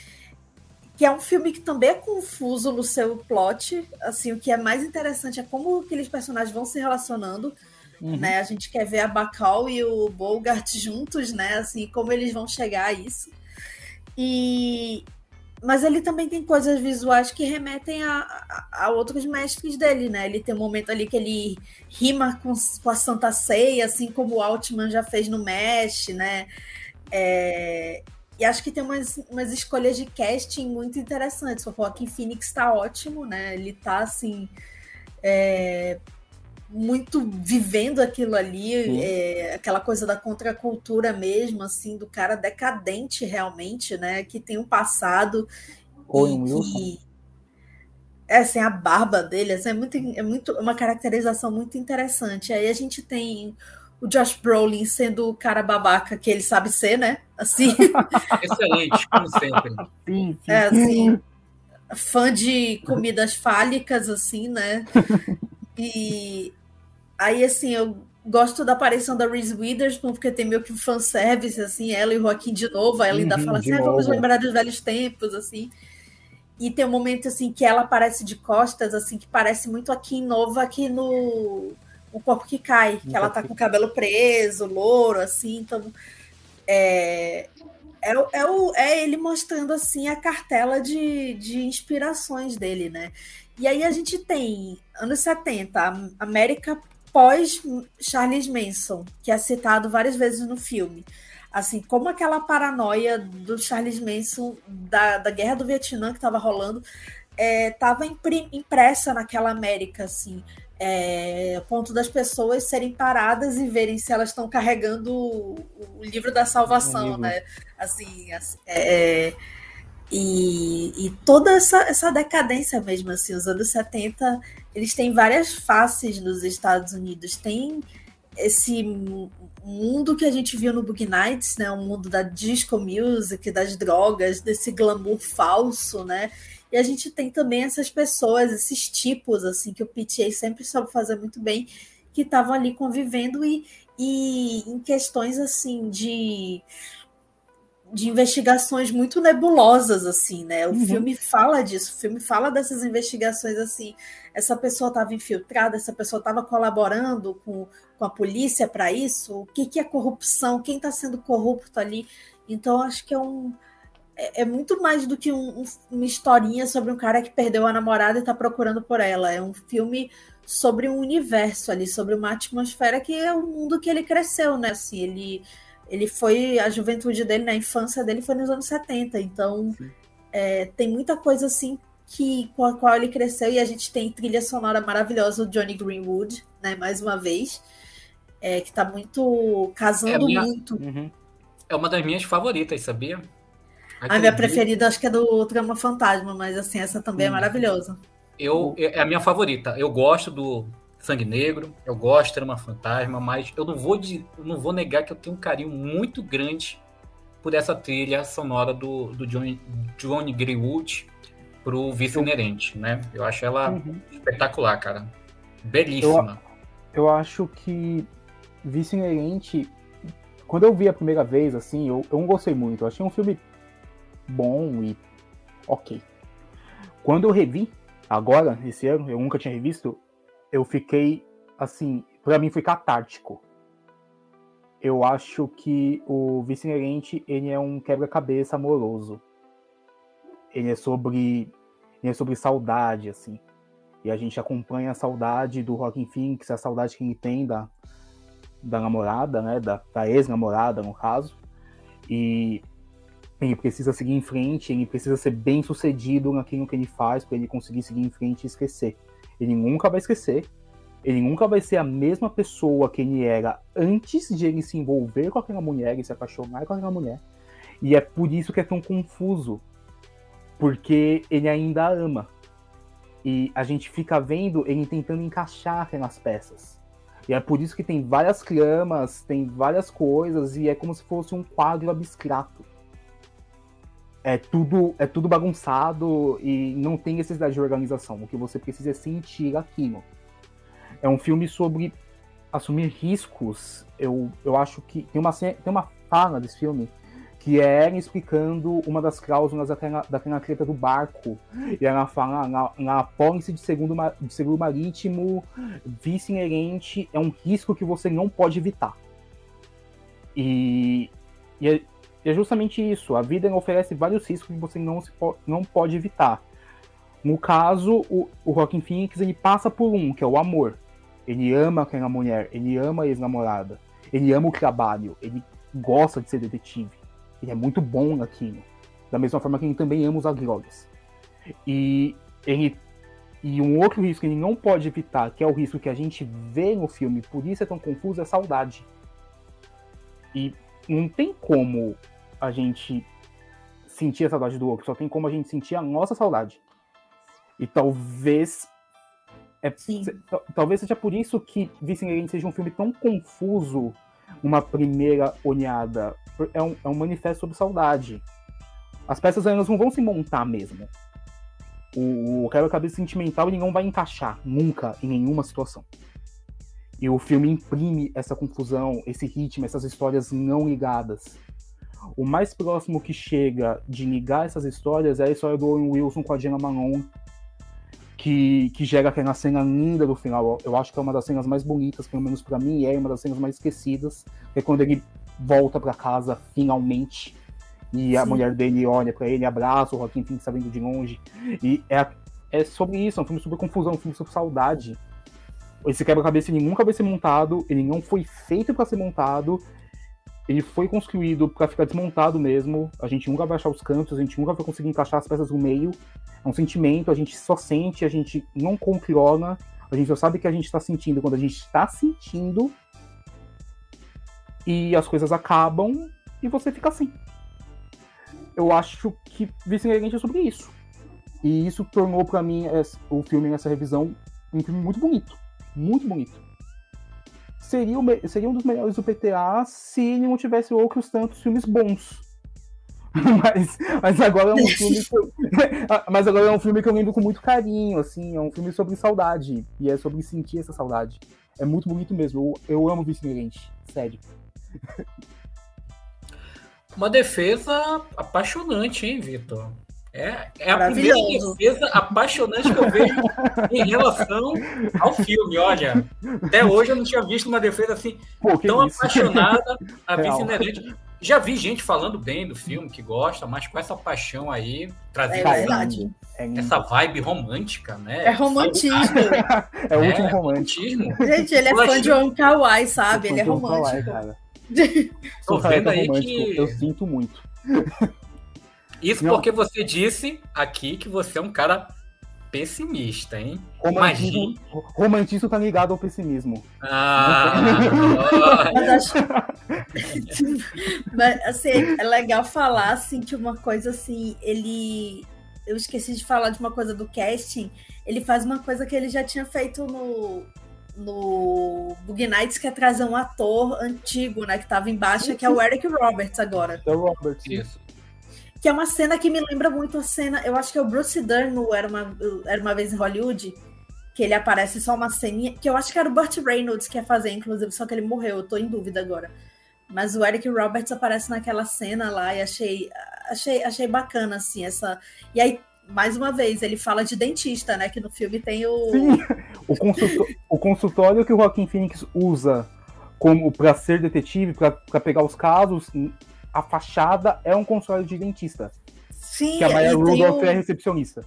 que é um filme que também é confuso no seu plot. Assim, o que é mais interessante é como aqueles personagens vão se relacionando. Uhum. Né? A gente quer ver a Bacall e o Bogart <laughs> juntos, né? Assim, como eles vão chegar a isso. E, mas ele também tem coisas visuais que remetem a, a, a, outros mestres dele, né? Ele tem um momento ali que ele rima com, com a Santa Ceia, assim como o Altman já fez no Mesh, né? É, e acho que tem umas, umas escolhas de casting muito interessantes. O Joaquim Phoenix tá ótimo, né? Ele tá assim. É, muito vivendo aquilo ali, é, aquela coisa da contracultura mesmo, assim, do cara decadente realmente, né? Que tem um passado
Oi, e que
é assim, a barba dele assim, é muito é muito uma caracterização muito interessante. Aí a gente tem o Josh Brolin sendo o cara babaca que ele sabe ser, né? Assim. <laughs>
Excelente, como sempre.
Sim, sim. É assim, fã de comidas fálicas assim, né? <laughs> E aí, assim, eu gosto da aparição da Reese Witherspoon, porque tem meio que um fanservice, assim, ela e o Joaquim de novo, aí ela ainda uhum, fala assim, ah, vamos lembrar dos velhos tempos, assim. e tem um momento assim que ela aparece de costas, assim, que parece muito aqui Nova, aqui no O Corpo que Cai, que ela tá com o cabelo preso, louro, assim, então é, é, é, o, é ele mostrando assim a cartela de, de inspirações dele, né? E aí a gente tem anos 70, América pós Charles Manson, que é citado várias vezes no filme assim, como aquela paranoia do Charles Manson da, da guerra do Vietnã que estava rolando estava é, impressa naquela América, assim, é, ponto das pessoas serem paradas e verem se elas estão carregando o, o, livro da salvação, né? Assim, assim é, e, e, toda essa, essa decadência mesmo, assim, os anos 70, eles têm várias faces nos Estados Unidos. Tem esse mundo que a gente viu no Bug Nights, né? O mundo da disco music, das drogas, desse glamour falso, né? E a gente tem também essas pessoas, esses tipos, assim, que o PTA sempre soube fazer muito bem, que estavam ali convivendo e, e em questões, assim, de de investigações muito nebulosas, assim, né? O uhum. filme fala disso, o filme fala dessas investigações assim. Essa pessoa estava infiltrada, essa pessoa estava colaborando com, com a polícia para isso. O que, que é corrupção? Quem está sendo corrupto ali? Então, acho que é um. É, é muito mais do que um, um, uma historinha sobre um cara que perdeu a namorada e está procurando por ela. É um filme sobre um universo ali, sobre uma atmosfera que é o mundo que ele cresceu, né? Assim, ele ele foi, a juventude dele, na né, infância dele foi nos anos 70, então é, tem muita coisa assim que com a qual ele cresceu e a gente tem trilha sonora maravilhosa do Johnny Greenwood, né, mais uma vez, é, que está muito casando é minha, muito. Uhum.
É uma das minhas favoritas, sabia?
a minha preferida acho que é do Trama Fantasma, mas assim, essa também é maravilhosa.
Eu, é a minha favorita. Eu gosto do Sangue Negro, eu gosto de Trama Fantasma, mas eu não vou, de, não vou negar que eu tenho um carinho muito grande por essa trilha sonora do, do Johnny, Johnny Greenwood pro Vice Inerente, né? Eu acho ela uhum. espetacular, cara. Belíssima.
Eu, eu acho que Vice Inerente, quando eu vi a primeira vez, assim, eu, eu não gostei muito. Eu achei um filme bom e ok. Quando eu revi, agora, esse ano, eu nunca tinha revisto, eu fiquei assim, para mim foi catártico. Eu acho que o Vice Inerente, ele é um quebra-cabeça amoroso. Ele é sobre ele é sobre saudade assim. E a gente acompanha a saudade do Rockin' Phoenix, a saudade que ele tem da, da namorada, né, da, da ex-namorada no caso. E ele precisa seguir em frente, ele precisa ser bem sucedido naquilo que ele faz para ele conseguir seguir em frente e esquecer. Ele nunca vai esquecer. Ele nunca vai ser a mesma pessoa que ele era antes de ele se envolver com aquela mulher e se apaixonar com aquela mulher. E é por isso que é tão confuso. Porque ele ainda ama. E a gente fica vendo ele tentando encaixar aquelas peças. E é por isso que tem várias clamas, tem várias coisas, e é como se fosse um quadro abstrato é tudo, é tudo bagunçado e não tem necessidade de organização. O que você precisa é sentir aquilo. É um filme sobre assumir riscos. Eu, eu acho que tem uma, tem uma fala desse filme que é explicando uma das cláusulas daquela, daquela treta do barco. E ela fala, na, na de seguro, de seguro marítimo, vice inerente é um risco que você não pode evitar. E, e é, e é justamente isso. A vida oferece vários riscos que você não, se po não pode evitar. No caso, o, o Rockin' Phoenix ele passa por um, que é o amor. Ele ama aquela mulher, ele ama a ex-namorada, ele ama o trabalho, ele gosta de ser detetive. Ele é muito bom naquilo. Da mesma forma que ele também ama os drogas. E ele e um outro risco que ele não pode evitar, que é o risco que a gente vê no filme, por isso é tão confuso, é saudade. E não tem como a gente sentir a saudade do outro, só tem como a gente sentir a nossa saudade. E talvez. É, talvez seja por isso que Vice seja um filme tão confuso uma primeira olhada. É um, é um manifesto sobre saudade. As peças elas não vão se montar mesmo. O, o quebra-cabeça sentimental ele não vai encaixar nunca em nenhuma situação. E o filme imprime essa confusão, esse ritmo, essas histórias não ligadas O mais próximo que chega de ligar essas histórias é a história do Owen Wilson com a Jenna Malone, que, que gera aquela cena linda do final. Eu acho que é uma das cenas mais bonitas, pelo menos para mim, e é uma das cenas mais esquecidas, que é quando ele volta para casa finalmente e Sim. a mulher dele olha para ele, abraça o Joaquim Phoenix tá vindo de longe. E é, é sobre isso, é um filme sobre confusão, um filme sobre saudade. Esse quebra-cabeça ele nunca vai ser montado, ele não foi feito para ser montado, ele foi construído para ficar desmontado mesmo. A gente nunca vai achar os cantos, a gente nunca vai conseguir encaixar as peças no meio. É um sentimento, a gente só sente, a gente não controla, a gente só sabe que a gente está sentindo quando a gente está sentindo. E as coisas acabam e você fica assim eu acho que Vice é sobre isso. E isso tornou para mim o filme nessa revisão um filme muito bonito. Muito bonito. Seria, o, seria um dos melhores do PTA se ele não tivesse outros tantos filmes bons. <laughs> mas, mas agora é um filme que eu, <laughs> mas agora é um filme que eu lembro com muito carinho, assim, é um filme sobre saudade e é sobre sentir essa saudade. É muito bonito mesmo. Eu, eu amo Vice sério.
Uma defesa apaixonante, hein, Vitor? É, é a primeira defesa apaixonante que eu vejo em relação ao filme. Olha, até hoje eu não tinha visto uma defesa assim Pô, tão isso? apaixonada a vice inerente. Já vi gente falando bem do filme, que gosta, mas com essa paixão aí, trazendo é essa, essa vibe romântica, né?
É romantismo.
é o último é, romântico.
Gente, ele é fã de um kawaii, sabe? Ele é romântico. Kawaii,
Tô vendo aí
que... Eu sinto muito.
Isso Não. porque você disse aqui que você é um cara pessimista, hein? Romantismo,
romantismo tá ligado ao pessimismo.
Ah,
mas, acho... <laughs> mas assim, é legal falar assim que uma coisa assim, ele eu esqueci de falar de uma coisa do casting, ele faz uma coisa que ele já tinha feito no no Bug Nights, que é trazer um ator antigo, né? Que tava embaixo, que é o Eric Roberts agora.
É o Roberts.
Isso.
Que é uma cena que me lembra muito a cena. Eu acho que é o Bruce Dern no Era uma, era uma vez em Hollywood. Que ele aparece só uma ceninha. Que eu acho que era o Burt Reynolds que ia fazer, inclusive, só que ele morreu. Eu tô em dúvida agora. Mas o Eric Roberts aparece naquela cena lá e achei, achei, achei bacana, assim, essa. E aí mais uma vez, ele fala de dentista, né? Que no filme tem o.
Sim, o, consultório, o consultório que o Joaquim Phoenix usa como para ser detetive, para pegar os casos, a fachada é um consultório de dentista.
Sim,
que a Maya Rudolph o... é recepcionista.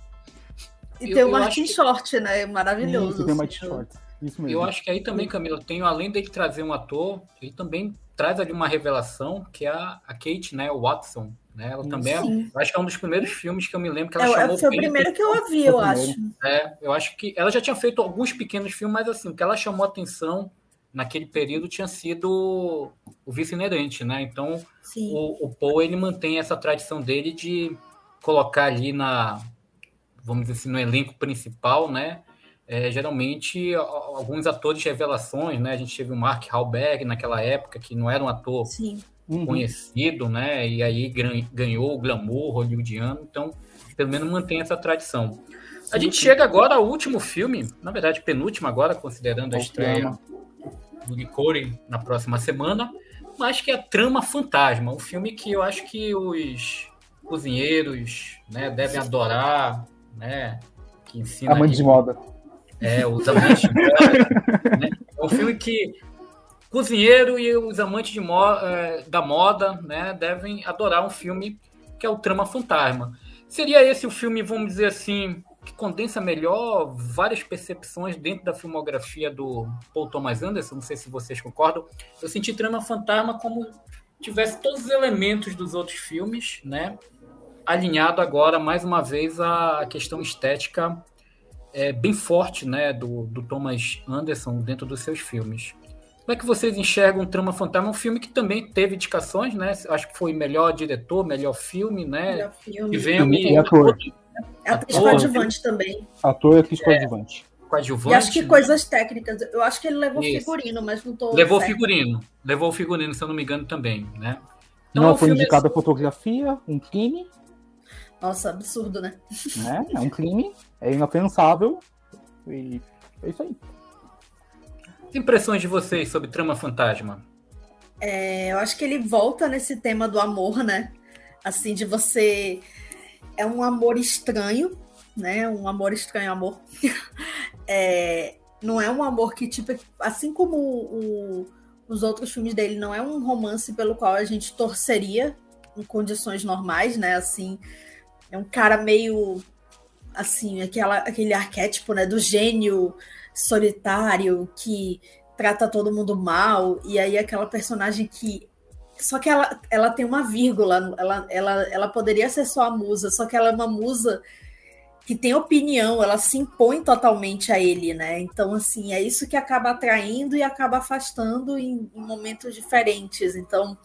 E eu, tem o Martin acho... Short, né? Maravilhoso.
Isso, tem o Martin Short. Isso mesmo.
Eu acho que aí também, Camila, tenho, além dele trazer um ator, ele também traz ali uma revelação, que é a, a Kate, né? O Watson, né? Ela também é, acho que é um dos primeiros filmes que eu me lembro que ela é, chamou.
Foi o primeiro que eu ouvi, eu acho.
É, eu acho que ela já tinha feito alguns pequenos filmes, mas assim, o que ela chamou atenção naquele período tinha sido o vice inerente, né? Então o, o Paul ele mantém essa tradição dele de colocar ali na, vamos dizer assim, no elenco principal, né? É, geralmente alguns atores de revelações, né? A gente teve o Mark Halberg naquela época que não era um ator Sim uhum. conhecido, né? E aí ganhou o glamour hollywoodiano, então pelo menos mantém essa tradição. A gente chega agora ao último filme, na verdade, penúltimo agora, considerando a estreia do Licori na próxima semana, mas que é a Trama Fantasma, um filme que eu acho que os cozinheiros né, devem adorar, né? Que ensina.
Amante de moda.
É, os amantes de moda. né? É um filme que cozinheiro e os amantes de mo é, da moda né, devem adorar um filme que é o Trama Fantasma. Seria esse o filme, vamos dizer assim, que condensa melhor várias percepções dentro da filmografia do Paul Thomas Anderson? Não sei se vocês concordam. Eu senti Trama Fantasma como tivesse todos os elementos dos outros filmes, né? Alinhado agora, mais uma vez, à questão estética é, bem forte né, do, do Thomas Anderson dentro dos seus filmes. Como é que vocês enxergam Trama Fantasma? Um filme que também teve indicações, né? Acho que foi melhor diretor, melhor filme, né?
Melhor filme.
E vem e ator.
É atriz coadjuvante também.
Ator e atriz coadjuvante.
É, coadjuvante.
E acho que né? coisas técnicas. Eu acho que ele levou Isso. figurino, mas não tô.
Levou certo. figurino. Levou figurino, se eu não me engano, também, né?
Então, não, foi indicada é... fotografia, um crime.
Nossa, absurdo, né?
É, é um crime, é inapensável. E é isso aí.
Impressões de vocês sobre Trama Fantasma?
É, eu acho que ele volta nesse tema do amor, né? Assim, de você. É um amor estranho, né? Um amor estranho, amor. <laughs> é, não é um amor que, tipo, assim como o, os outros filmes dele, não é um romance pelo qual a gente torceria em condições normais, né? Assim, é um cara meio assim, aquela, aquele arquétipo, né, do gênio solitário que trata todo mundo mal, e aí aquela personagem que só que ela, ela tem uma vírgula, ela, ela, ela poderia ser só a musa, só que ela é uma musa que tem opinião, ela se impõe totalmente a ele, né? Então, assim, é isso que acaba atraindo e acaba afastando em, em momentos diferentes. Então,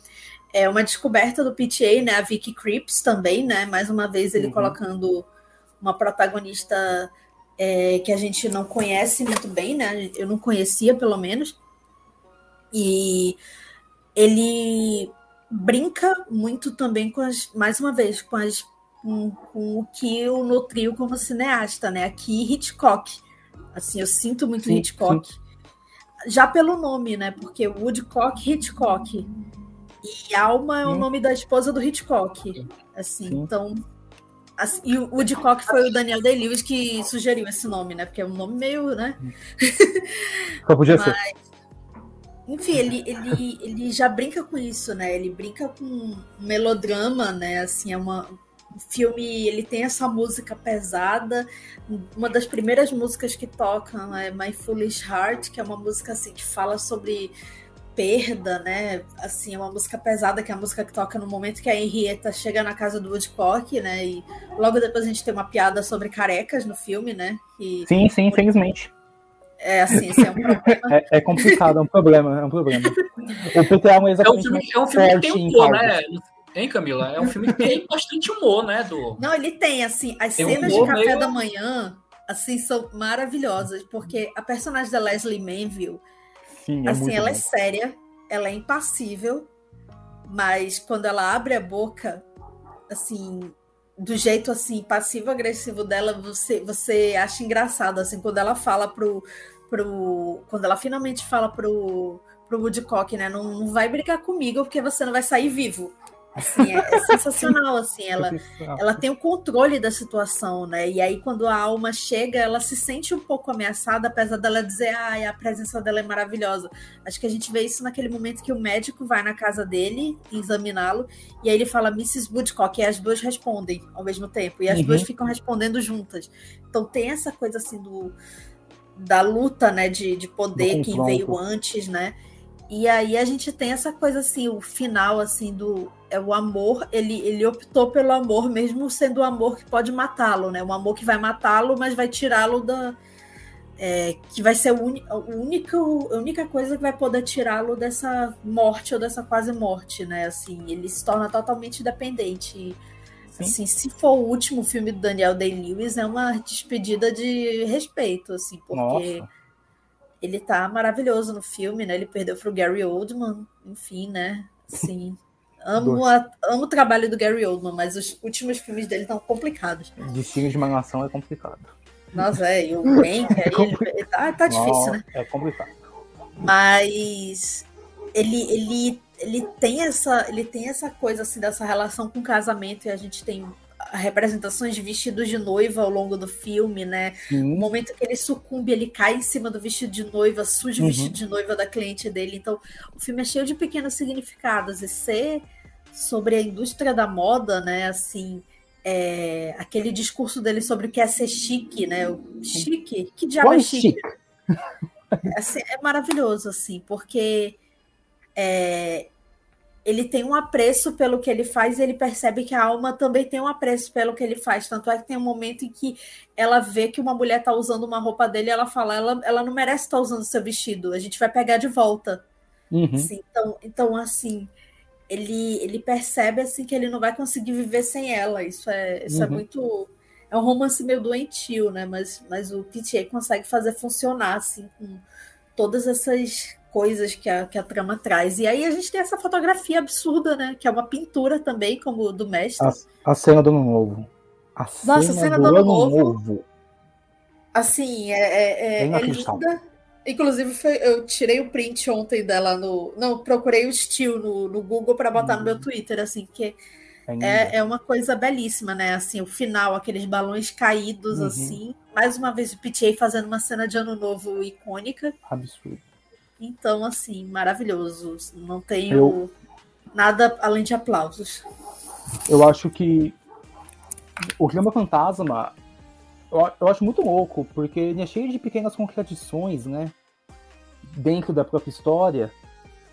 é uma descoberta do PTA, né? A Vicky Creeps também, né? Mais uma vez ele uhum. colocando uma protagonista é, que a gente não conhece muito bem, né? Eu não conhecia, pelo menos. E ele brinca muito também com as, mais uma vez, com as com, com o que o nutriu como cineasta, né? Aqui Hitchcock. Assim, eu sinto muito sim, Hitchcock. Sim. Já pelo nome, né? Porque Woodcock Hitchcock. E Alma é o nome da esposa do Hitchcock. Assim, Sim. então. Assim, e o Woodcock foi o Daniel Day-Lewis que sugeriu esse nome, né? Porque é um nome meio, né?
Só podia <laughs> Mas, ser.
Enfim, ele, ele, ele já brinca com isso, né? Ele brinca com melodrama, né? Assim, é uma, o filme ele tem essa música pesada. Uma das primeiras músicas que tocam é My Foolish Heart, que é uma música assim que fala sobre perda, né? Assim, é uma música pesada, que é a música que toca no momento que a Henrietta chega na casa do Woodcock, né? E logo depois a gente tem uma piada sobre carecas no filme, né?
Que... Sim, sim, infelizmente.
É assim, esse é um problema.
É, é, complicado, é um problema, é um problema. O
PTA é, é um filme, é um filme que tem humor, né? Hein, Camila? É um filme que tem bastante humor, né? Do...
Não, ele tem, assim, as tem cenas de café meio... da manhã, assim, são maravilhosas, porque a personagem da Leslie Manville Sim, é assim, ela é bom. é séria, ela é impassível, mas quando ela abre a boca, assim, do jeito assim passivo-agressivo dela, você você acha engraçado assim quando ela fala pro pro quando ela finalmente fala pro pro Woodcock, né? Não, não vai brigar comigo porque você não vai sair vivo. Assim, é, é sensacional, <laughs> assim, ela, ela tem o controle da situação, né? E aí, quando a alma chega, ela se sente um pouco ameaçada, apesar dela dizer, ah, a presença dela é maravilhosa. Acho que a gente vê isso naquele momento que o médico vai na casa dele examiná-lo, e aí ele fala Mrs. Woodcock, e as duas respondem ao mesmo tempo, e as uhum. duas ficam respondendo juntas. Então tem essa coisa assim do da luta, né, de, de poder, quem veio antes, né? E aí a gente tem essa coisa assim, o final assim do é o amor, ele, ele optou pelo amor mesmo sendo o amor que pode matá-lo, né? O amor que vai matá-lo, mas vai tirá-lo da é, que vai ser a, única, a única coisa que vai poder tirá-lo dessa morte ou dessa quase morte, né? Assim, ele se torna totalmente dependente. Assim, se for o último filme do Daniel Day-Lewis, é uma despedida de respeito, assim, porque Nossa ele tá maravilhoso no filme, né? Ele perdeu pro Gary Oldman, enfim, né? Sim. <laughs> Amo, a, amo o trabalho do Gary Oldman, mas os últimos filmes dele estão complicados.
Destino de Malhação é complicado.
Nossa, é, e o <laughs> Hank é ele, tá, tá difícil, Nossa, né?
É complicado.
Mas ele, ele, ele tem essa ele tem essa coisa assim dessa relação com o casamento e a gente tem representações de vestidos de noiva ao longo do filme, né? O momento que ele sucumbe, ele cai em cima do vestido de noiva, suja uhum. o vestido de noiva da cliente dele. Então, o filme é cheio de pequenos significados. E ser sobre a indústria da moda, né? Assim, é, aquele discurso dele sobre o que é ser chique, né? O chique? Que diabo é chique? É, <laughs> assim, é maravilhoso, assim, porque é, ele tem um apreço pelo que ele faz e ele percebe que a alma também tem um apreço pelo que ele faz. Tanto é que tem um momento em que ela vê que uma mulher está usando uma roupa dele e ela fala: ela, ela não merece estar tá usando seu vestido, a gente vai pegar de volta. Uhum. Assim, então, então, assim, ele, ele percebe assim que ele não vai conseguir viver sem ela. Isso é, isso é uhum. é muito. É um romance meio doentio, né? Mas, mas o PTA consegue fazer funcionar assim com todas essas coisas que a, que a trama traz. E aí a gente tem essa fotografia absurda, né? Que é uma pintura também, como do mestre.
A, a cena do ano novo. A Nossa, cena, a cena do, do, ano, novo. novo.
Assim, é, é, é, é linda. Inclusive, foi, eu tirei o print ontem dela no. Não, procurei o estilo no, no Google para botar uhum. no meu Twitter, assim, que é, é, uma coisa belíssima, né? Assim, o final, aqueles balões caídos, uhum. assim. Mais uma vez o PTA fazendo uma cena de ano novo icônica.
Absurdo.
Então, assim, maravilhoso. Não tenho eu... nada além de aplausos.
Eu acho que o Clima Fantasma eu, eu acho muito louco, porque ele é cheio de pequenas contradições, né? Dentro da própria história.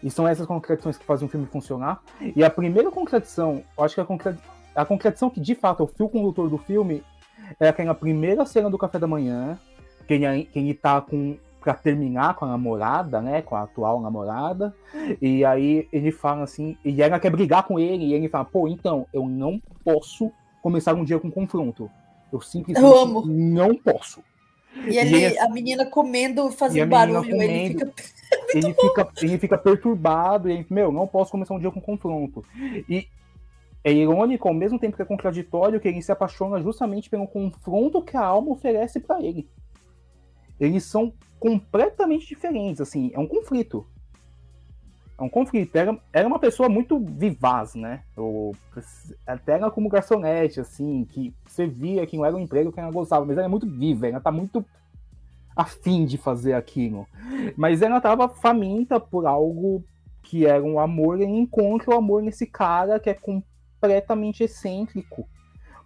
E são essas contradições que fazem o filme funcionar. E a primeira contradição, eu acho que a, contra... a contradição que de fato é o fio condutor do filme é aquela primeira cena do café da manhã, que ele, que ele tá com para terminar com a namorada, né, com a atual namorada, e aí ele fala assim, e ela quer brigar com ele, e ele fala, pô, então, eu não posso começar um dia com confronto. Eu simplesmente eu não posso.
E, ele, e a menina comendo, fazendo barulho, comendo, <laughs> ele fica.
ele fica, ele fica perturbado e ele, meu, não posso começar um dia com confronto. E é irônico, ao mesmo tempo que é contraditório, que ele se apaixona justamente pelo confronto que a alma oferece para ele. Eles são completamente diferentes, assim, é um conflito é um conflito. Era, era uma pessoa muito vivaz, né? Ou, até era como garçonete, assim, que você via que não era um emprego que ela gostava, mas ela é muito viva, ela tá muito afim de fazer aquilo. Mas ela tava faminta por algo que era um amor e encontra o amor nesse cara que é completamente excêntrico.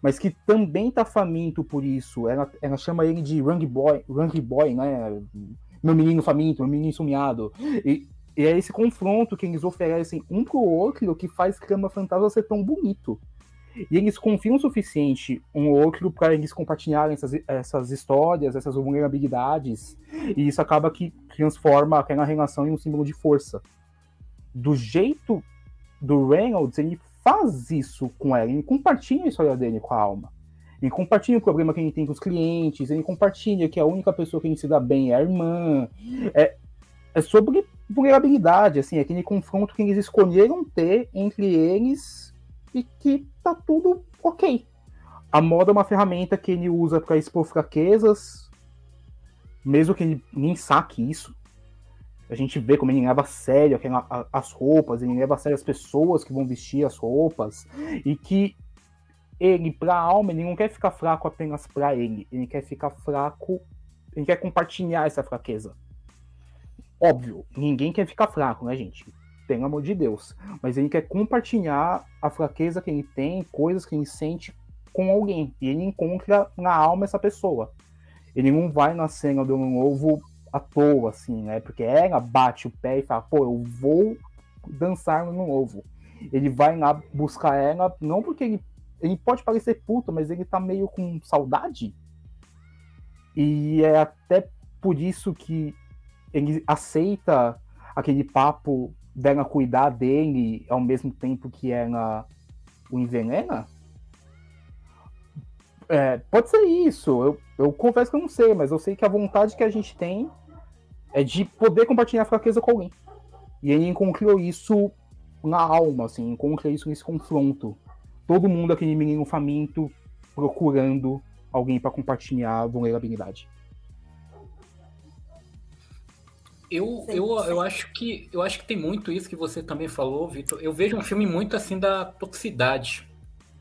Mas que também tá faminto por isso. Ela, ela chama ele de Rung Boy, Rung Boy, né? Meu menino faminto, meu menino sumiado. E e é esse confronto que eles oferecem um pro outro que faz Cama Fantasma ser tão bonito. E eles confiam o suficiente um outro para eles compartilharem essas, essas histórias, essas vulnerabilidades. E isso acaba que transforma aquela relação em um símbolo de força. Do jeito do Reynolds, ele faz isso com ela, ele compartilha a história dele com a alma. Ele compartilha o problema que ele tem com os clientes, ele compartilha que a única pessoa que ele se dá bem é a irmã. É, é sobre vulnerabilidade, assim, aquele confronto que eles escolheram ter entre eles e que tá tudo ok. A moda é uma ferramenta que ele usa para expor fraquezas, mesmo que ele nem saque isso. A gente vê como ele leva a sério as roupas, ele leva a sério as pessoas que vão vestir as roupas, e que ele, pra alma, ele não quer ficar fraco apenas para ele, ele quer ficar fraco, ele quer compartilhar essa fraqueza. Óbvio, ninguém quer ficar fraco, né, gente? Pelo amor de Deus. Mas ele quer compartilhar a fraqueza que ele tem, coisas que ele sente com alguém. E ele encontra na alma essa pessoa. Ele não vai na cena do novo à toa, assim, né? Porque ela bate o pé e fala, pô, eu vou dançar no novo. Ele vai lá buscar ela, não porque ele, ele pode parecer puto, mas ele tá meio com saudade. E é até por isso que ele aceita aquele papo dela cuidar dele ao mesmo tempo que ela o envenena? É, pode ser isso. Eu, eu confesso que eu não sei, mas eu sei que a vontade que a gente tem é de poder compartilhar a fraqueza com alguém. E ele encontrou isso na alma, assim, encontra isso nesse confronto. Todo mundo, aquele menino faminto, procurando alguém para compartilhar a vulnerabilidade.
Eu, eu, eu acho que eu acho que tem muito isso que você também falou, Vitor. Eu vejo um filme muito assim da toxicidade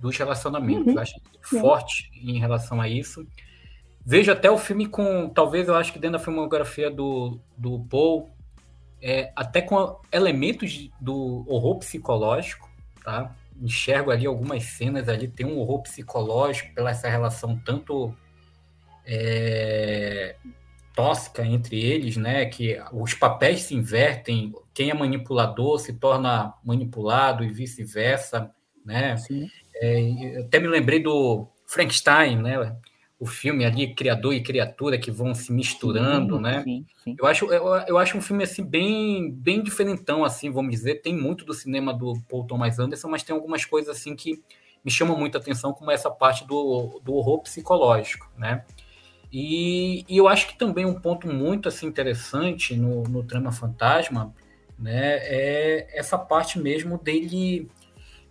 dos relacionamentos. Uhum. Eu acho forte em relação a isso. Vejo até o filme com, talvez eu acho que dentro da filmografia do, do Paul, é, até com elementos do horror psicológico, tá? Enxergo ali algumas cenas ali, tem um horror psicológico pela essa relação tanto é, tóxica entre eles, né? Que os papéis se invertem, quem é manipulador se torna manipulado e vice-versa, né? É, até me lembrei do Frankenstein, né? O filme ali, criador e criatura que vão se misturando, sim, né? Sim, sim. Eu acho, eu, eu, acho um filme assim bem, bem diferentão, assim, vamos dizer. Tem muito do cinema do Paul Thomas Anderson, mas tem algumas coisas assim que me chamam muita atenção, como essa parte do, do horror psicológico, né? E, e, eu acho que também um ponto muito assim interessante no, no Trama Fantasma né, é essa parte mesmo dele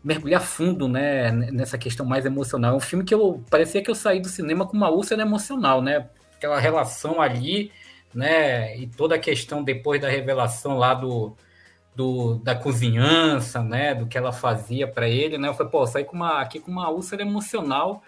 mergulhar fundo né, nessa questão mais emocional. É um filme que eu parecia que eu saí do cinema com uma úlcera emocional, né? Aquela relação ali né? E toda a questão depois da revelação lá do, do da cozinhança, né? Do que ela fazia para ele, né? Eu falei, pô, saí com uma, aqui com uma úlcera emocional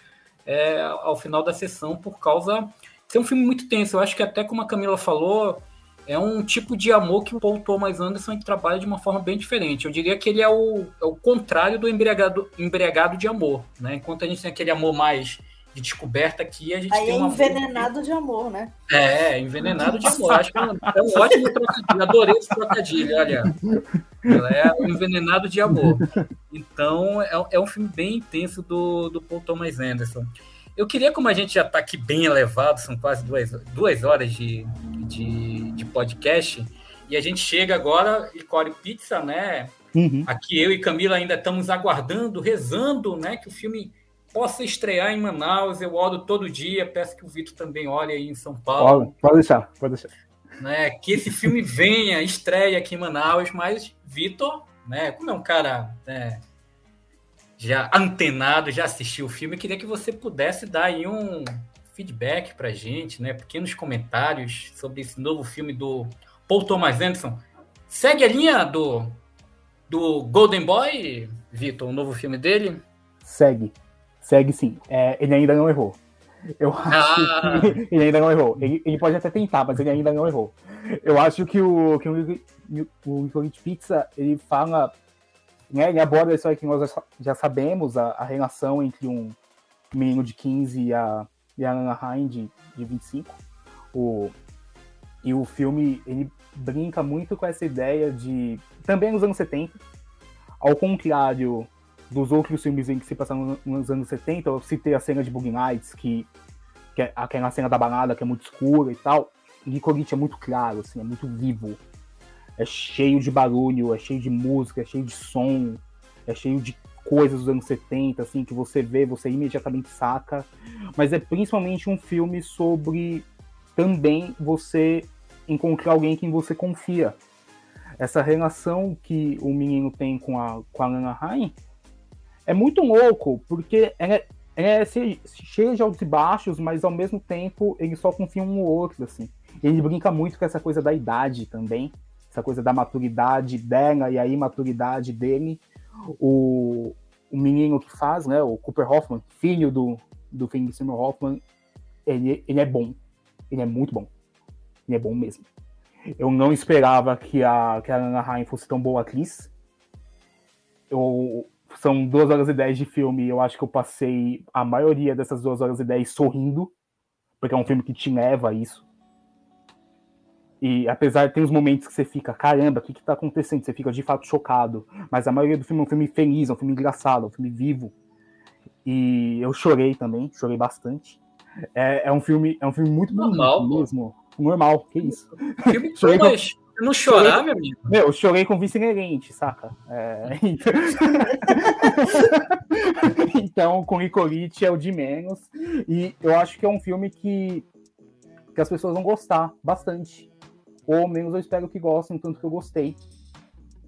é, ao final da sessão por causa. Ser um filme muito tenso. Eu acho que até como a Camila falou, é um tipo de amor que o Paul Thomas Anderson trabalha de uma forma bem diferente. Eu diria que ele é o, é o contrário do embriagado, embriagado de amor, né? Enquanto a gente tem aquele amor mais de descoberta aqui, a gente
Aí
tem
é envenenado de amor, né?
É, envenenado de amor. Acho que é um, é um ótimo trocadilho. Adorei esse trocadilho, olha. Ela é um envenenado de amor. Então, é, é um filme bem intenso do, do Paul Thomas Anderson. Eu queria, como a gente já está aqui bem elevado, são quase duas, duas horas de, de, de podcast, e a gente chega agora, Core Pizza, né? Uhum. Aqui eu e Camila ainda estamos aguardando, rezando, né? Que o filme possa estrear em Manaus. Eu oro todo dia, peço que o Vitor também olhe aí em São Paulo.
Pode, deixar, pode deixar.
Né, que esse filme venha, estreia aqui em Manaus, mas Vitor, né, como é um cara né, já antenado, já assistiu o filme, eu queria que você pudesse dar aí um feedback pra gente, né? Pequenos comentários sobre esse novo filme do Paul Thomas Anderson. Segue a linha do, do Golden Boy, Vitor, o novo filme dele?
Segue. Segue sim. É, ele ainda não errou. Eu acho ah. que <laughs> ele ainda não errou. Ele, ele, pode até tentar, mas ele ainda não errou. Eu acho que o, que o, o, o Pizza ele fala né, ele aborda isso aí que nós já sabemos, a, a relação entre um menino de 15 e a, e a Anaheim de, de 25. O, e o filme, ele brinca muito com essa ideia de... Também nos anos 70, ao contrário dos outros filmes em que se passaram nos anos 70, eu citei a cena de Boogie Nights, que, que é aquela cena da balada que é muito escura e tal. Licorice é muito claro, assim, é muito vivo é cheio de barulho, é cheio de música, é cheio de som, é cheio de coisas dos anos 70, assim, que você vê, você imediatamente saca. Mas é principalmente um filme sobre também você encontrar alguém em quem você confia. Essa relação que o menino tem com a, com a Lana Haim é muito louco, porque ela, é cheia de altos e baixos, mas ao mesmo tempo eles só confiam um no outro, assim. Ele brinca muito com essa coisa da idade também essa coisa da maturidade dela e a imaturidade dele. O, o menino que faz, né, o Cooper Hoffman, filho do, do Seymour Hoffman, ele, ele é bom. Ele é muito bom. Ele é bom mesmo. Eu não esperava que a, que a Anna Haim fosse tão boa atriz. Eu, são duas horas e dez de filme, eu acho que eu passei a maioria dessas duas horas e dez sorrindo, porque é um filme que te leva a isso. E apesar de ter uns momentos que você fica, caramba, o que, que tá acontecendo? Você fica de fato chocado. Mas a maioria do filme é um filme feliz, é um filme engraçado, é um filme vivo. E eu chorei também, chorei bastante. É, é um filme, é um filme muito
normal
mesmo. Normal, que isso.
Filme <laughs> chorei com... não chorar, chorei... meu amigo.
Meu, eu chorei com Vice Inerente, saca? É... <laughs> Então... <laughs> então, com Icolite é o de menos. E eu acho que é um filme que, que as pessoas vão gostar bastante ou menos eu espero que gostem, tanto que eu gostei.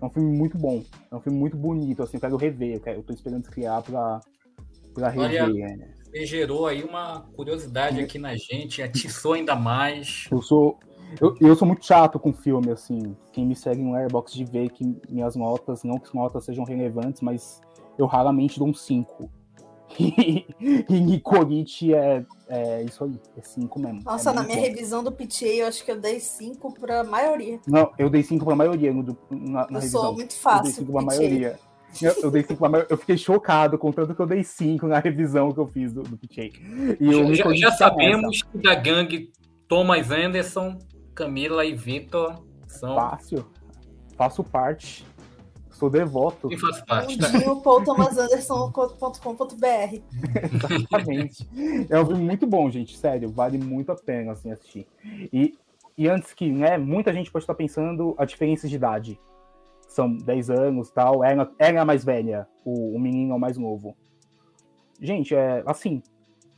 É um filme muito bom, é um filme muito bonito, assim, eu quero rever, eu, quero, eu tô esperando criar pra, pra rever. Olha,
é. Você gerou aí uma curiosidade aqui na gente, atiçou ainda mais.
Eu sou, eu, eu sou muito chato com filme, assim. Quem me segue no Airbox de ver que minhas notas, não que as notas sejam relevantes, mas eu raramente dou um 5. <laughs> E, e Nicorite é é isso aí, é 5 mesmo.
Nossa,
é
na minha bom. revisão do PTA, eu acho que eu dei 5 pra maioria.
Não, eu dei 5 pra maioria no, na, na eu revisão.
sou muito fácil. Eu
dei 5 pra maioria. Eu, eu, dei 5 pra maioria. Eu fiquei chocado com tanto que eu dei 5 na revisão que eu fiz do, do PTA.
E já, já sabemos que da gangue Thomas Anderson, Camila e Vitor são.
Fácil. Faço parte. Sou devoto.
E faz parte.
Mundinho.thomasanderson.com.br
Exatamente. É um filme muito bom, gente. Sério, vale muito a pena assim, assistir. E, e antes que, né, muita gente pode estar pensando a diferença de idade. São 10 anos tal. Ela, ela é a mais velha, o, o menino é o mais novo. Gente, é assim.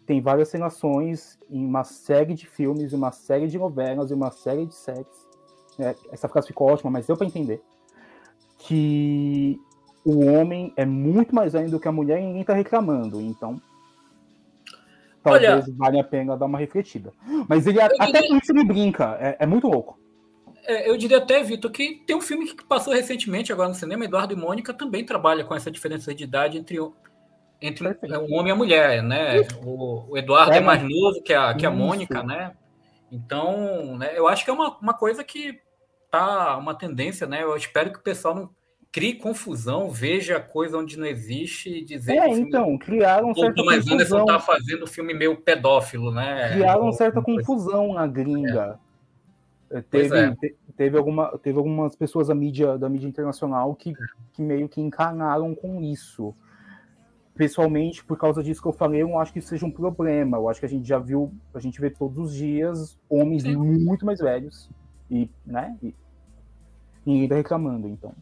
Tem várias relações em uma série de filmes, uma série de novelas e uma série de séries. É, essa frase ficou ótima, mas deu para entender que o homem é muito mais velho do que a mulher e ninguém está reclamando, então. talvez Olha, valha a pena dar uma refletida. Mas ele até diria, com isso ele brinca, é, é muito louco.
É, eu diria até, Vitor, que tem um filme que passou recentemente agora no cinema, Eduardo e Mônica também trabalha com essa diferença de idade entre, entre um homem e a mulher, né? O, o Eduardo é, é mais novo que a, que a Mônica, né? Então, né, eu acho que é uma, uma coisa que tá uma tendência, né? Eu espero que o pessoal não crie confusão, veja coisa onde não existe e dizer
é, que então, criaram certa
Thomas confusão. Anderson tá fazendo filme meio pedófilo, né?
Criaram certa confusão na gringa. É. Teve, é. teve, alguma, teve algumas pessoas da mídia, da mídia internacional que, que meio que encanaram com isso. Pessoalmente, por causa disso que eu falei, eu não acho que isso seja um problema. Eu acho que a gente já viu, a gente vê todos os dias homens Sim. muito mais velhos e, né, e ninguém tá reclamando, então.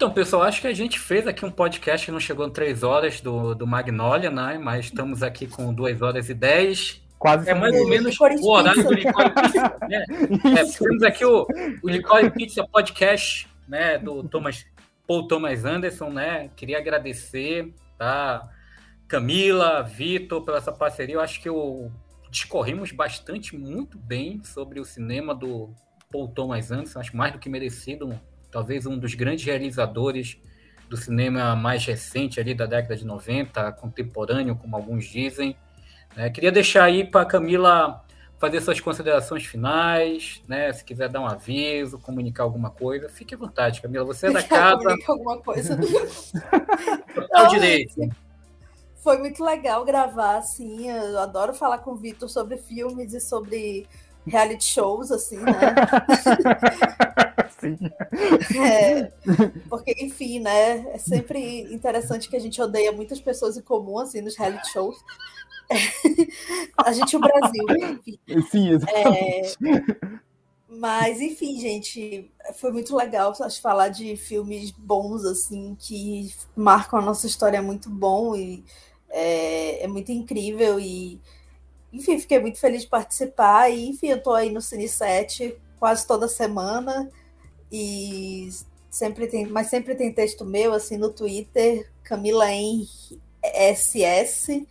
Então, pessoal, acho que a gente fez aqui um podcast que não chegou em três horas do, do Magnolia, né? Mas estamos aqui com duas horas e dez.
Quase
é mais ou menos o horário do Licor Pizza. Né? <laughs> É, temos aqui o, o Licor Pizza Podcast, né? Do Thomas, Paul Thomas Anderson, né? Queria agradecer, tá? Camila, Vitor, pela essa parceria. Eu acho que eu discorrimos bastante, muito bem sobre o cinema do Paul Thomas Anderson. Acho mais do que merecido talvez um dos grandes realizadores do cinema mais recente ali da década de 90, contemporâneo, como alguns dizem. É, queria deixar aí para a Camila fazer suas considerações finais, né? Se quiser dar um aviso, comunicar alguma coisa, fique à vontade, Camila. Você é da casa.
Alguma coisa. <laughs>
Total direito.
Foi muito legal gravar, assim. Eu adoro falar com o Vitor sobre filmes e sobre reality shows, assim, né? <laughs> Sim. É, porque, enfim, né? É sempre interessante que a gente odeia muitas pessoas em comum, assim, nos reality shows. a gente, o Brasil, enfim.
Sim, exatamente.
É, mas, enfim, gente, foi muito legal acho, falar de filmes bons, assim, que marcam a nossa história muito bom e é, é muito incrível e enfim, fiquei muito feliz de participar. E, enfim, eu estou aí no Cine 7 quase toda semana. E sempre tem, mas sempre tem texto meu, assim, no Twitter, Camila em SS.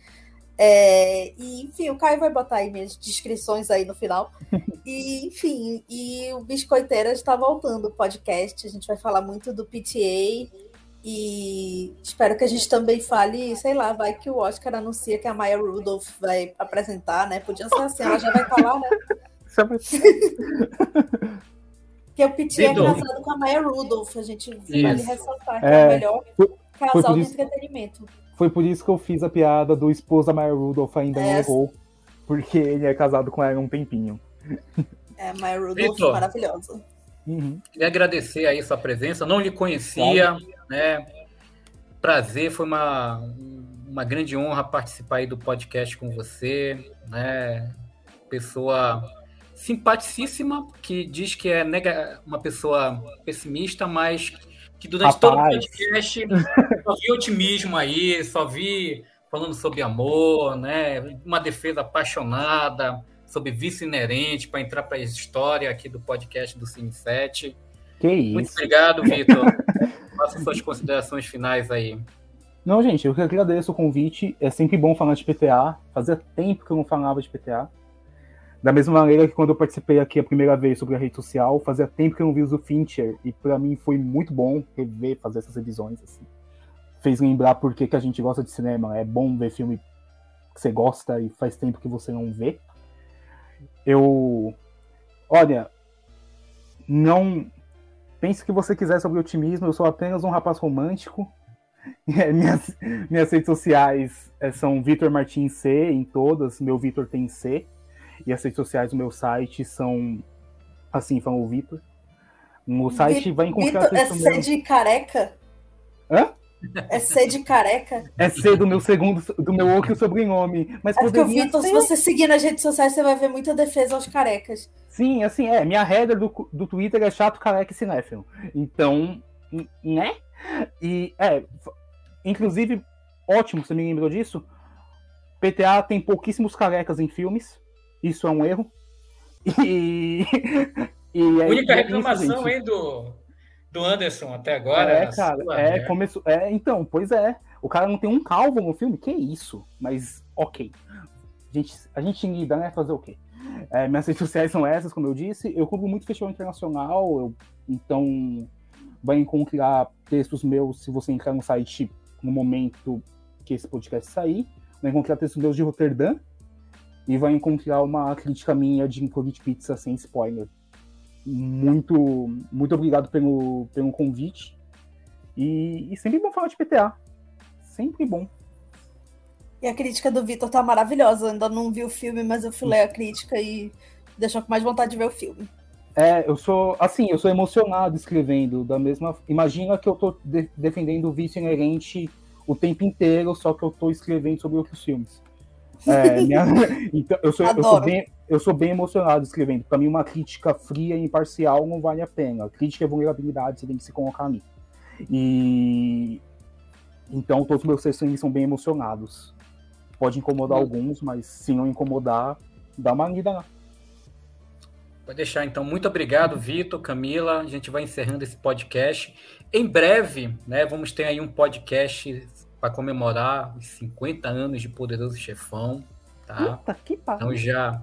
É, e, enfim, o Caio vai botar aí minhas descrições aí no final. <laughs> E, enfim, e o Biscoiteira está voltando o podcast. A gente vai falar muito do PTA e espero que a gente também fale, sei lá, vai que o Oscar anuncia que a Maya Rudolph vai apresentar, né? Podia ser assim, ela já vai falar, né? <laughs> <laughs> que o Piti é casado com a Maya Rudolph, a gente isso. vale ressaltar que é, é o melhor casal de entretenimento.
Foi por isso que eu fiz a piada do esposo da Maya Rudolph ainda é. não levou, porque ele é casado com ela há um tempinho.
É, Maya Rudolph Victor, maravilhosa.
Uhum. Queria agradecer aí sua presença, não lhe conhecia, né? Prazer, foi uma, uma grande honra participar aí do podcast com você, né? Pessoa simpaticíssima, que diz que é nega, uma pessoa pessimista, mas que durante Rapaz. todo o podcast <laughs> só vi otimismo aí, só vi falando sobre amor, né? Uma defesa apaixonada, sobre vício inerente, para entrar para a história aqui do podcast do Cine 7.
Que isso.
Muito obrigado, Vitor. <laughs> Faça suas considerações finais aí.
Não, gente, eu que agradeço o convite. É sempre bom falar de PTA. Fazia tempo que eu não falava de PTA. Da mesma maneira que quando eu participei aqui a primeira vez sobre a rede social, fazia tempo que eu não vi o Fincher. E para mim foi muito bom rever, fazer essas revisões. Assim. Fez lembrar por que, que a gente gosta de cinema. É bom ver filme que você gosta e faz tempo que você não vê. Eu. Olha, não. Pense o que você quiser sobre otimismo, eu sou apenas um rapaz romântico. <laughs> minhas, minhas redes sociais é, são Vitor Martins C em todas, meu Vitor tem C. E as redes sociais do meu site são assim, falam o Vitor. No site vai encontrar.
Vitor, é C de careca?
Hã?
É C de careca?
É C do meu segundo, do meu outro sobrenome. Mas é
porque o Vitor, ser... se você seguir nas redes sociais, você vai ver muita defesa aos carecas.
Sim, assim, é. Minha header do, do Twitter é chato, careca e cinéfilo. Então, né? E, é, inclusive, ótimo, você me lembrou disso. PTA tem pouquíssimos carecas em filmes. Isso é um erro. E. <laughs>
e é, única reclamação, hein, do, do Anderson até agora.
É, cara, é, começou, é, então, pois é. O cara não tem um calvo no filme, que isso? Mas ok. A gente, a gente lida, né? Fazer o quê? É, minhas redes sociais são essas, como eu disse. Eu cubro muito festival internacional, eu, então vai encontrar textos meus se você entrar no site no momento que esse podcast sair. Vai encontrar textos meus de Roterdã e vai encontrar uma crítica minha de Incognito Pizza sem spoiler. Muito, muito obrigado pelo, pelo convite. E, e sempre bom falar de PTA. Sempre bom.
E a crítica do Vitor tá maravilhosa. Eu ainda não vi o filme, mas eu fui ler a crítica e deixou com mais vontade de ver o filme.
É, eu sou, assim, eu sou emocionado escrevendo, da mesma... Imagina que eu tô de defendendo o vício inerente o tempo inteiro, só que eu tô escrevendo sobre outros filmes. É, <laughs> minha... então, eu, sou, eu, sou bem, eu sou bem emocionado escrevendo. Para mim, uma crítica fria e imparcial não vale a pena. Crítica é vulnerabilidade, você tem que se colocar ali. E então todos os meus textos são bem emocionados. Pode incomodar hum. alguns, mas se não incomodar, dá uma lida lá.
Pode deixar, então. Muito obrigado, Vitor, Camila. A gente vai encerrando esse podcast. Em breve, né, vamos ter aí um podcast para comemorar os 50 anos de Poderoso Chefão. Tá? Puta, que então já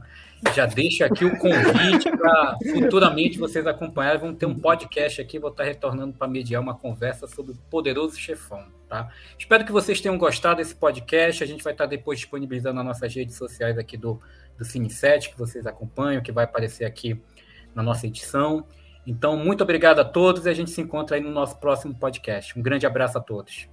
já deixo aqui o convite para futuramente vocês acompanharem. Vamos ter um podcast aqui, vou estar retornando para mediar uma conversa sobre o Poderoso Chefão. Tá? Espero que vocês tenham gostado desse podcast. A gente vai estar depois disponibilizando nas nossas redes sociais aqui do, do Cine 7, que vocês acompanham, que vai aparecer aqui na nossa edição. Então, muito obrigado a todos e a gente se encontra aí no nosso próximo podcast. Um grande abraço a todos.